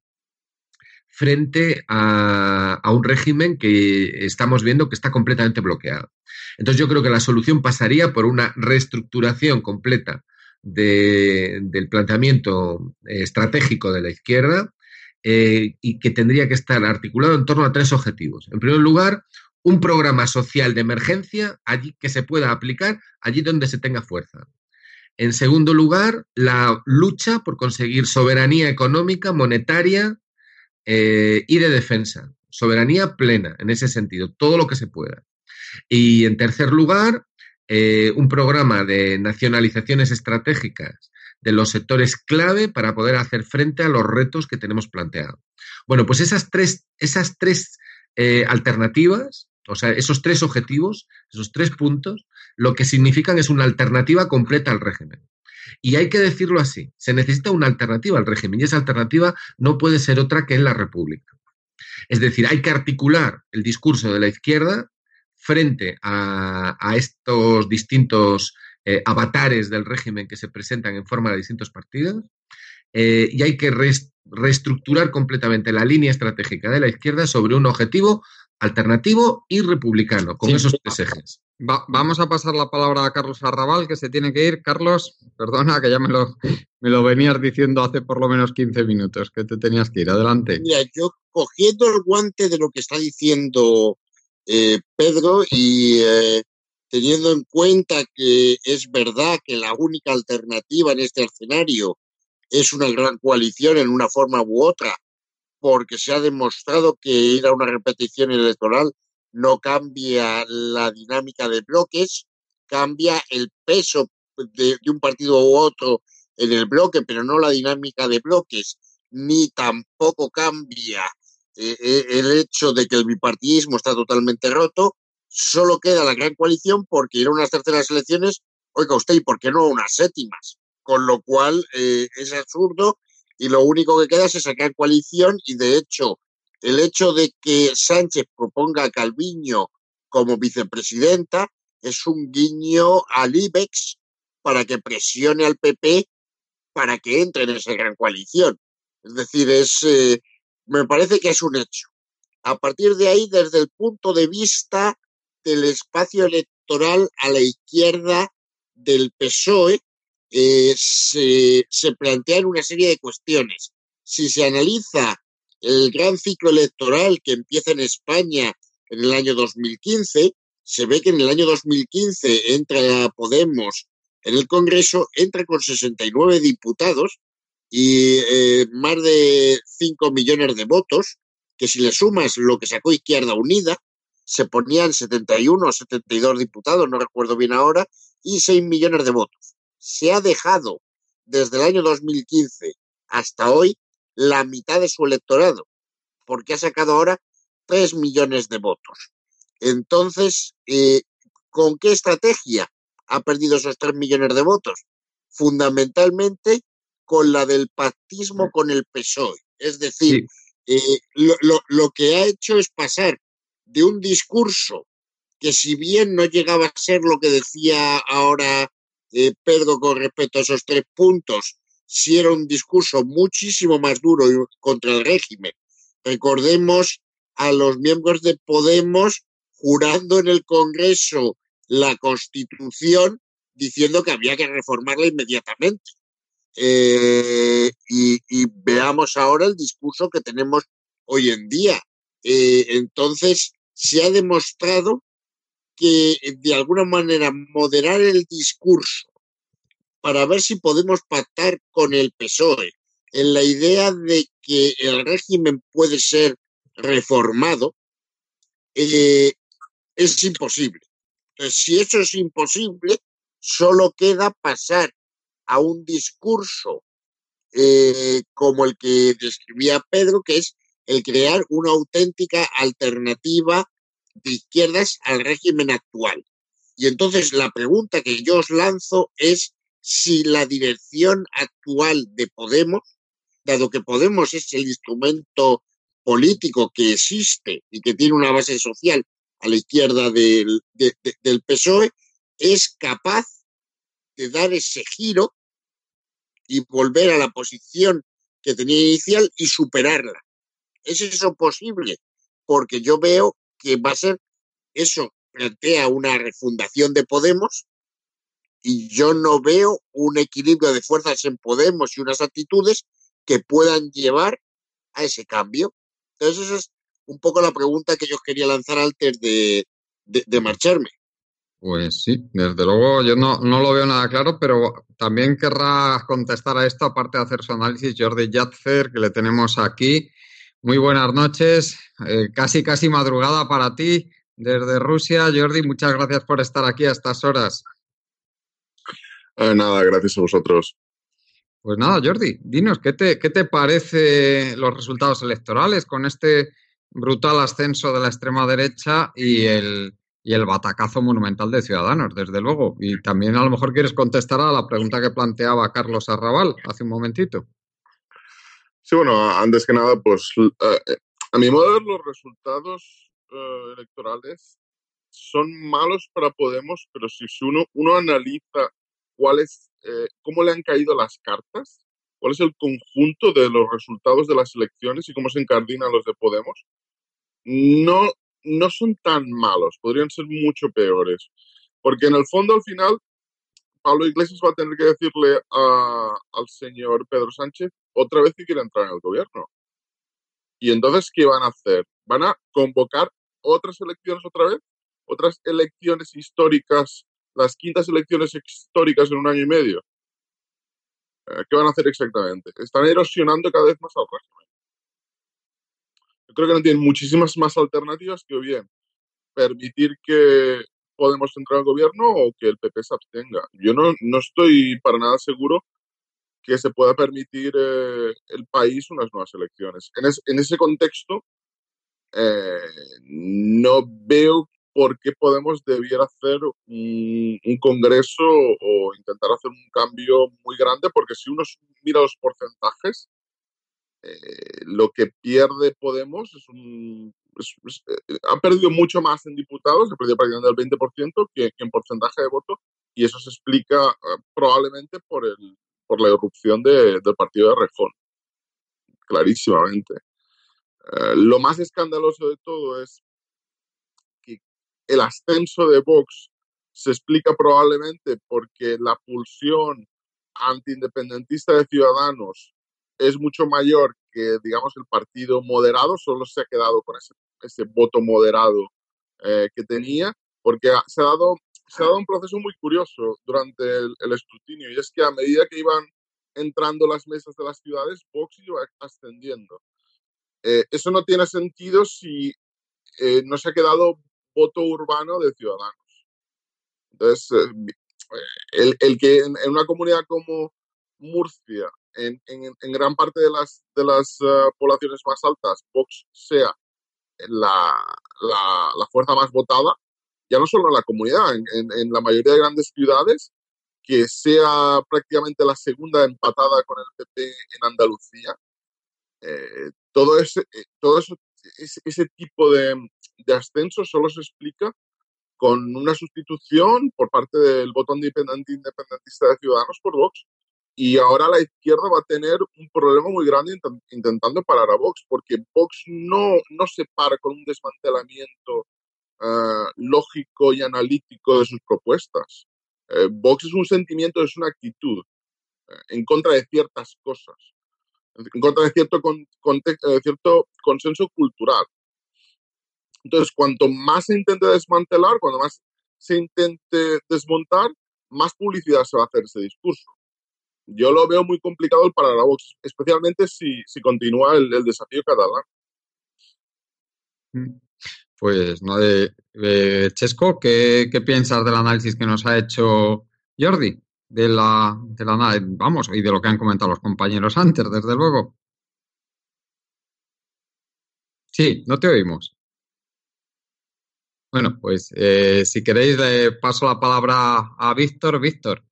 frente a, un régimen que estamos viendo que está completamente bloqueado. Entonces yo creo que la solución pasaría por una reestructuración completa de- del planteamiento eh, estratégico de la izquierda eh, y que tendría que estar articulado en torno a tres objetivos. En primer lugar, un programa social de emergencia allí que se pueda aplicar allí donde se tenga fuerza. En segundo lugar, la lucha por conseguir soberanía económica, monetaria eh, y de defensa. Soberanía plena en ese sentido, todo lo que se pueda. Y en tercer lugar, eh, un programa de nacionalizaciones estratégicas de los sectores clave para poder hacer frente a los retos que tenemos planteados. Bueno, pues esas tres, esas tres eh, alternativas, o sea, esos tres objetivos, esos tres puntos, lo que significan es una alternativa completa al régimen. Y hay que decirlo así, se necesita una alternativa al régimen y esa alternativa no puede ser otra que en la República. Es decir, hay que articular el discurso de la izquierda frente a, a estos distintos eh, avatares del régimen que se presentan en forma de distintos partidos eh, y hay que reestructurar completamente la línea estratégica de la izquierda sobre un objetivo alternativo y republicano, con Sí. esos tres ejes. Va- vamos a pasar la palabra a Carlos Arrabal, que se tiene que ir. Carlos, perdona, que ya me lo, me lo venías diciendo hace por lo menos 15 minutos, que te tenías que ir. Adelante. Mira, yo cogiendo el guante de lo que está diciendo eh, Pedro y eh, teniendo en cuenta que es verdad que la única alternativa en este escenario es una gran coalición en una forma u otra, porque se ha demostrado que ir a una repetición electoral no cambia la dinámica de bloques, cambia el peso de, un partido u otro en el bloque, pero no la dinámica de bloques, ni tampoco cambia eh, eh, el hecho de que el bipartidismo está totalmente roto, solo queda la gran coalición porque ir a unas terceras elecciones, oiga usted, ¿y por qué no a unas séptimas? Con lo cual eh, es absurdo y lo único que queda es esa gran coalición y de hecho el hecho de que Sánchez proponga a Calviño como vicepresidenta es un guiño al IBEX para que presione al PP para que entre en esa gran coalición. Es decir, es, eh, me parece que es un hecho. A partir de ahí, desde el punto de vista del espacio electoral a la izquierda del PSOE, eh, se, se plantean una serie de cuestiones. Si se analiza el gran ciclo electoral que empieza en España en el año 2015, se ve que en el año 2015 entra Podemos en el Congreso, entra con 69 diputados y eh, más de 5 millones de votos, que si le sumas lo que sacó Izquierda Unida, se ponían 71 o 72 diputados, no recuerdo bien ahora, y 6 millones de votos. Se ha dejado desde el año 2015 hasta hoy la mitad de su electorado, porque ha sacado ahora 3 millones de votos. Entonces, eh, ¿con qué estrategia ha perdido esos 3 millones de votos? Fundamentalmente con la del pactismo con el PSOE. Es decir, eh, lo, lo, lo que ha hecho es pasar de un discurso que si bien no llegaba a ser lo que decía ahora eh, Pedro con respecto a esos tres puntos, si era un discurso muchísimo más duro contra el régimen. Recordemos a los miembros de Podemos jurando en el Congreso la Constitución diciendo que había que reformarla inmediatamente. Eh, y, veamos ahora el discurso que tenemos hoy en día. Eh, entonces, se ha demostrado que de alguna manera moderar el discurso para ver si podemos pactar con el PSOE en la idea de que el régimen puede ser reformado, eh, es imposible. Entonces, si eso es imposible, solo queda pasar a un discurso eh, como el que describía Pedro, que es el crear una auténtica alternativa de izquierdas al régimen actual. Y entonces la pregunta que yo os lanzo es si la dirección actual de Podemos, dado que Podemos es el instrumento político que existe y que tiene una base social a la izquierda del, de, de, del PSOE, es capaz de dar ese giro y volver a la posición que tenía inicial y superarla. ¿Es eso posible? Porque yo veo que va a ser eso, plantea una refundación de Podemos y yo no veo un equilibrio de fuerzas en Podemos y unas actitudes que puedan llevar a ese cambio. Entonces, esa es un poco la pregunta que yo quería lanzar antes de, de, marcharme. Pues sí, desde luego yo no, no, lo veo nada claro, pero también querrá contestar a esto, aparte de hacer su análisis, Jordi Yatzer, que le tenemos aquí. Muy buenas noches, eh, casi casi madrugada para ti desde Rusia. Jordi, muchas gracias por estar aquí a estas horas. Eh, nada, gracias a vosotros. Pues nada, Jordi, dinos, ¿qué te, ¿qué te parece los resultados electorales con este brutal ascenso de la extrema derecha y el, y el batacazo monumental de Ciudadanos, desde luego. Y también a lo mejor quieres contestar a la pregunta que planteaba Carlos Arrabal hace un momentito. Sí, bueno, antes que nada, pues eh, a mi modo de ver los resultados eh, electorales son malos para Podemos, pero si uno, uno analiza cuáles, eh, cómo le han caído las cartas, cuál es el conjunto de los resultados de las elecciones y cómo se encardinan los de Podemos, no, no son tan malos, podrían ser mucho peores. Porque en el fondo, al final, Pablo Iglesias va a tener que decirle a, al señor Pedro Sánchez otra vez que quiere entrar en el gobierno. Y entonces, ¿qué van a hacer? ¿Van a convocar otras elecciones otra vez? otras elecciones históricas, las quintas elecciones históricas en un año y medio. Eh, ¿Qué van a hacer exactamente? Están erosionando cada vez más al régimen. Yo creo que no tienen muchísimas más alternativas que bien permitir que Podemos entrar al gobierno o que el PP se abstenga. Yo no, no estoy para nada seguro que se pueda permitir eh, el país unas nuevas elecciones. En, es- en ese contexto, eh, no veo por qué Podemos debiera hacer un, un congreso o intentar hacer un cambio muy grande, porque si uno mira los porcentajes, eh, lo que pierde Podemos es un... es- es- eh, ha perdido mucho más en diputados, ha perdido prácticamente el 20% que, que en porcentaje de voto, y eso se explica eh, probablemente por, el, por la irrupción de- del partido de Rejón, clarísimamente. Eh, lo más escandaloso de todo es que el ascenso de Vox se explica probablemente porque la pulsión antiindependentista de Ciudadanos es mucho mayor que, digamos, el partido moderado, solo se ha quedado con ese, voto moderado eh, que tenía, porque ha- se ha, dado, se ha dado un proceso muy curioso durante el, escrutinio, y es que a medida que iban entrando las mesas de las ciudades, Vox iba ascendiendo. Eh, eso no tiene sentido si eh, no se ha quedado voto urbano de Ciudadanos. Entonces, el, el que en una comunidad como Murcia, en, en- en gran parte de las, de eh, poblaciones más altas, Vox sea la, la, la fuerza más votada, ya no solo en la comunidad, en, en- la mayoría de grandes ciudades, que sea prácticamente la segunda empatada con el PP en Andalucía, eh, todo ese, eh, tipo de, ascenso solo se explica con una sustitución por parte del voto independentista de Ciudadanos por Vox. Y ahora la izquierda va a tener un problema muy grande inten- intentando parar a Vox, porque Vox no, no se para con un desmantelamiento eh, lógico y analítico de sus propuestas. Eh, Vox es un sentimiento, es una actitud eh, en contra de ciertas cosas, en contra de cierto, con- eh, cierto consenso cultural. Entonces, cuanto más se intente desmantelar, cuanto más se intente desmontar, más publicidad se va a hacer ese discurso. Yo lo veo muy complicado el parar a Vox, especialmente si, si continúa el, el desafío catalán. Pues no de, Chesco, ¿qué, qué piensas del análisis que nos ha hecho Jordi? De la, de la, vamos, y de lo que han comentado los compañeros antes, desde luego. Sí, no te oímos. Bueno, pues eh, si queréis le paso la palabra a Víctor. Víctor,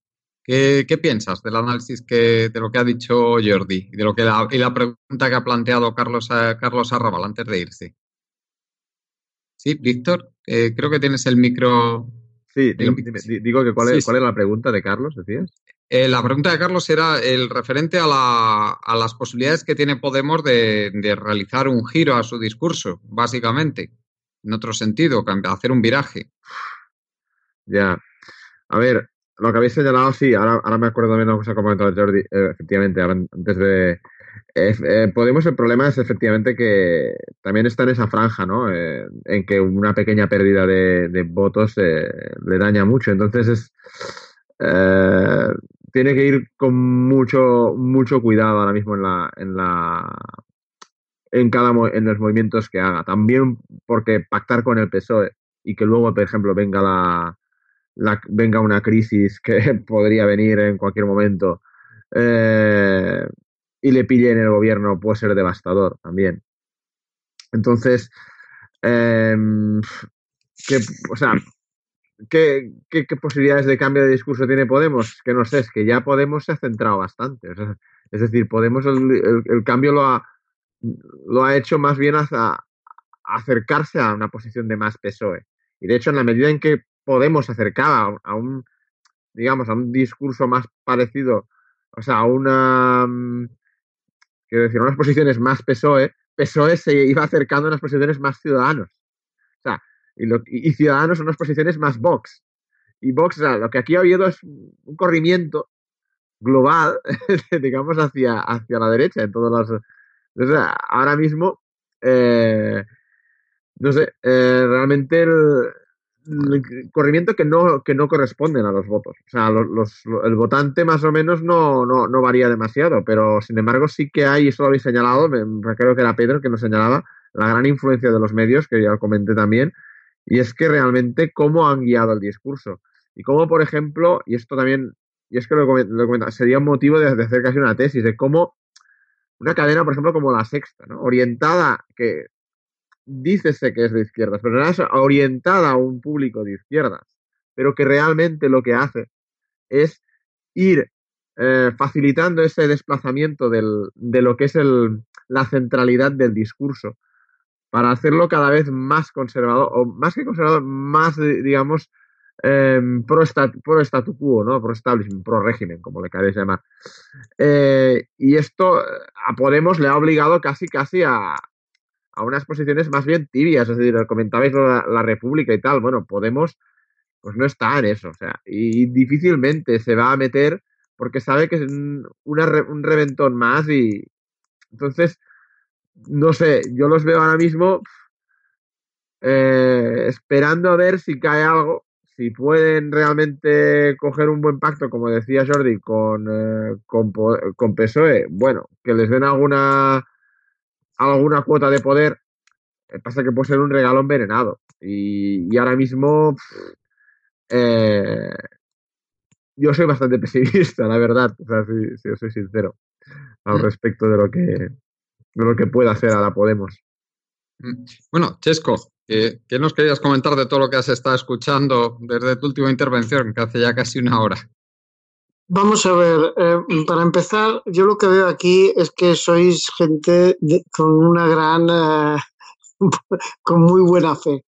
¿qué, qué piensas del análisis que, de lo que ha dicho Jordi y de lo que la, y la pregunta que ha planteado Carlos, eh, Carlos Arrabal antes de irse? Sí, Víctor, eh, creo que tienes el micro. Sí, digo, que cuál Sí, es, cuál sí. es la pregunta de Carlos, decías. Eh, la pregunta de Carlos era el referente a, la- a las posibilidades que tiene Podemos de, de realizar un giro a su discurso, básicamente, en otro sentido, hacer un viraje. Ya. A ver, lo que habéis señalado, sí, ahora, ahora me acuerdo también de una cosa que ha comentado Jordi, eh, efectivamente, antes de... eh, eh, Podemos, el problema es efectivamente que también está en esa franja, ¿no? En que una pequeña pérdida de, de votos le daña mucho. Entonces es... tiene que ir con mucho, mucho cuidado ahora mismo en la, en la, en cada en los movimientos que haga. También porque pactar con el PSOE y que luego, por ejemplo, venga la, la- venga una crisis que podría venir en cualquier momento eh, y le pille en el gobierno puede ser devastador también. Entonces, em, ¿qué, o sea, ¿qué, qué, posibilidades de cambio de discurso tiene Podemos? Que no sé, es que ya Podemos se ha centrado bastante. es decir, Podemos el cambio lo ha, lo ha hecho más bien hacia acercarse a una posición de más PSOE. Y de hecho, en la medida en que Podemos se acercaba a, un, digamos, a un discurso más parecido, o sea, a una, mm, quiero decir, unas posiciones más PSOE, PSOE se iba acercando a unas posiciones más ciudadanos. O sea, y, lo- y- y ciudadanos a unas posiciones más Vox. Y Vox, o sea, lo que aquí ha habido es un corrimiento global, digamos, hacia, hacia la derecha en todas las... ahora mismo, eh, no sé, eh, realmente el- corrimiento que no, que no corresponden a los votos. O sea, el votante más o menos no, no, no varía demasiado, pero sin embargo sí que hay, eso lo habéis señalado, creo que era Pedro que nos señalaba, la gran influencia de los medios, que ya lo comenté también, y es que realmente cómo han guiado el discurso. Y cómo, por ejemplo, y esto también, y es que lo, lo comentaba, sería un motivo de, de hacer casi una tesis, de cómo una cadena, por ejemplo, como La Sexta, ¿no? orientada, que dícese que es de izquierdas, pero es orientada a un público de izquierdas, pero que realmente lo que hace es ir eh, facilitando ese desplazamiento del- de lo que es el, la centralidad del discurso para hacerlo cada vez más conservador, o más que conservador, más, digamos, stat- pro statu quo, ¿no? Pro establishment, pro régimen, como le queréis llamar. Eh, y esto eh, a Podemos le ha obligado casi, casi a, a unas posiciones más bien tibias, es decir, comentabais la, la República y tal, bueno, Podemos pues no está en eso, o sea, y difícilmente se va a meter porque sabe que es un, una un reventón más y entonces, no sé, yo los veo ahora mismo eh, esperando a ver si cae algo, si pueden realmente coger un buen pacto, como decía Jordi, con, eh, con, con PSOE, bueno, que les den alguna, alguna cuota de poder, eh, pasa que puede ser un regalo envenenado. Y, y ahora mismo, eh, yo soy bastante pesimista, la verdad, o sea, si, os soy sincero, al respecto de lo que, de lo que pueda hacer a la Podemos. Bueno, Chesco, ¿qué, qué nos querías comentar de todo lo que has estado escuchando desde tu última intervención, que hace ya casi una hora? Vamos a ver, eh, para empezar, yo lo que veo aquí es que sois gente de- con una gran, eh, con muy buena fe.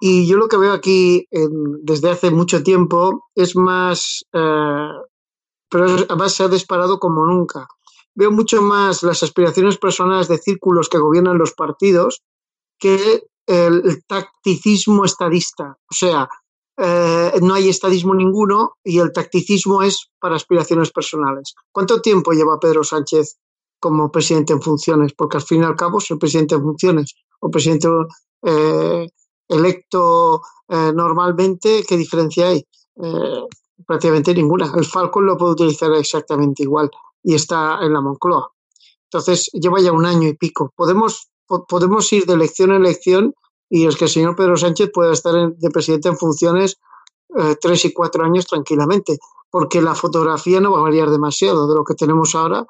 Y yo lo que veo aquí en- desde hace mucho tiempo es más, eh, pero además se ha disparado como nunca. Veo mucho más las aspiraciones personales de círculos que gobiernan los partidos que el tacticismo estadista. O sea, eh, no hay estadismo ninguno y el tacticismo es para aspiraciones personales. ¿Cuánto tiempo lleva Pedro Sánchez como presidente en funciones? Porque al fin y al cabo es el presidente en funciones o presidente eh, electo eh, normalmente, ¿qué diferencia hay? Prácticamente ninguna. El Falcon lo puede utilizar exactamente igual y está en la Moncloa. Entonces, lleva ya un año y pico. Podemos, po- podemos ir de elección en elección y es que el señor Pedro Sánchez puede estar en- de presidente en funciones eh, tres y cuatro años tranquilamente, porque la fotografía no va a variar demasiado de lo que tenemos ahora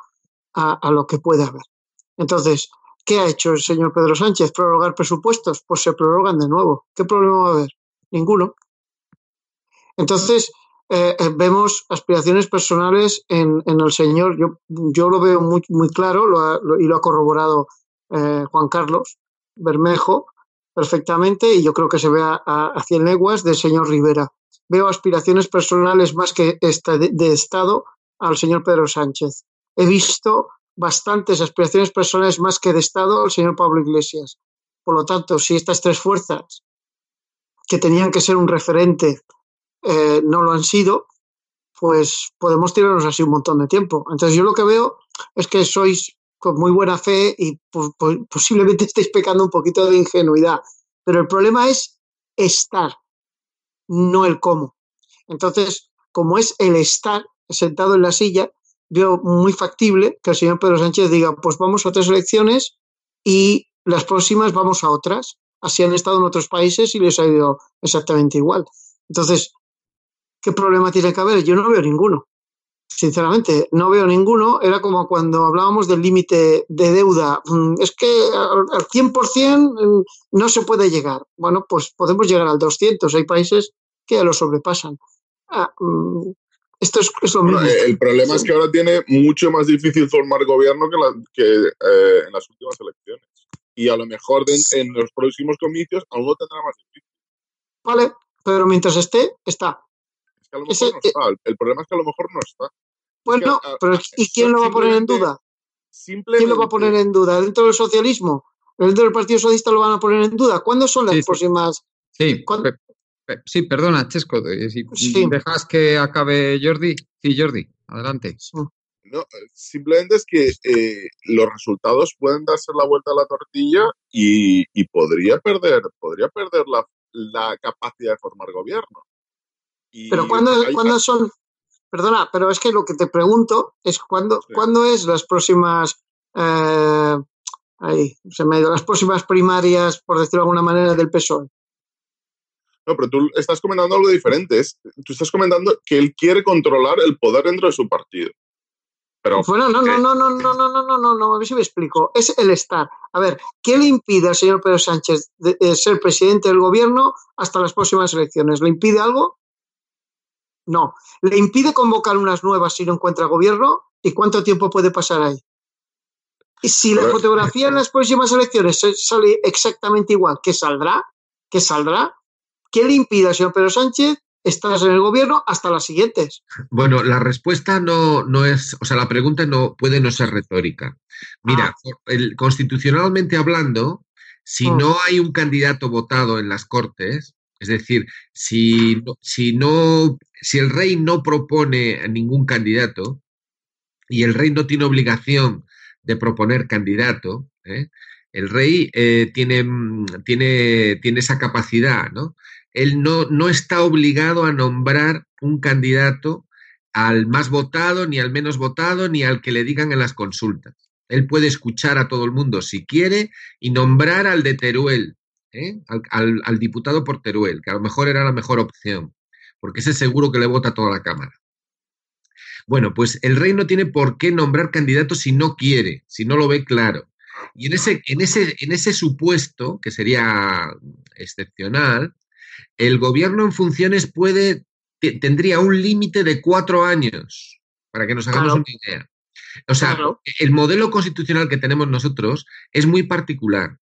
a, a lo que puede haber. Entonces, ¿qué ha hecho el señor Pedro Sánchez? ¿Prorrogar presupuestos? Pues se prorrogan de nuevo. ¿Qué problema va a haber? Ninguno. Entonces, eh, eh, vemos aspiraciones personales en, en el señor. Yo, yo lo veo muy, muy claro lo ha- lo- y lo ha corroborado Juan Carlos Bermejo perfectamente y yo creo que se ve a, a, a cien leguas del señor Rivera. Veo aspiraciones personales más que esta de, Estado al señor Pedro Sánchez. He visto bastantes aspiraciones personales más que de Estado al señor Pablo Iglesias. Por lo tanto, si estas tres fuerzas que tenían que ser un referente eh, no lo han sido, pues podemos tirarnos así un montón de tiempo. Entonces yo lo que veo es que sois con muy buena fe y po- po- posiblemente estéis pecando un poquito de ingenuidad, pero el problema es estar, no el cómo. Entonces, como es el estar sentado en la silla, veo muy factible que el señor Pedro Sánchez diga, pues vamos a otras elecciones y las próximas vamos a otras. Así han estado en otros países y les ha ido exactamente igual. Entonces, ¿qué problema tiene que haber? Yo no veo ninguno. Sinceramente, no veo ninguno. Era como cuando hablábamos del límite de deuda. Mm, Es que al al 100% mm, no se puede llegar. Bueno, pues podemos llegar al 200. Hay países que ya lo sobrepasan. Ah, mm, esto es, es lo Bueno, mismo. el problema es que ahora tiene mucho más difícil formar gobierno que, la- que, eh, en las últimas elecciones. Y a lo mejor de- en los próximos comicios aún lo tendrá más difícil. Vale, pero mientras esté, está. Es que a lo Ese- mejor no está. El, el problema es que a lo mejor no está. Bueno, a- pero a- ¿y quién lo va a poner en simplemente- duda? ¿Quién lo va a poner en duda? ¿Dentro del socialismo? ¿Dentro del Partido Socialista lo van a poner en duda? ¿Cuándo son las Sí, próximas? Sí, pe- sí, perdona, Chesco, eh, si Sí. dejas que acabe Jordi. Sí, Jordi, adelante. No, simplemente es que eh, los resultados pueden darse la vuelta a la tortilla y, y podría perder, podría perder la, la capacidad de formar gobierno. Y Pero cuando, hay- cuando son, perdona, pero es que lo que te pregunto es cuándo, cuándo es las próximas, eh, ahí, se me ha ido, las próximas primarias, por decirlo de alguna manera, del PSOE. No, pero tú estás comentando algo diferente. es- tú estás comentando que él quiere controlar el poder dentro de su partido. Pero Bueno, no, no, no, no, no, no, no, no, no, no, a ver si me explico. Es el estar. A ver, ¿qué le impide al señor Pedro Sánchez de, de ser presidente del gobierno hasta las próximas elecciones? ¿Le impide algo? No. ¿Le impide convocar unas nuevas si no encuentra gobierno? ¿Y cuánto tiempo puede pasar ahí? Y si la fotografía en las próximas elecciones sale exactamente igual, ¿qué saldrá? ¿Qué saldrá? ¿Qué le impide al señor Pedro Sánchez estar en el gobierno hasta las siguientes? Bueno, la respuesta no, no es, o sea, la pregunta no puede no ser retórica. Mira, el- constitucionalmente hablando, si Mm. no hay un candidato votado en las Cortes, es decir, si, si no, si el rey no propone a ningún candidato y el rey no tiene obligación de proponer candidato, ¿eh? el rey eh, tiene, mm, tiene, tiene esa capacidad, ¿no? Él no, no está obligado a nombrar un candidato al más votado, ni al menos votado, ni al que le digan en las consultas. Él puede escuchar a todo el mundo si quiere y nombrar al de Teruel, ¿eh? al, al- al diputado por Teruel, que a lo mejor era la mejor opción, porque ese seguro que le vota a toda la Cámara. Bueno, pues el rey no tiene por qué nombrar candidatos si no quiere, si no lo ve claro. Y en ese, en ese, en ese supuesto, que sería excepcional, el gobierno en funciones puede, te- tendría un límite de cuatro años, para que nos hagamos Claro. una idea. O sea, Claro. el modelo constitucional que tenemos nosotros es muy particular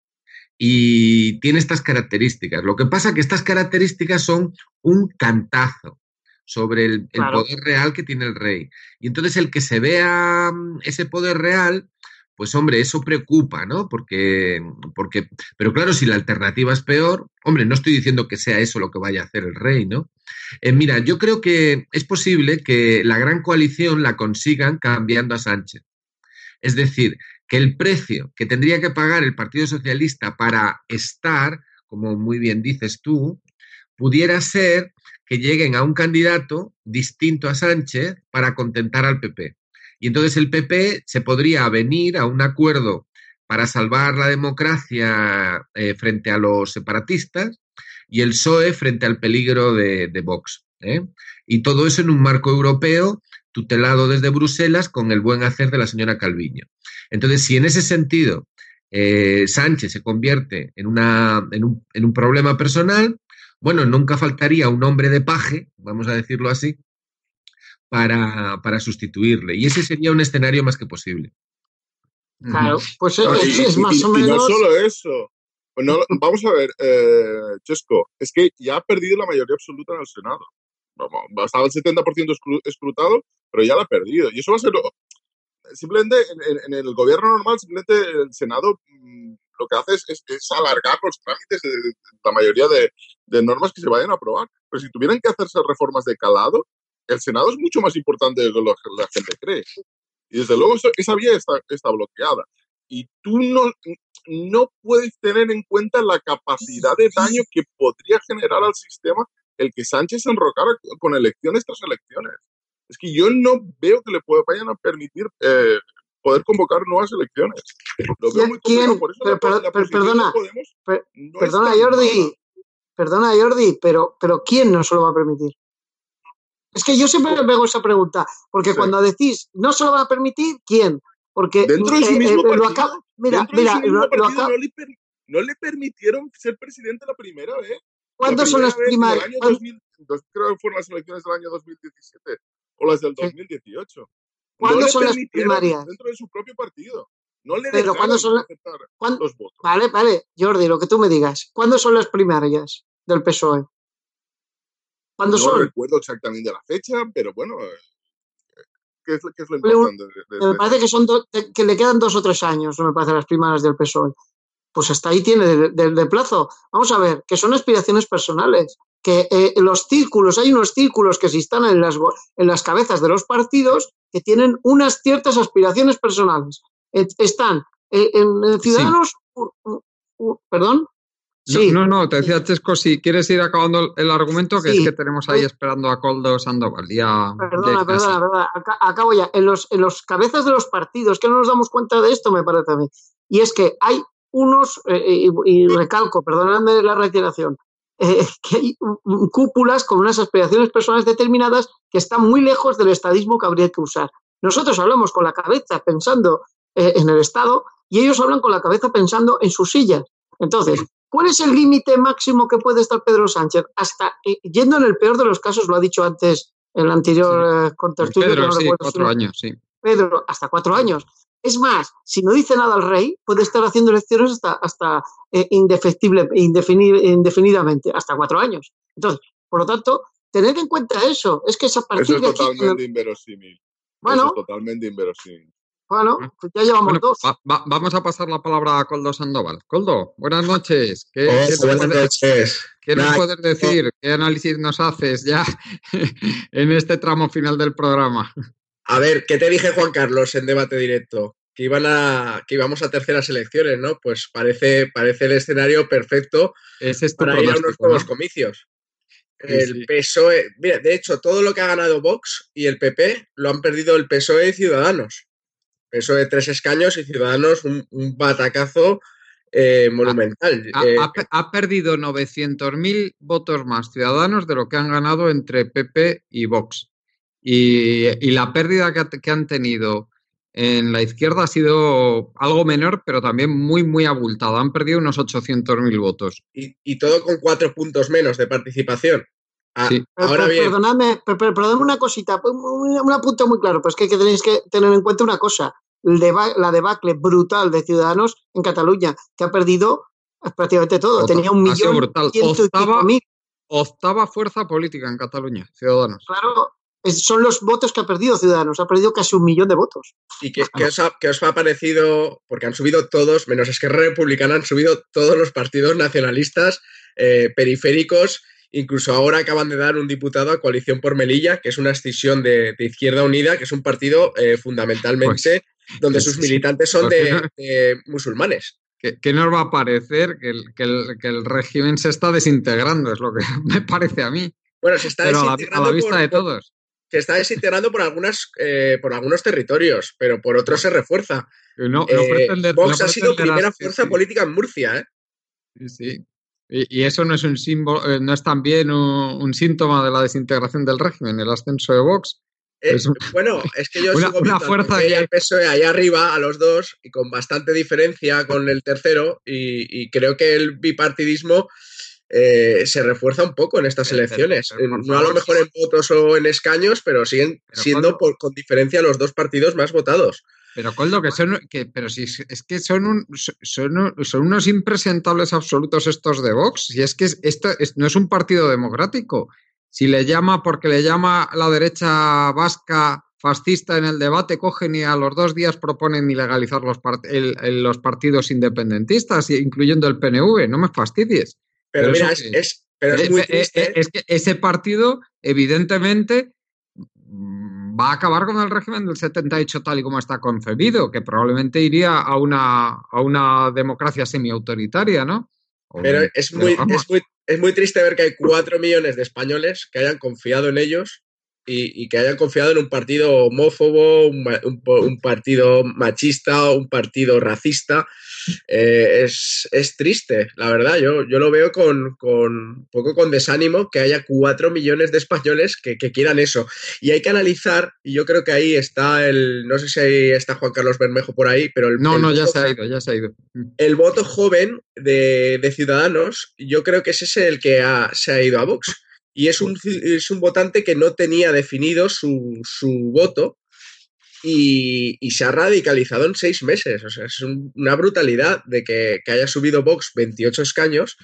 y tiene estas características. Lo que pasa es que estas características son un cantazo sobre el, el Claro. poder real que tiene el rey. Y entonces el que se vea mm, ese poder real, pues hombre, eso preocupa, ¿no? Porque, porque, pero claro, si la alternativa es peor, hombre, no estoy diciendo que sea eso lo que vaya a hacer el rey, ¿no? Eh, mira, yo creo que es posible que la gran coalición la consigan cambiando a Sánchez. Es decir, que el precio que tendría que pagar el Partido Socialista para estar, como muy bien dices tú, pudiera ser que lleguen a un candidato distinto a Sánchez para contentar al PP. Y entonces el PP se podría venir a un acuerdo para salvar la democracia eh, frente a los separatistas y el PSOE frente al peligro de, de Vox. ¿eh? Y todo eso en un marco europeo tutelado desde Bruselas con el buen hacer de la señora Calviño. Entonces, si en ese sentido eh, Sánchez se convierte en, una, en, un, en un problema personal, bueno, nunca faltaría un hombre de paje, vamos a decirlo así, para, para sustituirle. Y ese sería un escenario más que posible. Claro, pues es, y, es más y- o y no menos. solo eso. No- vamos a ver, eh, Chesco, es que ya ha perdido la mayoría absoluta en el Senado. Vamos, Estaba el 70% escru- escrutado, pero ya la ha perdido. Y eso va a ser. Simplemente en, en- el gobierno normal, simplemente el Senado mm, lo que hace es, es- es alargar los trámites de, de la mayoría de, de normas que se vayan a aprobar. Pero si tuvieran que hacerse reformas de calado, el Senado es mucho más importante de lo que la gente cree. Y desde luego eso- esa vía está, está bloqueada. Y tú no, no puedes tener en cuenta la capacidad de daño que podría generar al sistema el que Sánchez se enrocara con elecciones tras elecciones. Es que yo no veo que le pueda- vayan a permitir eh, poder convocar nuevas elecciones. Lo veo muy ¿Quién? complicado. Por eso Pero, la, pero- la pero posición de perdona, Podemos per- no perdona Jordi, mala. perdona Jordi, pero, pero ¿quién no se lo va a permitir? Es que yo siempre me hago esa pregunta, porque Sí. cuando decís no se lo va a permitir, ¿quién? Porque Dentro de su eh, mismo lo partido, acaba, mira, mira, lo, lo acaba- no, le per- no le permitieron ser presidente la primera vez. La ¿cuándo son las primarias? año ¿Cuándo- 2000, dos- creo que fueron las elecciones del año 2017 o las del 2018. No ¿Cuándo le son las primarias? dentro de su propio partido. No le Pero ¿cuándo son la- cuándo- los votos. Vale, vale, Jordi, lo que tú me digas. ¿Cuándo son las primarias del PSOE? ¿Cuándo No son? recuerdo exactamente la fecha, pero bueno, eh, ¿qué es, qué es lo Le- importante? de- de- Me parece que son do- que le quedan dos o tres años, no me parece, las primarias del PSOE. Pues hasta ahí tiene de plazo. Vamos a ver, que son aspiraciones personales, que eh, los círculos, hay unos círculos que se instalan en las, en las cabezas de los partidos que tienen unas ciertas aspiraciones personales. Et- están eh, en, Ciudadanos, perdón, No, Sí. no, no, te decía Chesco, si quieres ir acabando el argumento, que Sí. es que tenemos ahí esperando a Coldo Sandoval. y a- y Perdona, perdona, perdona. Aca- Acabo ya. En los, en los cabezas de los partidos, que no nos damos cuenta de esto, me parece a mí. Y es que hay unos, eh, y, y recalco, perdonadme la reiteración, eh, que hay cúpulas con unas aspiraciones personales determinadas que están muy lejos del estadismo que habría que usar. Nosotros hablamos con la cabeza pensando eh, en el Estado y ellos hablan con la cabeza pensando en sus sillas. Entonces, ¿cuál es el límite máximo que puede estar Pedro Sánchez? Hasta, eh, yendo en el peor de los casos, lo ha dicho antes el anterior eh, contertulio, Pedro, no sí, cuatro años, sí. Pedro, hasta cuatro años. Es más, si no dice nada al rey, puede estar haciendo elecciones hasta, hasta eh, indefectible, indefinidamente, hasta cuatro años. Entonces, por lo tanto, tened en cuenta eso. Es que es a Eso partir es aquí. totalmente inverosímil. Bueno. Eso es totalmente inverosímil. Bueno, pues ya llevamos Bueno, dos. va- va- vamos a pasar la palabra a Coldo Sandoval. Coldo, buenas noches. ¿Qué, Hola, qué buenas puedes- noches. ¿Qué nos puedes decir? ¿Qué análisis nos haces ya en este tramo final del programa? A ver, ¿qué te dije Juan Carlos en debate directo? Que iban a, que íbamos a terceras elecciones, ¿no? Pues parece, parece el escenario perfecto Ese es tu para ir a unos nuevos ¿no? comicios. El sí. PSOE, mira, de hecho, todo lo que ha ganado Vox y el PP lo han perdido el PSOE y Ciudadanos. PSOE tres escaños y Ciudadanos un, un batacazo eh, monumental. Ha, Eh, ha perdido 900.000 votos más ciudadanos de lo que han ganado entre PP y Vox. Y, y la pérdida que, ha- que han tenido en la izquierda ha sido algo menor, pero también muy, muy abultada. Han perdido unos 800.000 votos. y, y todo con cuatro puntos menos de participación. Ah, Sí. Ahora bien, Perdonadme, per- per- perdonadme una cosita, pues, un, un apunte muy claro, pero es que, que tenéis que tener en cuenta una cosa, la debacle brutal de Ciudadanos en Cataluña, que ha perdido eh, prácticamente todo. Tenía un ha sido millón Octava, mil. octava fuerza política en Cataluña, Ciudadanos. Claro, es- son los votos que ha perdido Ciudadanos, ha perdido casi un millón de votos. ¿Y qué, qué os ha, qué os ha parecido? Porque han subido todos, menos Esquerra Republicana, han subido todos los partidos nacionalistas eh, periféricos. Incluso ahora acaban de dar un diputado a Coalición por Melilla, que es una escisión de, de Izquierda Unida, que es un partido eh, fundamentalmente donde pues sus sí, militantes son pues de, musulmanes. ¿Qué, qué nos va a parecer? Que el, que, el, que el régimen se está desintegrando, es lo que me parece a mí. Bueno, se está Pero a la, a desintegrando la vista por- de todos. Se está desintegrando por algunas eh, por algunos territorios, pero por otros se refuerza. No, no Eh, pretender- Vox no ha sido primera fuerza sí. política en Murcia, ¿eh? Sí, sí. Y, y eso no es un símbolo, eh, no es también un, un síntoma de la desintegración del régimen, el ascenso de Vox. Eh, Es un- Bueno, es que yo Una- sigo una fuerza que- al PSOE ahí arriba, a los dos, y con bastante diferencia con el tercero, y, y creo que el bipartidismo eh, se refuerza un poco en estas Pero- elecciones. pero, Eh, no a lo mejor en votos o en escaños, pero siguen siendo por- con diferencia los dos partidos más votados. Pero Coldo, que son, que, pero si es, que son, un- son, un- son unos impresentables absolutos estos de Vox. Si es que es- esto es- no es un partido democrático. Si le llama, porque le llama la derecha vasca fascista en el debate, cogen y a los dos días proponen ilegalizar los, part- el- el- los partidos independentistas, incluyendo el PNV. No me fastidies. Pero, Pero mira, es, es- pero es Eh, muy eh, triste. eh, Es que ese partido, evidentemente, va a acabar con el régimen del 78 tal y como está concebido, que probablemente iría a una, a una democracia semiautoritaria, ¿no? O- Pero es muy, es, muy, es muy triste ver que hay cuatro millones de españoles que hayan confiado en ellos y, y que hayan confiado en un partido homófobo, un, un un partido machista, un partido racista. Eh, es, es triste, la verdad. Yo, yo lo veo con, con un poco con desánimo que haya cuatro millones de españoles que, que quieran eso. Y hay que analizar, y yo creo que ahí está el, no sé si ahí está Juan Carlos Bermejo por ahí, pero el, No, el no, ya se ha ido, ya se ha ido. El voto joven de, de Ciudadanos, yo creo que ese es el que ha- se ha ido a Vox. Y es un, es un votante que no tenía definido su, su voto y, y se ha radicalizado en seis meses. O sea, es un- una brutalidad de que, que haya subido Vox 28 escaños.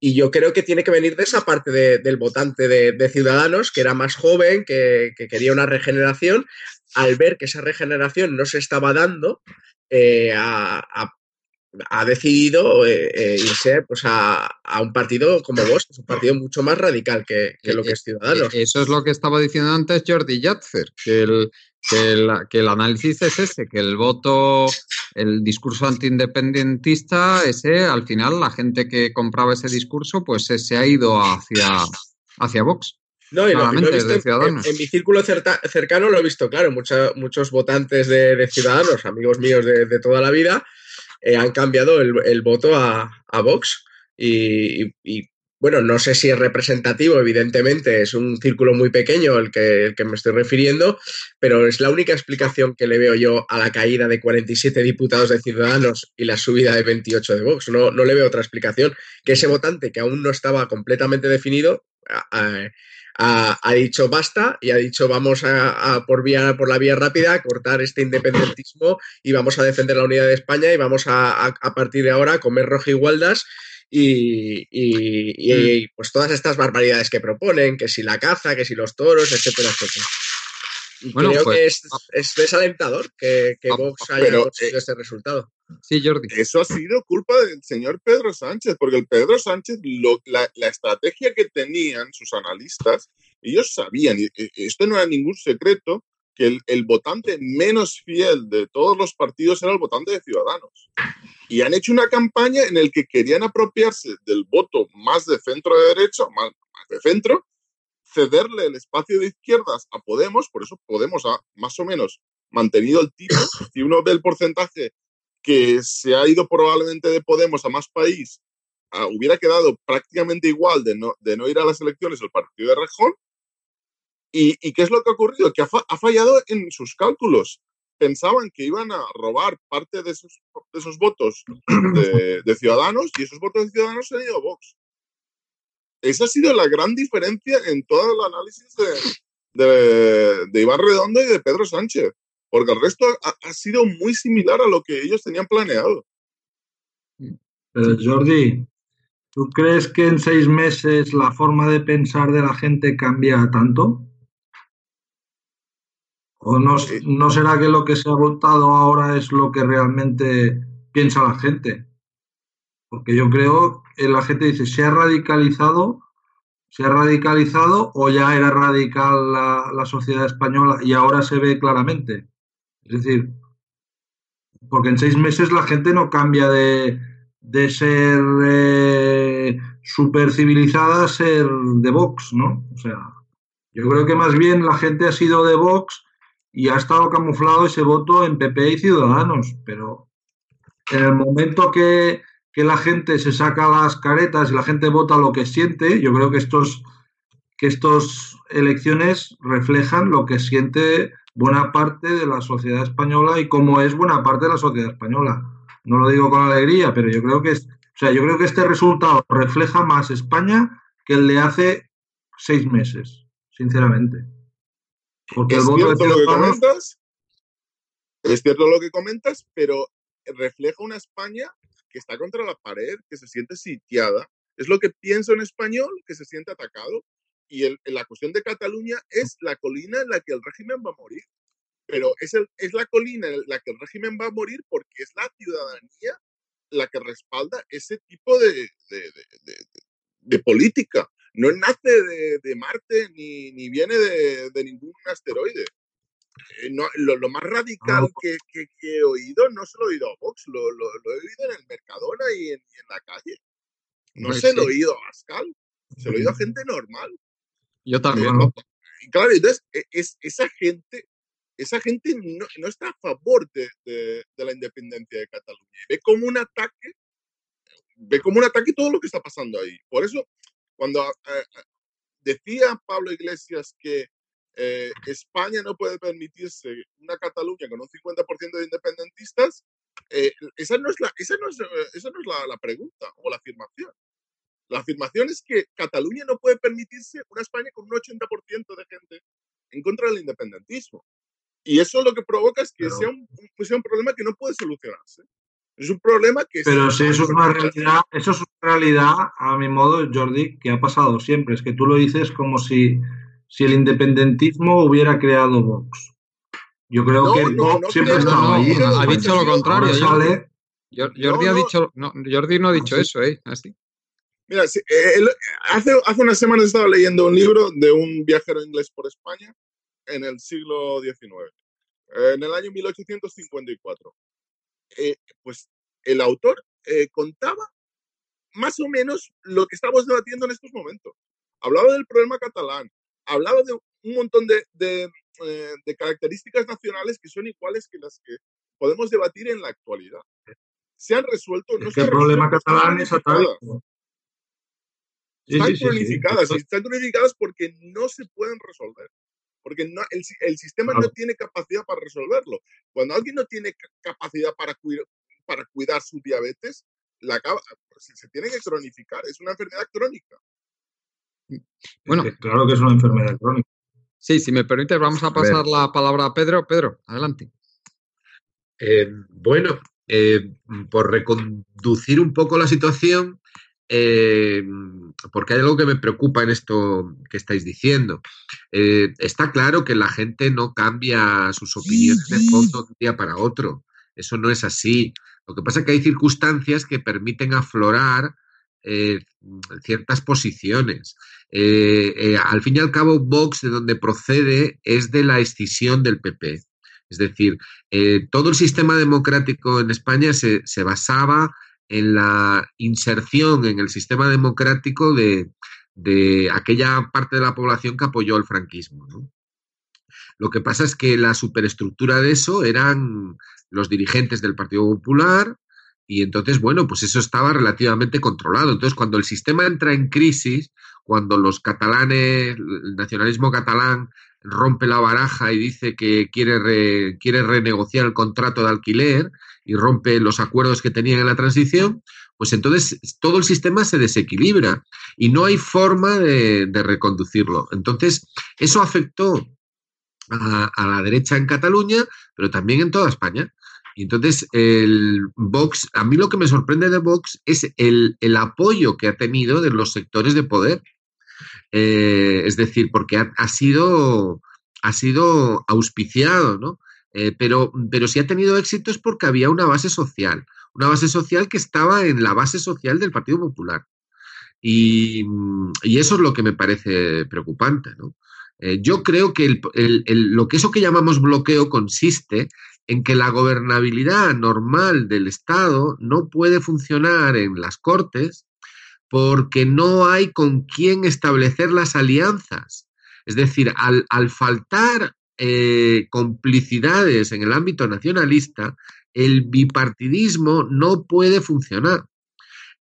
Y yo creo que tiene que venir de esa parte de- del votante de, de Ciudadanos, que era más joven, que, que quería una regeneración. Al ver que esa regeneración no se estaba dando, eh, a, a ha decidido eh, eh, irse pues, a, a un partido como vos, que es un partido mucho más radical que, que lo que es Ciudadanos. Eso es lo que estaba diciendo antes Jordi Yatzer, que el, que, el, que el análisis es ese, que el voto, el discurso antiindependentista, ese, al final, la gente que compraba ese discurso, pues se, se ha ido hacia, hacia Vox. No, y lo, lo he visto en, mi círculo certa- cercano, lo he visto, claro, mucha- muchos votantes de, de Ciudadanos, amigos míos de, de toda la vida, eh, han cambiado el, el voto a, a Vox. Y, y- y, bueno, no sé si es representativo, evidentemente, es un círculo muy pequeño el que, me estoy refiriendo, pero es la única explicación que le veo yo a la caída de 47 diputados de Ciudadanos y la subida de 28 de Vox. No, no le veo otra explicación que ese votante que aún no estaba completamente definido ha, dicho basta y ha dicho vamos a, por vía por la vía rápida a cortar este independentismo y vamos a defender la unidad de España y vamos a, a- partir de ahora comer rojigualdas y, y, y, pues todas estas barbaridades que proponen, que si la caza, que si los toros, etcétera, etcétera. Y Bueno, creo pues- que es, es desalentador que, que Vox haya pero, conseguido este resultado. Sí, Jordi. Eso ha sido culpa del señor Pedro Sánchez, porque el Pedro Sánchez, lo- la, la estrategia que tenían sus analistas, ellos sabían, y y esto no era ningún secreto, que el, el votante menos fiel de todos los partidos era el votante de Ciudadanos. Y han hecho una campaña en la que querían apropiarse del voto más de centro de derecha, más, más de centro, cederle el espacio de izquierdas a Podemos, por eso Podemos ha más o menos mantenido el tipo. Si uno ve el porcentaje que se ha ido probablemente de Podemos a más país, ah, hubiera quedado prácticamente igual de no, de no ir a las elecciones el partido de Rejón. ¿Y, y qué es lo que ha ocurrido? Que ha, fa- ha fallado en sus cálculos. Pensaban que iban a robar parte de esos, de esos votos de, de Ciudadanos y esos votos de Ciudadanos se han ido a Vox. Esa ha sido la gran diferencia en todo el análisis de, de, de Iván Redondo y de Pedro Sánchez, porque el resto ha, ha sido muy similar a lo que ellos tenían planeado. Pero Jordi, ¿tú crees que en seis meses la forma de pensar de la gente cambia tanto? ¿O no, no será que lo que se ha votado ahora es lo que realmente piensa la gente? Porque yo creo que la gente dice, ¿se ha radicalizado? ¿Se ha radicalizado o ya era radical la, la sociedad española y ahora se ve claramente? Es decir, porque en seis meses la gente no cambia de, de ser eh, super civilizada a ser de Vox, ¿no? O sea, yo creo que más bien la gente ha sido de Vox y ha estado camuflado ese voto en PP y Ciudadanos, pero en el momento que, que la gente se saca las caretas y la gente vota lo que siente, yo creo que estos que estas elecciones reflejan lo que siente buena parte de la sociedad española y cómo es buena parte de la sociedad española. No lo digo con alegría, pero yo creo que es, o sea, yo creo que este resultado refleja más España que el de hace seis meses, sinceramente. Porque es el voto de cierto lo que comentas, es cierto lo que comentas, pero refleja una España que está contra la pared, que se siente sitiada. Es lo que piensa un español que se siente atacado. Y el- la cuestión de Cataluña es la colina en la que el régimen va a morir. Pero es, el- es la colina en la que el régimen va a morir porque es la ciudadanía la que respalda ese tipo de- de- de política. No nace de, de Marte ni, ni viene de, de ningún asteroide. Eh, no, lo, lo más radical que, que- que he oído no se lo he oído a Vox, lo, lo- lo he oído en el Mercadona y en, y en la calle. No Pues se lo he oído a Pascal, se lo he oído a gente normal. Yo también. Y claro, entonces, e- es, esa gente, esa gente no, no está a favor de, de- de la independencia de Cataluña. Ve como un ataque, ve como un ataque todo lo que está pasando ahí. Por eso, cuando eh, decía Pablo Iglesias que eh, España no puede permitirse una Cataluña con un 50% de independentistas, eh, esa no es, la, esa no es, eh, esa no es la, la pregunta o la afirmación. La afirmación es que Cataluña no puede permitirse una España con un 80% de gente en contra del independentismo. Y eso lo que provoca es que sea, un, un- sea un problema que no puede solucionarse. Es un problema que... Pero si eso es una realidad, eso es una realidad, a mi modo, Jordi, que ha pasado siempre. Es que tú lo dices como si, si el independentismo hubiera creado Vox. Yo creo No, que no, Vox no siempre ha creo- estado no, ahí. no, en ha dicho lo contrario, sale, Jordi, No, ha dicho, no, Jordi no ha dicho eso, ¿eh? Así. Mira, sí, eh, el- hace, hace unas semanas estaba leyendo un libro de un viajero inglés por España en el siglo XIX, eh, en el año 1854. Eh, pues el autor eh, contaba más o menos lo que estamos debatiendo en estos momentos. Hablaba del problema catalán, hablaba de un montón de, de, eh, de características nacionales que son iguales que las que podemos debatir en la actualidad. Se han resuelto, no Es que el problema catalán es atávico. Están sí, cronificadas están cronificadas porque no se pueden resolver. Porque no, el, si- el sistema no tiene capacidad para resolverlo. Cuando alguien no tiene ca- capacidad para, cuir- para cuidar su diabetes, la acaba, pues, se, tiene que cronificar. Es una enfermedad crónica. Bueno, Que Claro que es una enfermedad crónica. sí, si me permites, vamos a pasar la palabra a Pedro. Pedro, adelante. Eh, bueno, eh, por reconducir un poco la situación, eh, porque hay algo que me preocupa en esto que estáis diciendo. Eh, está claro que la gente no cambia sus opiniones de fondo de un día para otro. Eso no es así. Lo que pasa es que hay circunstancias que permiten aflorar eh, ciertas posiciones. Al fin y al cabo, Vox, de donde procede, es de la escisión del PP. Es decir, todo el sistema democrático en España se, se basaba en la inserción en el sistema democrático de, de aquella parte de la población que apoyó el franquismo. Lo que pasa es que la superestructura de eso eran los dirigentes del Partido Popular y entonces, bueno, pues eso estaba relativamente controlado. Entonces, cuando el sistema entra en crisis, cuando los catalanes, el nacionalismo catalán rompe la baraja y dice que quiere, re- quiere renegociar el contrato de alquiler y rompe los acuerdos que tenían en la transición, pues entonces todo el sistema se desequilibra y no hay forma de, reconducirlo. Entonces, eso afectó a, a la derecha en Cataluña, pero también en toda España. Y entonces, el Vox, a mí lo que me sorprende de Vox es el, el apoyo que ha tenido de los sectores de poder. Eh, es decir, porque ha, ha sido, ha sido auspiciado, ¿no? Eh, pero, pero si ha tenido éxito es porque había una base social, una base social que estaba en la base social del Partido Popular. Y, y eso es lo que me parece preocupante, ¿no? Eh, yo creo que el- el- el- lo que eso que llamamos bloqueo consiste en que la gobernabilidad normal del Estado no puede funcionar en las Cortes porque no hay con quién establecer las alianzas. Es decir, al, al faltar eh, complicidades en el ámbito nacionalista, el bipartidismo no puede funcionar.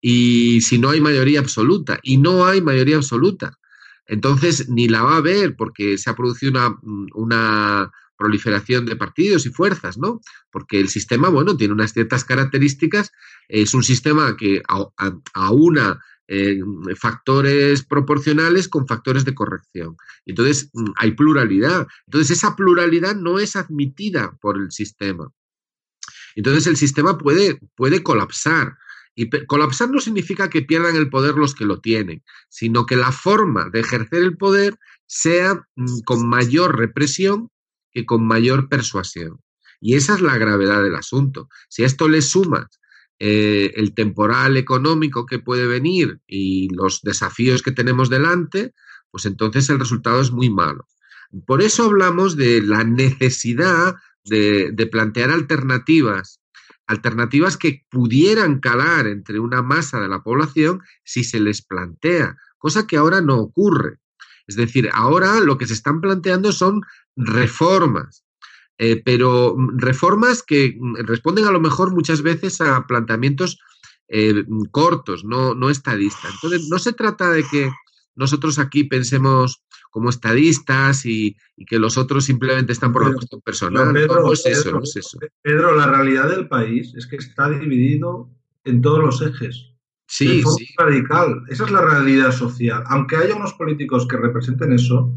Y si no hay mayoría absoluta, y no hay mayoría absoluta. Entonces, ni la va a haber porque se ha producido una, una proliferación de partidos y fuerzas, ¿no? Porque el sistema, bueno, tiene unas ciertas características, es un sistema que a- a- aúna eh, factores proporcionales con factores de corrección. Entonces, mm, hay pluralidad. Entonces, esa pluralidad no es admitida por el sistema. Entonces, el sistema puede, puede colapsar. Y colapsar no significa que pierdan el poder los que lo tienen, sino que la forma de ejercer el poder sea mm, con mayor represión que con mayor persuasión. Y esa es la gravedad del asunto. Si a esto le sumas eh, el temporal económico que puede venir y los desafíos que tenemos delante, pues entonces el resultado es muy malo. Por eso hablamos de la necesidad de, de plantear alternativas, alternativas que pudieran calar entre una masa de la población si se les plantea, cosa que ahora no ocurre. Es decir, ahora lo que se están planteando son reformas, eh, pero mm, reformas que mm, responden a lo mejor muchas veces a planteamientos eh, mm, cortos, no, no estadistas. Entonces, no se trata de que nosotros aquí pensemos como estadistas y, y que los otros simplemente están por la cuestión personal. Pedro, no es eso, Pedro, no es eso. Pedro, la realidad del país es que está dividido en todos los ejes. Sí, de forma sí. radical. Esa es la realidad social. Aunque haya unos políticos que representen eso,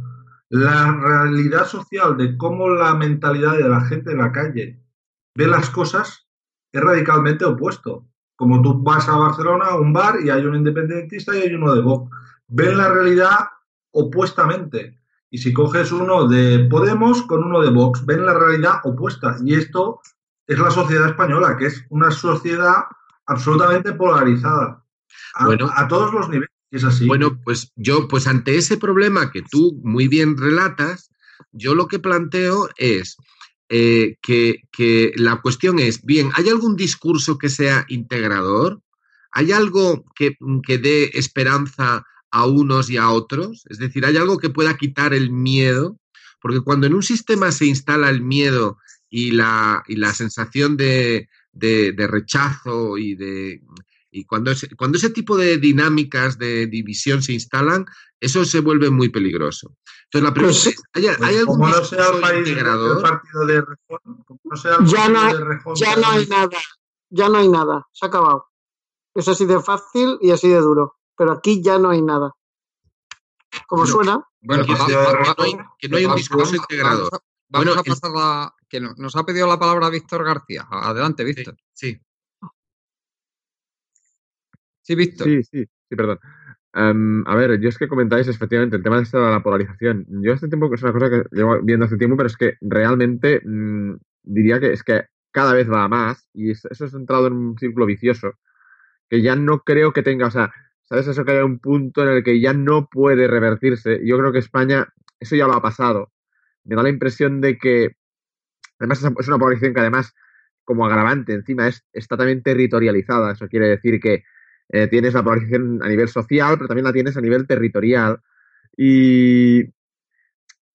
la realidad social de cómo la mentalidad de la gente de la calle ve las cosas es radicalmente opuesto. Como tú vas a Barcelona a un bar y hay un independentista y hay uno de Vox. Ven la realidad opuestamente. Y si coges uno de Podemos con uno de Vox, ven la realidad opuesta. Y esto es la sociedad española, que es una sociedad absolutamente polarizada. A, Bueno. a todos los niveles. Bueno, pues yo, pues ante ese problema que tú muy bien relatas, yo lo que planteo es eh, que, que la cuestión es, bien, ¿hay algún discurso que sea integrador? ¿Hay algo que, que dé esperanza a unos y a otros? Es decir, ¿hay algo que pueda quitar el miedo? Porque cuando en un sistema se instala el miedo y la, y la sensación de, de- de rechazo y de... Y cuando ese, cuando ese tipo de dinámicas de división se instalan, eso se vuelve muy peligroso. Entonces, la pregunta Pues- es, ¿hay, hay Pues algún como no sea el discurso país integrador? el partido de Rejón, como no sea el Ya no, partido hay, de Rejón, ya que no hay ahora- nada, ya no hay nada, se ha acabado. Es así de fácil y así de duro, pero aquí ya no hay nada. Como Bueno, suena, Bueno, Que no hay- va- que no hay un discurso integrador. Vamos a, vamos Bueno, a el- pasar la. Que no- nos ha pedido la palabra Víctor García. Adelante, Víctor. Sí. Sí, Víctor. Sí, sí, sí, perdón. Em, a ver, yo es que comentáis efectivamente el tema de, esta la polarización. Yo hace tiempo que es una cosa que llevo viendo hace tiempo, pero es que realmente mm, diría que es que cada vez va más y es- eso es entrado en un círculo vicioso que ya no creo que tenga, o sea, ¿sabes? Eso que hay un punto en el que ya no puede revertirse. Yo creo que España, eso ya lo ha pasado. Me da la impresión de que, además es una polarización que además, como agravante encima, es, está también territorializada. Eso quiere decir que eh, tienes la polarización a nivel social, pero también la tienes a nivel territorial. Y,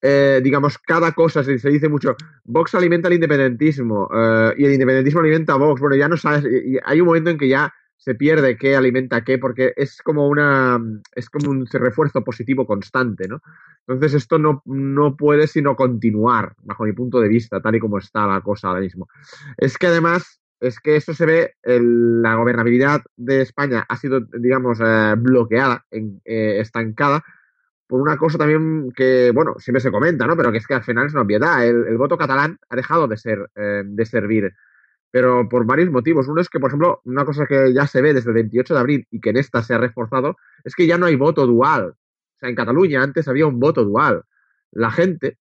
eh, digamos, cada cosa, se, se dice mucho, Vox alimenta el independentismo eh, y el independentismo alimenta a Vox. Bueno, ya no sabes, hay un momento en que ya se pierde qué alimenta qué, porque es como una, es como un refuerzo positivo constante, ¿no? Entonces esto no, no puede sino continuar, bajo mi punto de vista, tal y como está la cosa ahora mismo. Es que además, es que esto se ve, el- la gobernabilidad de España ha sido, digamos, eh, bloqueada, eh, estancada, por una cosa también que, bueno, siempre se comenta, ¿no? Pero que es que al final es una obviedad. El, voto catalán ha dejado de ser, eh, de servir, pero por varios motivos. Uno es que, por ejemplo, una cosa que ya se ve desde el 28 de abril y que en esta se ha reforzado, es que ya no hay voto dual. O sea, en Cataluña antes había un voto dual. La gente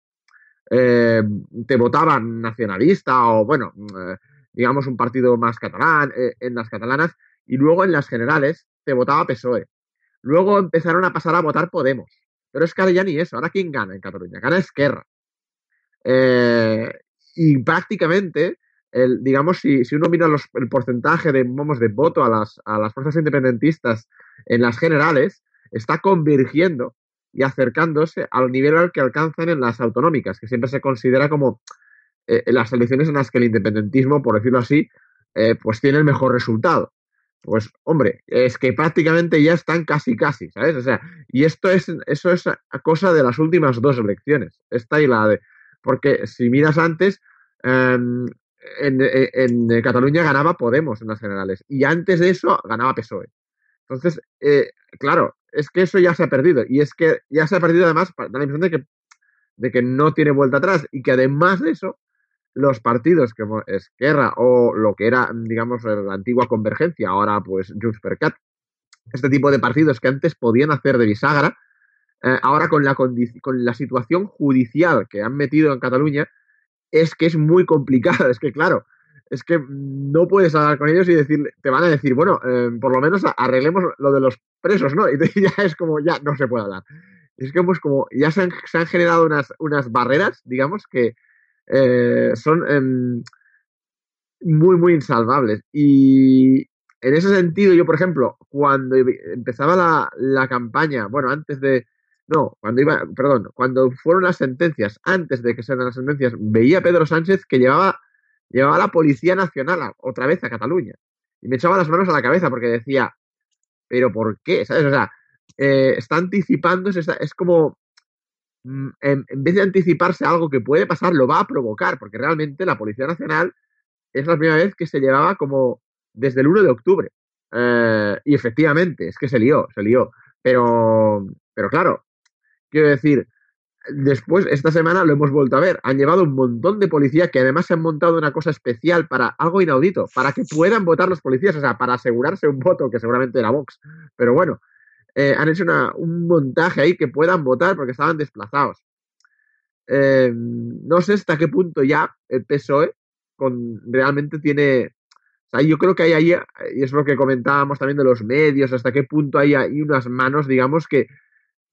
te votaba nacionalista o, bueno, digamos un partido más catalán eh, en las catalanas y luego en las generales te votaba PSOE. Luego empezaron a pasar a votar Podemos. Pero es que ahora ya ni eso. Ahora ¿quién gana en Cataluña? Gana Esquerra. Eh, y prácticamente, el, digamos, si, si uno mira los, el porcentaje de, vamos, de voto a las, a las fuerzas independentistas en las generales, está convergiendo y acercándose al nivel al que alcanzan en las autonómicas, que siempre se considera como eh, las elecciones en las que el independentismo, por decirlo así, eh, pues tiene el mejor resultado. Pues, hombre, es que prácticamente ya están casi, casi, ¿sabes? O sea, y esto es, eso es cosa de las últimas dos elecciones, esta y la de. Porque si miras antes, eh, en, en, en, Cataluña ganaba Podemos en las generales, y antes de eso ganaba PSOE. Entonces, eh, claro, es que eso ya se ha perdido, y es que ya se ha perdido además, da la impresión de que, de que no tiene vuelta atrás, y que además de eso, los partidos como Esquerra o lo que era, digamos, la antigua convergencia, ahora pues Junts Cat, este tipo de partidos que antes podían hacer de bisagra, eh, ahora con la, con la situación judicial que han metido en Cataluña, es que es muy complicado, es que claro, es que no puedes hablar con ellos y decir, te van a decir, bueno, eh, por lo menos arreglemos lo de los presos, ¿no? Y ya es como, ya no se puede hablar. Es que pues como ya se han, se han generado unas, unas barreras, digamos, que, eh, son eh, muy, muy insalvables. Y en ese sentido, yo, por ejemplo, cuando empezaba la, la, campaña, bueno, antes de. No, cuando iba, perdón, cuando fueron las sentencias, antes de que sean las sentencias, veía a Pedro Sánchez que llevaba, llevaba a la Policía Nacional otra vez a Cataluña. Y me echaba las manos a la cabeza porque decía, ¿pero por qué? ¿Sabes? O sea, eh, está anticipándose, está, es como en, en, vez de anticiparse a algo que puede pasar, lo va a provocar, porque realmente la Policía Nacional es la primera vez que se llevaba como desde el 1 de octubre. Eh, y efectivamente, es que se lió, se lió. Pero, pero claro, quiero decir, después, esta semana lo hemos vuelto a ver. Han llevado un montón de policías que además se han montado una cosa especial para algo inaudito, para que puedan votar los policías, o sea, para asegurarse un voto que seguramente era Vox. Pero bueno, eh, han hecho una, un montaje ahí que puedan votar porque estaban desplazados. Eh, no sé hasta qué punto ya el PSOE con realmente tiene... O sea, yo creo que hay ahí, y es lo que comentábamos también de los medios, hasta qué punto hay ahí unas manos, digamos, que,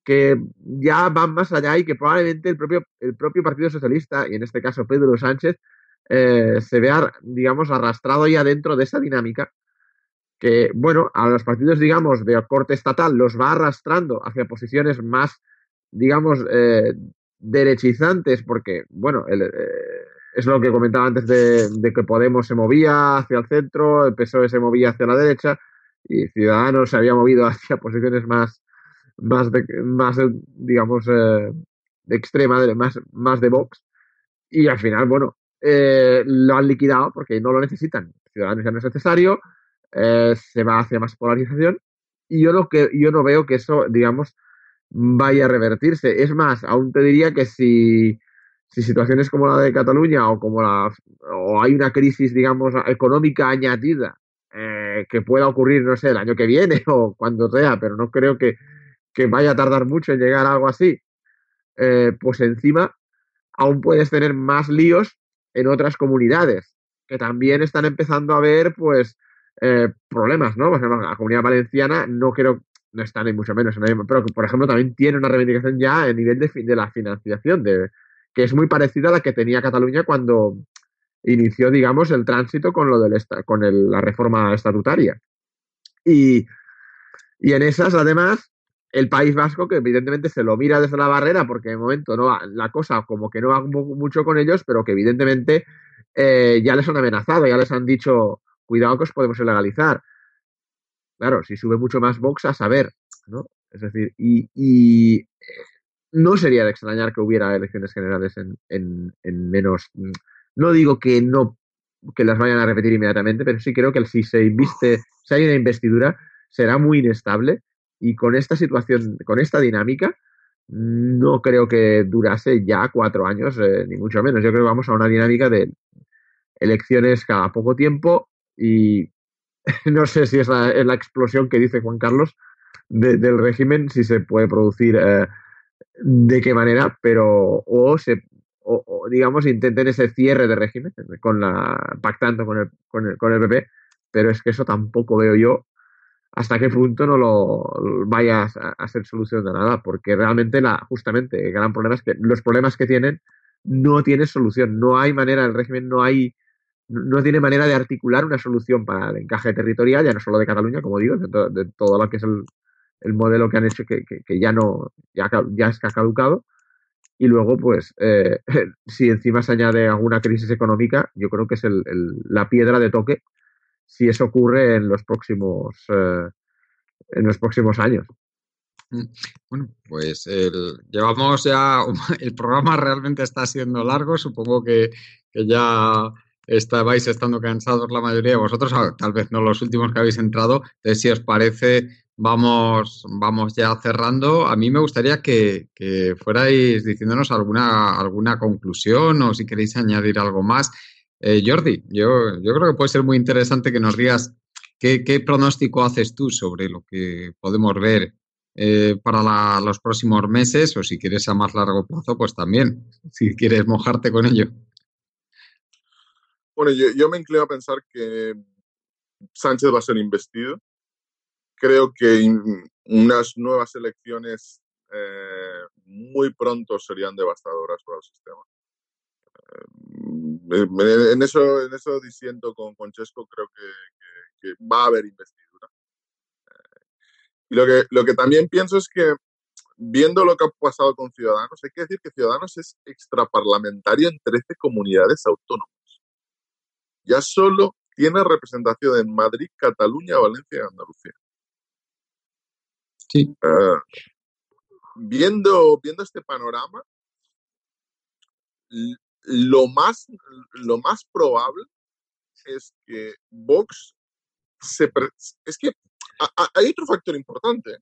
que ya van más allá y que probablemente el propio, el propio Partido Socialista, y en este caso Pedro Sánchez, eh, se vea, digamos, arrastrado ya dentro de esa dinámica que, bueno, a los partidos, digamos, de corte estatal los va arrastrando hacia posiciones más, digamos, eh, derechizantes, porque, bueno, eh, es lo que comentaba antes de, de, que Podemos se movía hacia el centro, el PSOE se movía hacia la derecha y Ciudadanos se había movido hacia posiciones más, más, de, más digamos, eh, de extrema, de, más, más de Vox. Y al final, bueno, eh, lo han liquidado porque no lo necesitan. Ciudadanos ya no es necesario, eh, se va hacia más polarización y yo, lo que, yo no veo que eso, digamos, vaya a revertirse. Es más, aún te diría que si, si situaciones como la de Cataluña o como la o hay una crisis, digamos, económica añadida eh, que pueda ocurrir, no sé, el año que viene o cuando sea, pero no creo que, que vaya a tardar mucho en llegar a algo así, eh, pues encima aún puedes tener más líos en otras comunidades que también están empezando a ver, pues, eh, problemas, ¿no? Por ejemplo, la comunidad valenciana no creo, no está ni mucho menos, pero por ejemplo, también tiene una reivindicación ya a nivel de, de la financiación, de, que es muy parecida a la que tenía Cataluña cuando inició, digamos, el tránsito con lo del con la reforma estatutaria. Y, y en esas, además, el País Vasco, que evidentemente se lo mira desde la barrera, porque de momento no va, la cosa como que no va mucho con ellos, pero que evidentemente eh, ya les han amenazado, ya les han dicho, cuidado que os podemos ilegalizar. Claro, si sube mucho más Vox, a saber, ¿no? Es decir, y, y no sería de extrañar que hubiera elecciones generales en, en, en, menos. No digo que no que las vayan a repetir inmediatamente, pero sí creo que si se inviste, si hay una investidura, será muy inestable y con esta situación, con esta dinámica, no creo que durase ya cuatro años, eh, ni mucho menos. Yo creo que vamos a una dinámica de elecciones cada poco tiempo y no sé si es la, explosión que dice Juan Carlos de, del régimen, si se puede producir eh, de qué manera, pero o se o, o, digamos intenten ese cierre de régimen con la pactando con el, con el, con el PP, pero es que eso tampoco veo yo hasta qué punto no lo vaya a, a ser solución de nada, porque realmente la justamente el gran problema es que los problemas que tienen no tienen solución, no hay manera, el régimen no hay no tiene manera de articular una solución para el encaje territorial, ya no solo de Cataluña, como digo, de, to, de todo lo que es el, el, modelo que han hecho que, que, ya no, ya, ya es caducado. Y luego, pues, eh, si encima se añade alguna crisis económica, yo creo que es el, la piedra de toque si eso ocurre en los próximos, eh, en los próximos años. Bueno, pues el, llevamos ya, el programa realmente está siendo largo, supongo que ya estabais estando cansados la mayoría de vosotros, tal vez no los últimos que habéis entrado. Entonces, si os parece, vamos, vamos ya cerrando. A mí me gustaría que, fuerais diciéndonos alguna, alguna conclusión o si queréis añadir algo más. Eh, Jordi, yo, yo creo que puede ser muy interesante que nos digas qué, pronóstico haces tú sobre lo que podemos ver eh, para los próximos meses o si quieres a más largo plazo, pues también, si quieres mojarte con ello. Bueno, yo, yo, me inclino a pensar que Sánchez va a ser investido. Creo que unas nuevas elecciones eh, muy pronto serían devastadoras para el sistema. Eh, en, eso, en eso disiento con Conchesco, creo que, que, que, va a haber investidura. Eh, y lo que, lo que también pienso es que viendo lo que ha pasado con Ciudadanos, hay que decir que Ciudadanos es extraparlamentario en 13 comunidades autónomas ya solo tiene representación en Madrid, Cataluña, Valencia y Andalucía. Sí. Uh, viendo, viendo este panorama, lo más, lo más probable es que Vox se... Es que a, a, hay otro factor importante.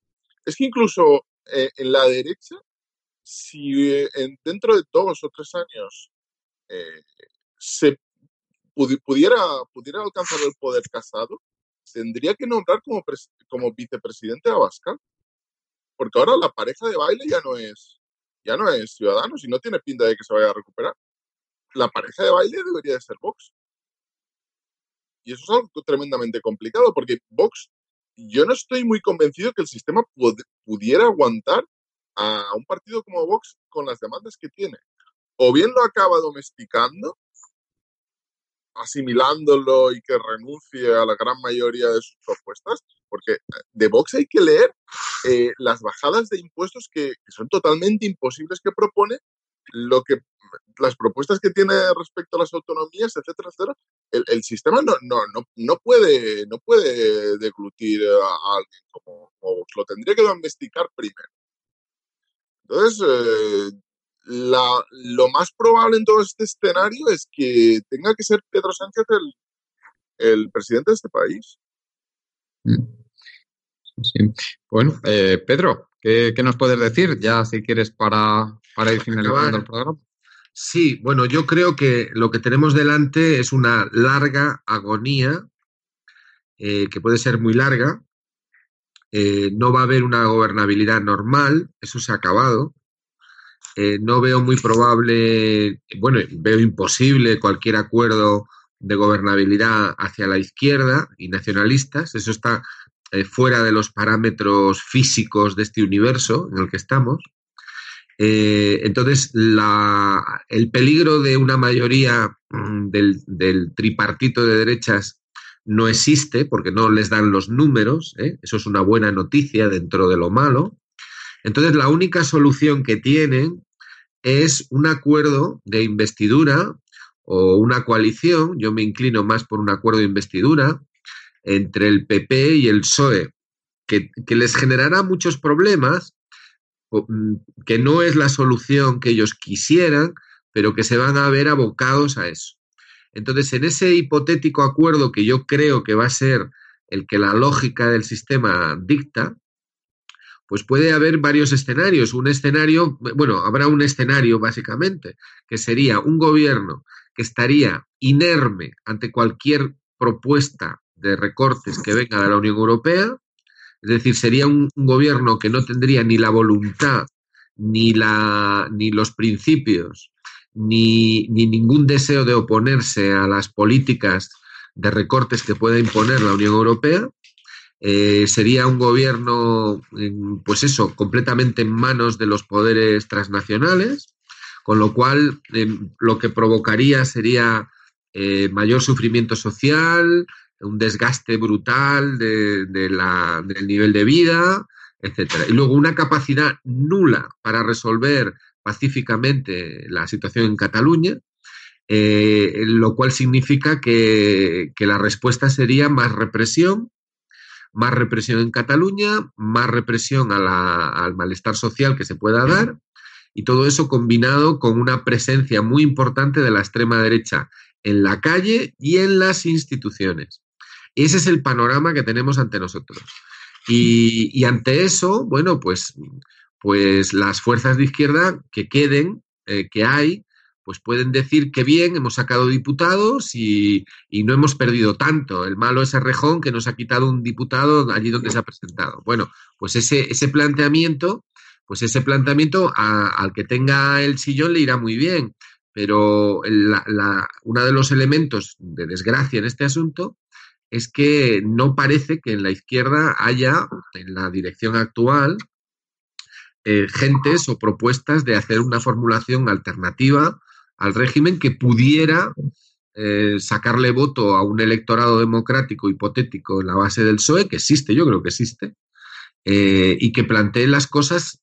Es que incluso eh, en la derecha, si eh, en, dentro de dos o tres años eh, se pudiera, pudiera alcanzar el poder casado, tendría que nombrar como, como vicepresidente a Abascal. Porque ahora la pareja de baile ya no es, ya no es Ciudadanos y no tiene pinta de que se vaya a recuperar. La pareja de baile debería de ser Vox. Y eso es algo tremendamente complicado, porque Vox, yo no estoy muy convencido que el sistema pud- pudiera aguantar a un partido como Vox con las demandas que tiene. O bien lo acaba domesticando, asimilándolo y que renuncie a la gran mayoría de sus propuestas, porque de Vox hay que leer eh, las bajadas de impuestos que, son totalmente imposibles que propone, lo que las propuestas que tiene respecto a las autonomías, etcétera, etcétera. El, sistema no, no, no, no puede no puede deglutir a, a alguien como, como Vox, lo tendría que domesticar primero. Entonces, eh, la, lo más probable en todo este escenario es que tenga que ser Pedro Sánchez el, el presidente de este país. Sí. Bueno, eh, Pedro, ¿qué, qué nos puedes decir ya si quieres para, para ir finalizando Acabar. el programa? Sí, bueno, yo creo que lo que tenemos delante es una larga agonía, eh, que puede ser muy larga. Eh, no va a haber una gobernabilidad normal, eso se ha acabado. Eh, no veo muy probable, bueno, veo imposible cualquier acuerdo de gobernabilidad hacia la izquierda y nacionalistas. Eso está eh, fuera de los parámetros físicos de este universo en el que estamos. Eh, entonces, la, el peligro de una mayoría mm, del, tripartito de derechas no existe porque no les dan los números. Eso es una buena noticia dentro de lo malo. Entonces, la única solución que tienen es un acuerdo de investidura o una coalición, yo me inclino más por un acuerdo de investidura entre el PP y el PSOE, que, que les generará muchos problemas, mm, que no es la solución que ellos quisieran, pero que se van a ver abocados a eso. Entonces, en ese hipotético acuerdo que yo creo que va a ser el que la lógica del sistema dicta, pues puede haber varios escenarios. Un escenario, bueno, habrá un escenario básicamente, que sería un gobierno que estaría inerme ante cualquier propuesta de recortes que venga de la Unión Europea, es decir, sería un, gobierno que no tendría ni la voluntad, ni, la, ni los principios, ni, ni ningún deseo de oponerse a las políticas de recortes que pueda imponer la Unión Europea. Eh, sería un gobierno, pues eso, completamente en manos de los poderes transnacionales, con lo cual eh, lo que provocaría sería eh, mayor sufrimiento social, un desgaste brutal de la, del nivel de vida, etcétera. Y luego una capacidad nula para resolver pacíficamente la situación en Cataluña, eh, lo cual significa que, que la respuesta sería más represión, más represión en Cataluña, más represión a la, al malestar social que se pueda dar, y todo eso combinado con una presencia muy importante de la extrema derecha en la calle y en las instituciones. Ese es el panorama que tenemos ante nosotros. Y, y ante eso, bueno, pues, pues las fuerzas de izquierda que queden, eh, que hay, pues pueden decir que bien, hemos sacado diputados y, y, no hemos perdido tanto. El malo es Errejón que nos ha quitado un diputado allí donde se ha presentado. Bueno, pues ese, ese planteamiento, pues ese planteamiento al que tenga el sillón le irá muy bien. Pero la, uno de los elementos de desgracia en este asunto es que no parece que en la izquierda haya, en la dirección actual, eh, gentes o propuestas de hacer una formulación alternativa al régimen que pudiera eh, sacarle voto a un electorado democrático hipotético en la base del PSOE, que existe, yo creo que existe, eh, y que plantee las cosas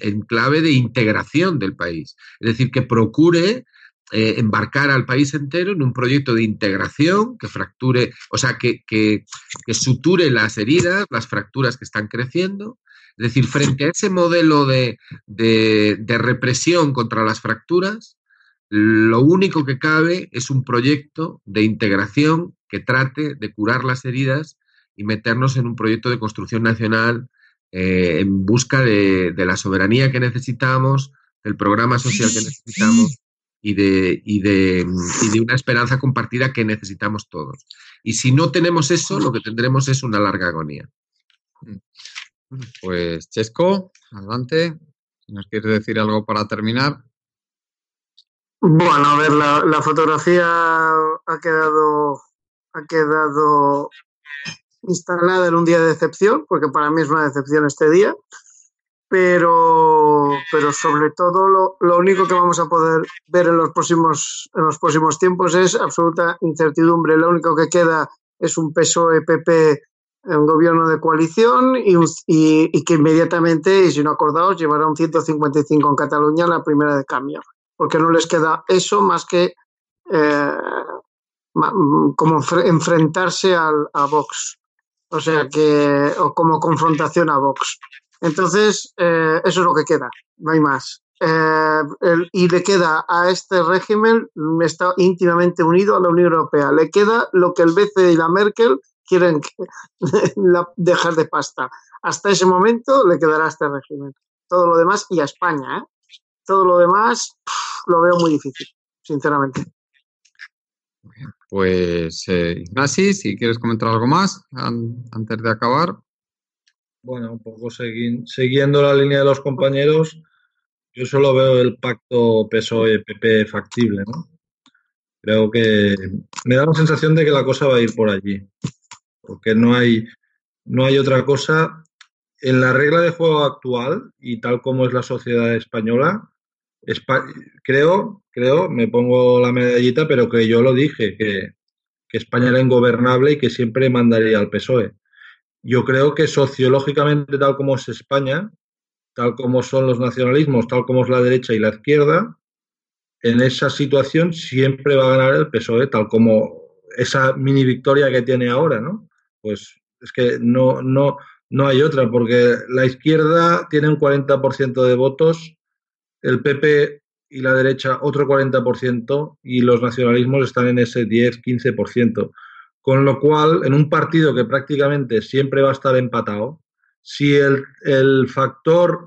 en clave de integración del país. Es decir, que procure eh, embarcar al país entero en un proyecto de integración que fracture, o sea, que, que, suture las heridas, las fracturas que están creciendo. Es decir, frente a ese modelo de, de, de represión contra las fracturas, lo único que cabe es un proyecto de integración que trate de curar las heridas y meternos en un proyecto de construcción nacional eh, en busca de, de, la soberanía que necesitamos, del programa social que necesitamos y de, y, de, y de una esperanza compartida que necesitamos todos. Y si no tenemos eso, lo que tendremos es una larga agonía. Pues Chesco, adelante. Si nos quieres decir algo para terminar. Bueno, a ver, la, fotografía ha quedado ha quedado instalada en un día de decepción, porque para mí es una decepción este día, pero, pero sobre todo lo, lo único que vamos a poder ver en los próximos, en los próximos tiempos es absoluta incertidumbre. Lo único que queda es un PSOE-PP un gobierno de coalición y, y- y que inmediatamente, y si no acordaos, llevará un 155 en Cataluña la primera de cambio, porque no les queda eso más que eh, mm, como enfre- enfrentarse al, a Vox, o sea que, o como confrontación a Vox. Entonces, eh, eso es lo que queda, no hay más. Eh, el- y le queda a este régimen, mm, está íntimamente unido a la Unión Europea. Le queda lo que el BCE y la Merkel quieren la- dejar de pasta. Hasta ese momento le quedará a este régimen. Todo lo demás, y a España, ¿eh? todo lo demás pff, lo veo muy difícil, sinceramente. Pues, eh, Ignasi, si quieres comentar algo más an- antes de acabar. Bueno, un poco segui- siguiendo la línea de los compañeros, yo solo veo el pacto PSOE-PP factible, ¿no? Creo que me da la sensación de que la cosa va a ir por allí, porque no hay, no hay otra cosa. En la regla de juego actual y tal como es la sociedad española, Espa- creo, creo, me pongo la medallita, pero que yo lo dije, que, España era ingobernable y que siempre mandaría al PSOE. Yo creo que sociológicamente, tal como es España, tal como son los nacionalismos, tal como es la derecha y la izquierda, en esa situación siempre va a ganar el PSOE, tal como esa mini victoria que tiene ahora, ¿no? Pues es que no, no, no hay otra, porque la izquierda tiene un 40% de votos, el PP y la derecha otro 40% y los nacionalismos están en ese 10-15%. Con lo cual, en un partido que prácticamente siempre va a estar empatado, si el, el factor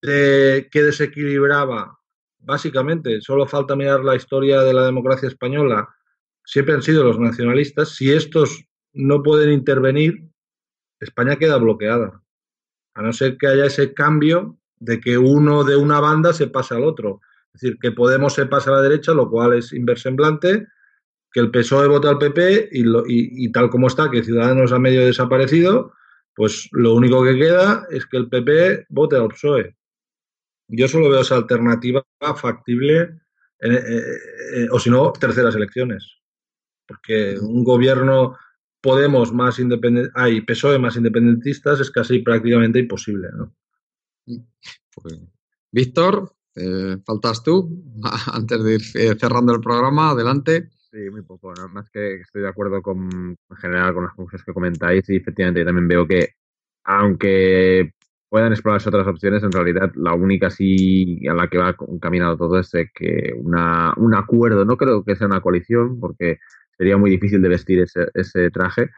que desequilibraba, básicamente, solo falta mirar la historia de la democracia española, siempre han sido los nacionalistas, si estos no pueden intervenir, España queda bloqueada. A no ser que haya ese cambio de que uno de una banda se pase al otro. Es decir, que Podemos se pase a la derecha, lo cual es inversemblante, que el PSOE vota al PP y, lo- y- tal como está, que Ciudadanos ha medio desaparecido, pues lo único que queda es que el PP vote al PSOE. Yo solo veo esa alternativa factible, eh, eh, eh, o si no, terceras elecciones. Porque un gobierno Podemos más independente, hay PSOE más independentistas es casi prácticamente imposible, ¿no? Pues, Víctor, eh, faltas tú antes de ir eh, cerrando el programa. Adelante. Sí, muy poco, ¿no? Más que estoy de acuerdo con, en general con las cosas que comentáis y efectivamente también veo que aunque puedan explorarse otras opciones, en realidad la única sí a la que va encaminado todo es que una, un acuerdo, no creo que sea una coalición porque sería muy difícil de vestir ese, traje,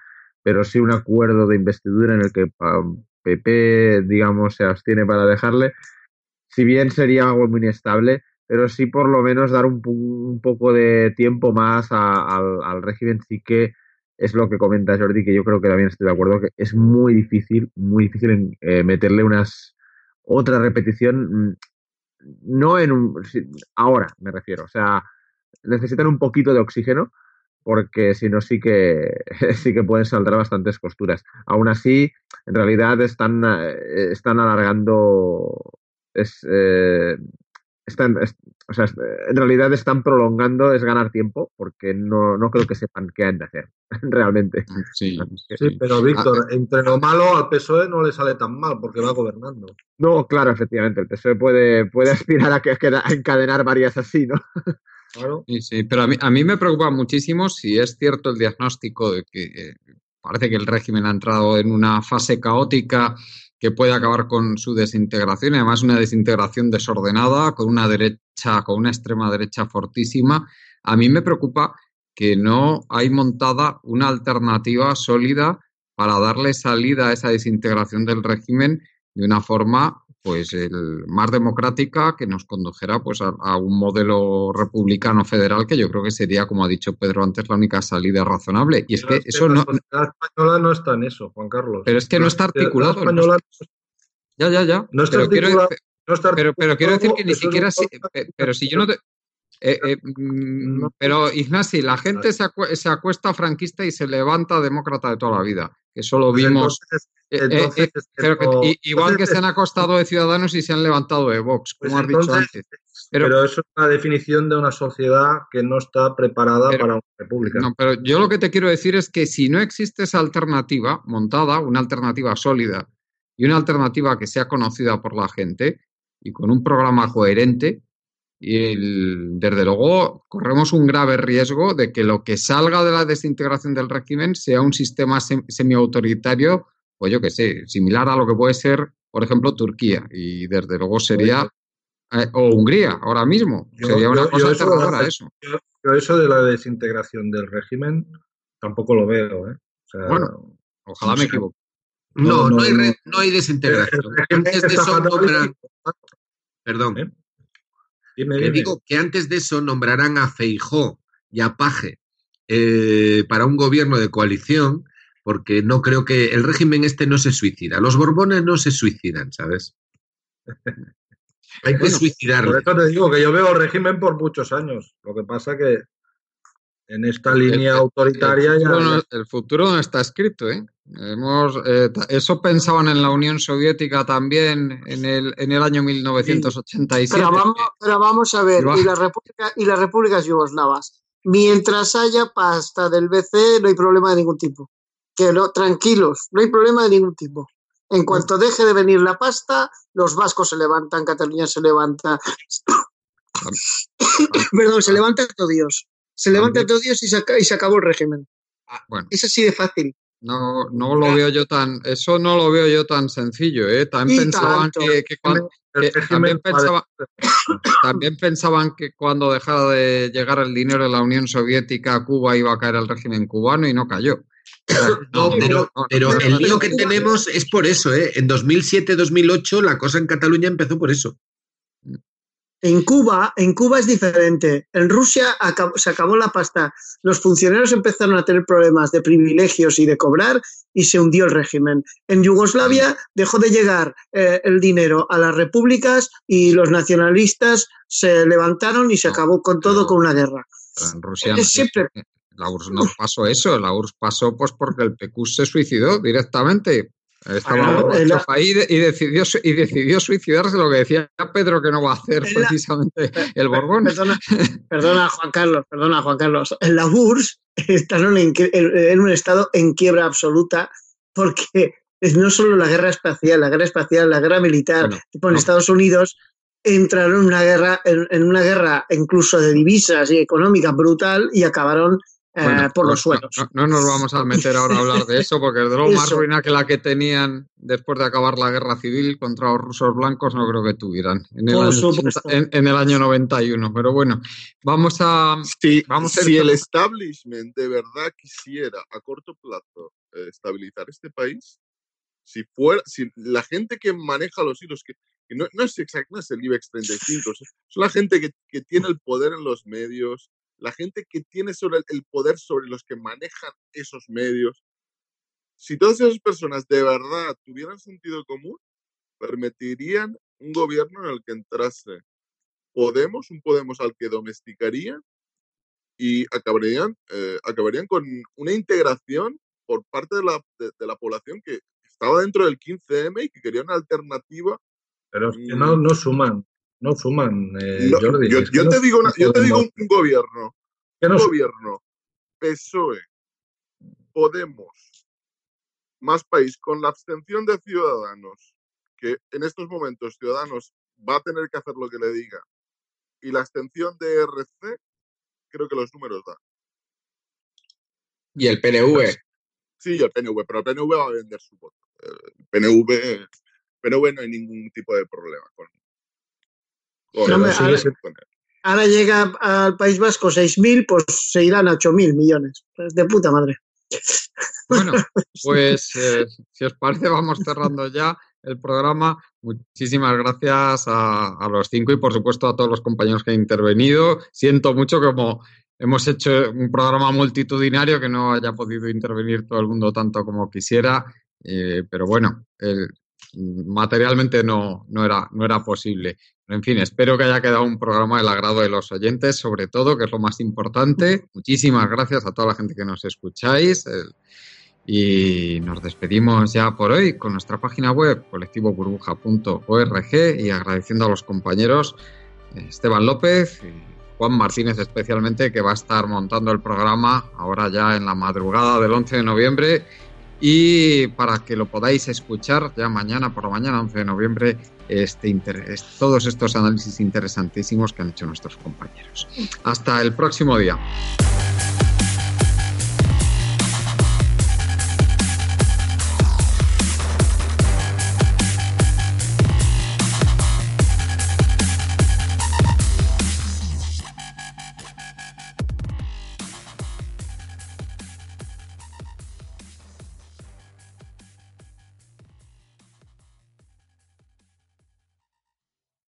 pero sí un acuerdo de investidura en el que PP, digamos, se abstiene para dejarle, si bien sería algo muy inestable, pero sí por lo menos dar un, poco de tiempo más a- al, régimen, sí que es lo que comenta Jordi, que yo creo que también estoy de acuerdo, que es muy difícil, muy difícil eh, meterle unas otra repetición, mm, no en un, ahora me refiero, o sea, necesitan un poquito de oxígeno porque si no sí que sí que pueden saldar bastantes costuras. Aún así, en realidad están eh, están alargando es, eh, están es- o sea, es- en realidad están prolongando es ganar tiempo porque no, no creo que sepan qué han de hacer realmente. Sí, Sí, pero Víctor, entre lo malo al PSOE no le sale tan mal porque va gobernando. No, claro, efectivamente, el PSOE puede, puede aspirar a, que, a encadenar varias así, ¿no? Claro. Sí, sí, pero a mí, a mí me preocupa muchísimo si es cierto el diagnóstico de que eh, parece que el régimen ha entrado en una fase caótica que puede acabar con su desintegración, además una desintegración desordenada, con una derecha, con una extrema derecha fortísima. A mí me preocupa que no hay montada una alternativa sólida para darle salida a esa desintegración del régimen de una forma pues el más democrática que nos condujera pues a, a un modelo republicano federal que yo creo que sería como ha dicho Pedro antes la única salida razonable y es Pero que eso la no sociedad española no está en eso, Juan Carlos. pero es que no La está articulado española ya ya ya no está pero quiero articulado, no está pero, pero quiero decir que ni siquiera si, pe- pero si yo no te Eh, eh, mm, pero Ignasi, la gente se, acue- se acuesta franquista y se levanta demócrata de toda la vida. Que eso lo Pues vimos. entonces- eh, eh, eh, pero que- igual que se han acostado de Ciudadanos y se han levantado de Vox, Pues como has dicho antes. Pero, Pero- eso es una definición de una sociedad que no está preparada Pero- para una república. No, pero yo lo que te quiero decir es que si no existe esa alternativa montada, una alternativa sólida y una alternativa que sea conocida por la gente y con un programa coherente, y el- desde luego corremos un grave riesgo de que lo que salga de la desintegración del régimen sea un sistema sem- semiautoritario, pues yo qué sé, similar a lo que puede ser, por ejemplo, Turquía. Y desde luego sería. eh, o Hungría, ahora mismo. Yo- sería una yo- cosa yo eso- aterradora eso. Yo, eso de la desintegración del régimen tampoco lo veo. ¿eh? O sea, Bueno, ojalá no me equivoque. No, no, no, hay, no. re- no hay desintegración. Antes de eso nombran- Perdón. ¿Eh? Dime, Que dime. digo que antes de eso nombrarán a Feijó y a Paje eh, para un gobierno de coalición, porque no creo que el régimen este no se suicida. Los Borbones no se suicidan, ¿sabes? Hay que Bueno, suicidarle. Por eso te digo que yo veo régimen por muchos años. Lo que pasa que en esta línea el- autoritaria el ya, futuro, no, ya- el futuro no está escrito, ¿eh? Hemos, eh, eso pensaban en la Unión Soviética también en el, en el año 1987. Pero vamos, pero vamos a ver, y, la República, y las repúblicas yugoslavas, mientras haya pasta del BCE, no hay problema de ningún tipo. Que no, tranquilos, no hay problema de ningún tipo. En cuanto deje de venir la pasta, los vascos se levantan, Cataluña se levanta. Perdón, se levanta todo Dios. Se levanta todo Dios y se, y se acabó el régimen. Bueno, Es así de fácil. no, no lo veo yo tan, eso no lo veo yo tan sencillo, ¿eh? También Y pensaban que, que cuando, que también, pensaba- también pensaban que cuando dejara de llegar el dinero de la Unión Soviética a Cuba iba a caer el régimen cubano y no cayó. No, pero, pero el lío que tenemos es por eso, ¿eh? En 2007-2008 la cosa en Cataluña empezó por eso. En Cuba, en Cuba es diferente. En Rusia se acabó la pasta. Los funcionarios empezaron a tener problemas de privilegios y de cobrar y se hundió el régimen. En Yugoslavia dejó de llegar eh, el dinero a las repúblicas y los nacionalistas se levantaron y se acabó con todo con una guerra. En Rusia Es siempre la URSS no pasó eso, la URSS pasó pues porque el PQ se suicidó directamente. Estaba ahí y decidió, su- y decidió suicidarse, lo que decía Pedro que no va a hacer la- precisamente el Borbón. Perdona, perdona, Juan Carlos, perdona, Juan Carlos. En la URSS están en, un estado en quiebra absoluta porque es no solo la guerra espacial, la guerra espacial, la guerra militar, Bueno, no. Estados Unidos entraron en una guerra, en, en una guerra incluso de divisas y económica brutal y acabaron eh, Bueno, por no- los suelos. No, no nos vamos a meter ahora a hablar de eso, porque desde luego más ruina que la que tenían después de acabar la guerra civil contra los rusos blancos no creo que tuvieran en el, año, supuesto. 80 en, en el año 91. Pero bueno, vamos a... Si, Vamos si el establishment de verdad quisiera a corto plazo eh, estabilizar este país, si fuera, si la gente que maneja los hilos, que, que no, no es exact- no es el IBEX 35, son son la gente que, que tiene el poder en los medios, la gente que tiene sobre el, poder sobre los que manejan esos medios. Si todas esas personas de verdad tuvieran sentido común, permitirían un gobierno en el que entrase Podemos, un Podemos al que domesticarían y acabarían, eh, acabarían con una integración por parte de la, de, de la población que estaba dentro del 15M y que quería una alternativa. Pero es que no, no suman, no suman, eh, No, Jordi. yo, no- te digo, una- yo te digo un, gobierno, un no- gobierno PSOE, Podemos, más país, con la abstención de Ciudadanos, que en estos momentos Ciudadanos va a tener que hacer lo que le diga, y la abstención de RC, creo que los números dan. Y el PNV. Sí, el PNV, pero el PNV va a vender su voto. El PNV, PNV no hay ningún tipo de problema con, No, ahora- llega al País Vasco 6.000, pues se irán a 8.000 millones. De puta madre. Bueno, pues eh, si os parece, vamos cerrando ya el programa. Muchísimas gracias a, a los cinco y, por supuesto, a todos los compañeros que han intervenido. Siento mucho que como hemos hecho un programa multitudinario que no haya podido intervenir todo el mundo tanto como quisiera. eh, pero bueno, el- materialmente no, no, era, no era posible. En fin, espero que haya quedado un programa del agrado de los oyentes, sobre todo, que es lo más importante. Muchísimas gracias a toda la gente que nos escucháis. Y nos despedimos ya por hoy con nuestra página web colectivoburbuja.org y agradeciendo a los compañeros Esteban López y Juan Martínez especialmente que va a estar montando el programa ahora ya en la madrugada del 11 de noviembre y para que lo podáis escuchar ya mañana por la mañana 11 de noviembre este todos estos análisis interesantísimos que han hecho nuestros compañeros. Hasta el próximo día.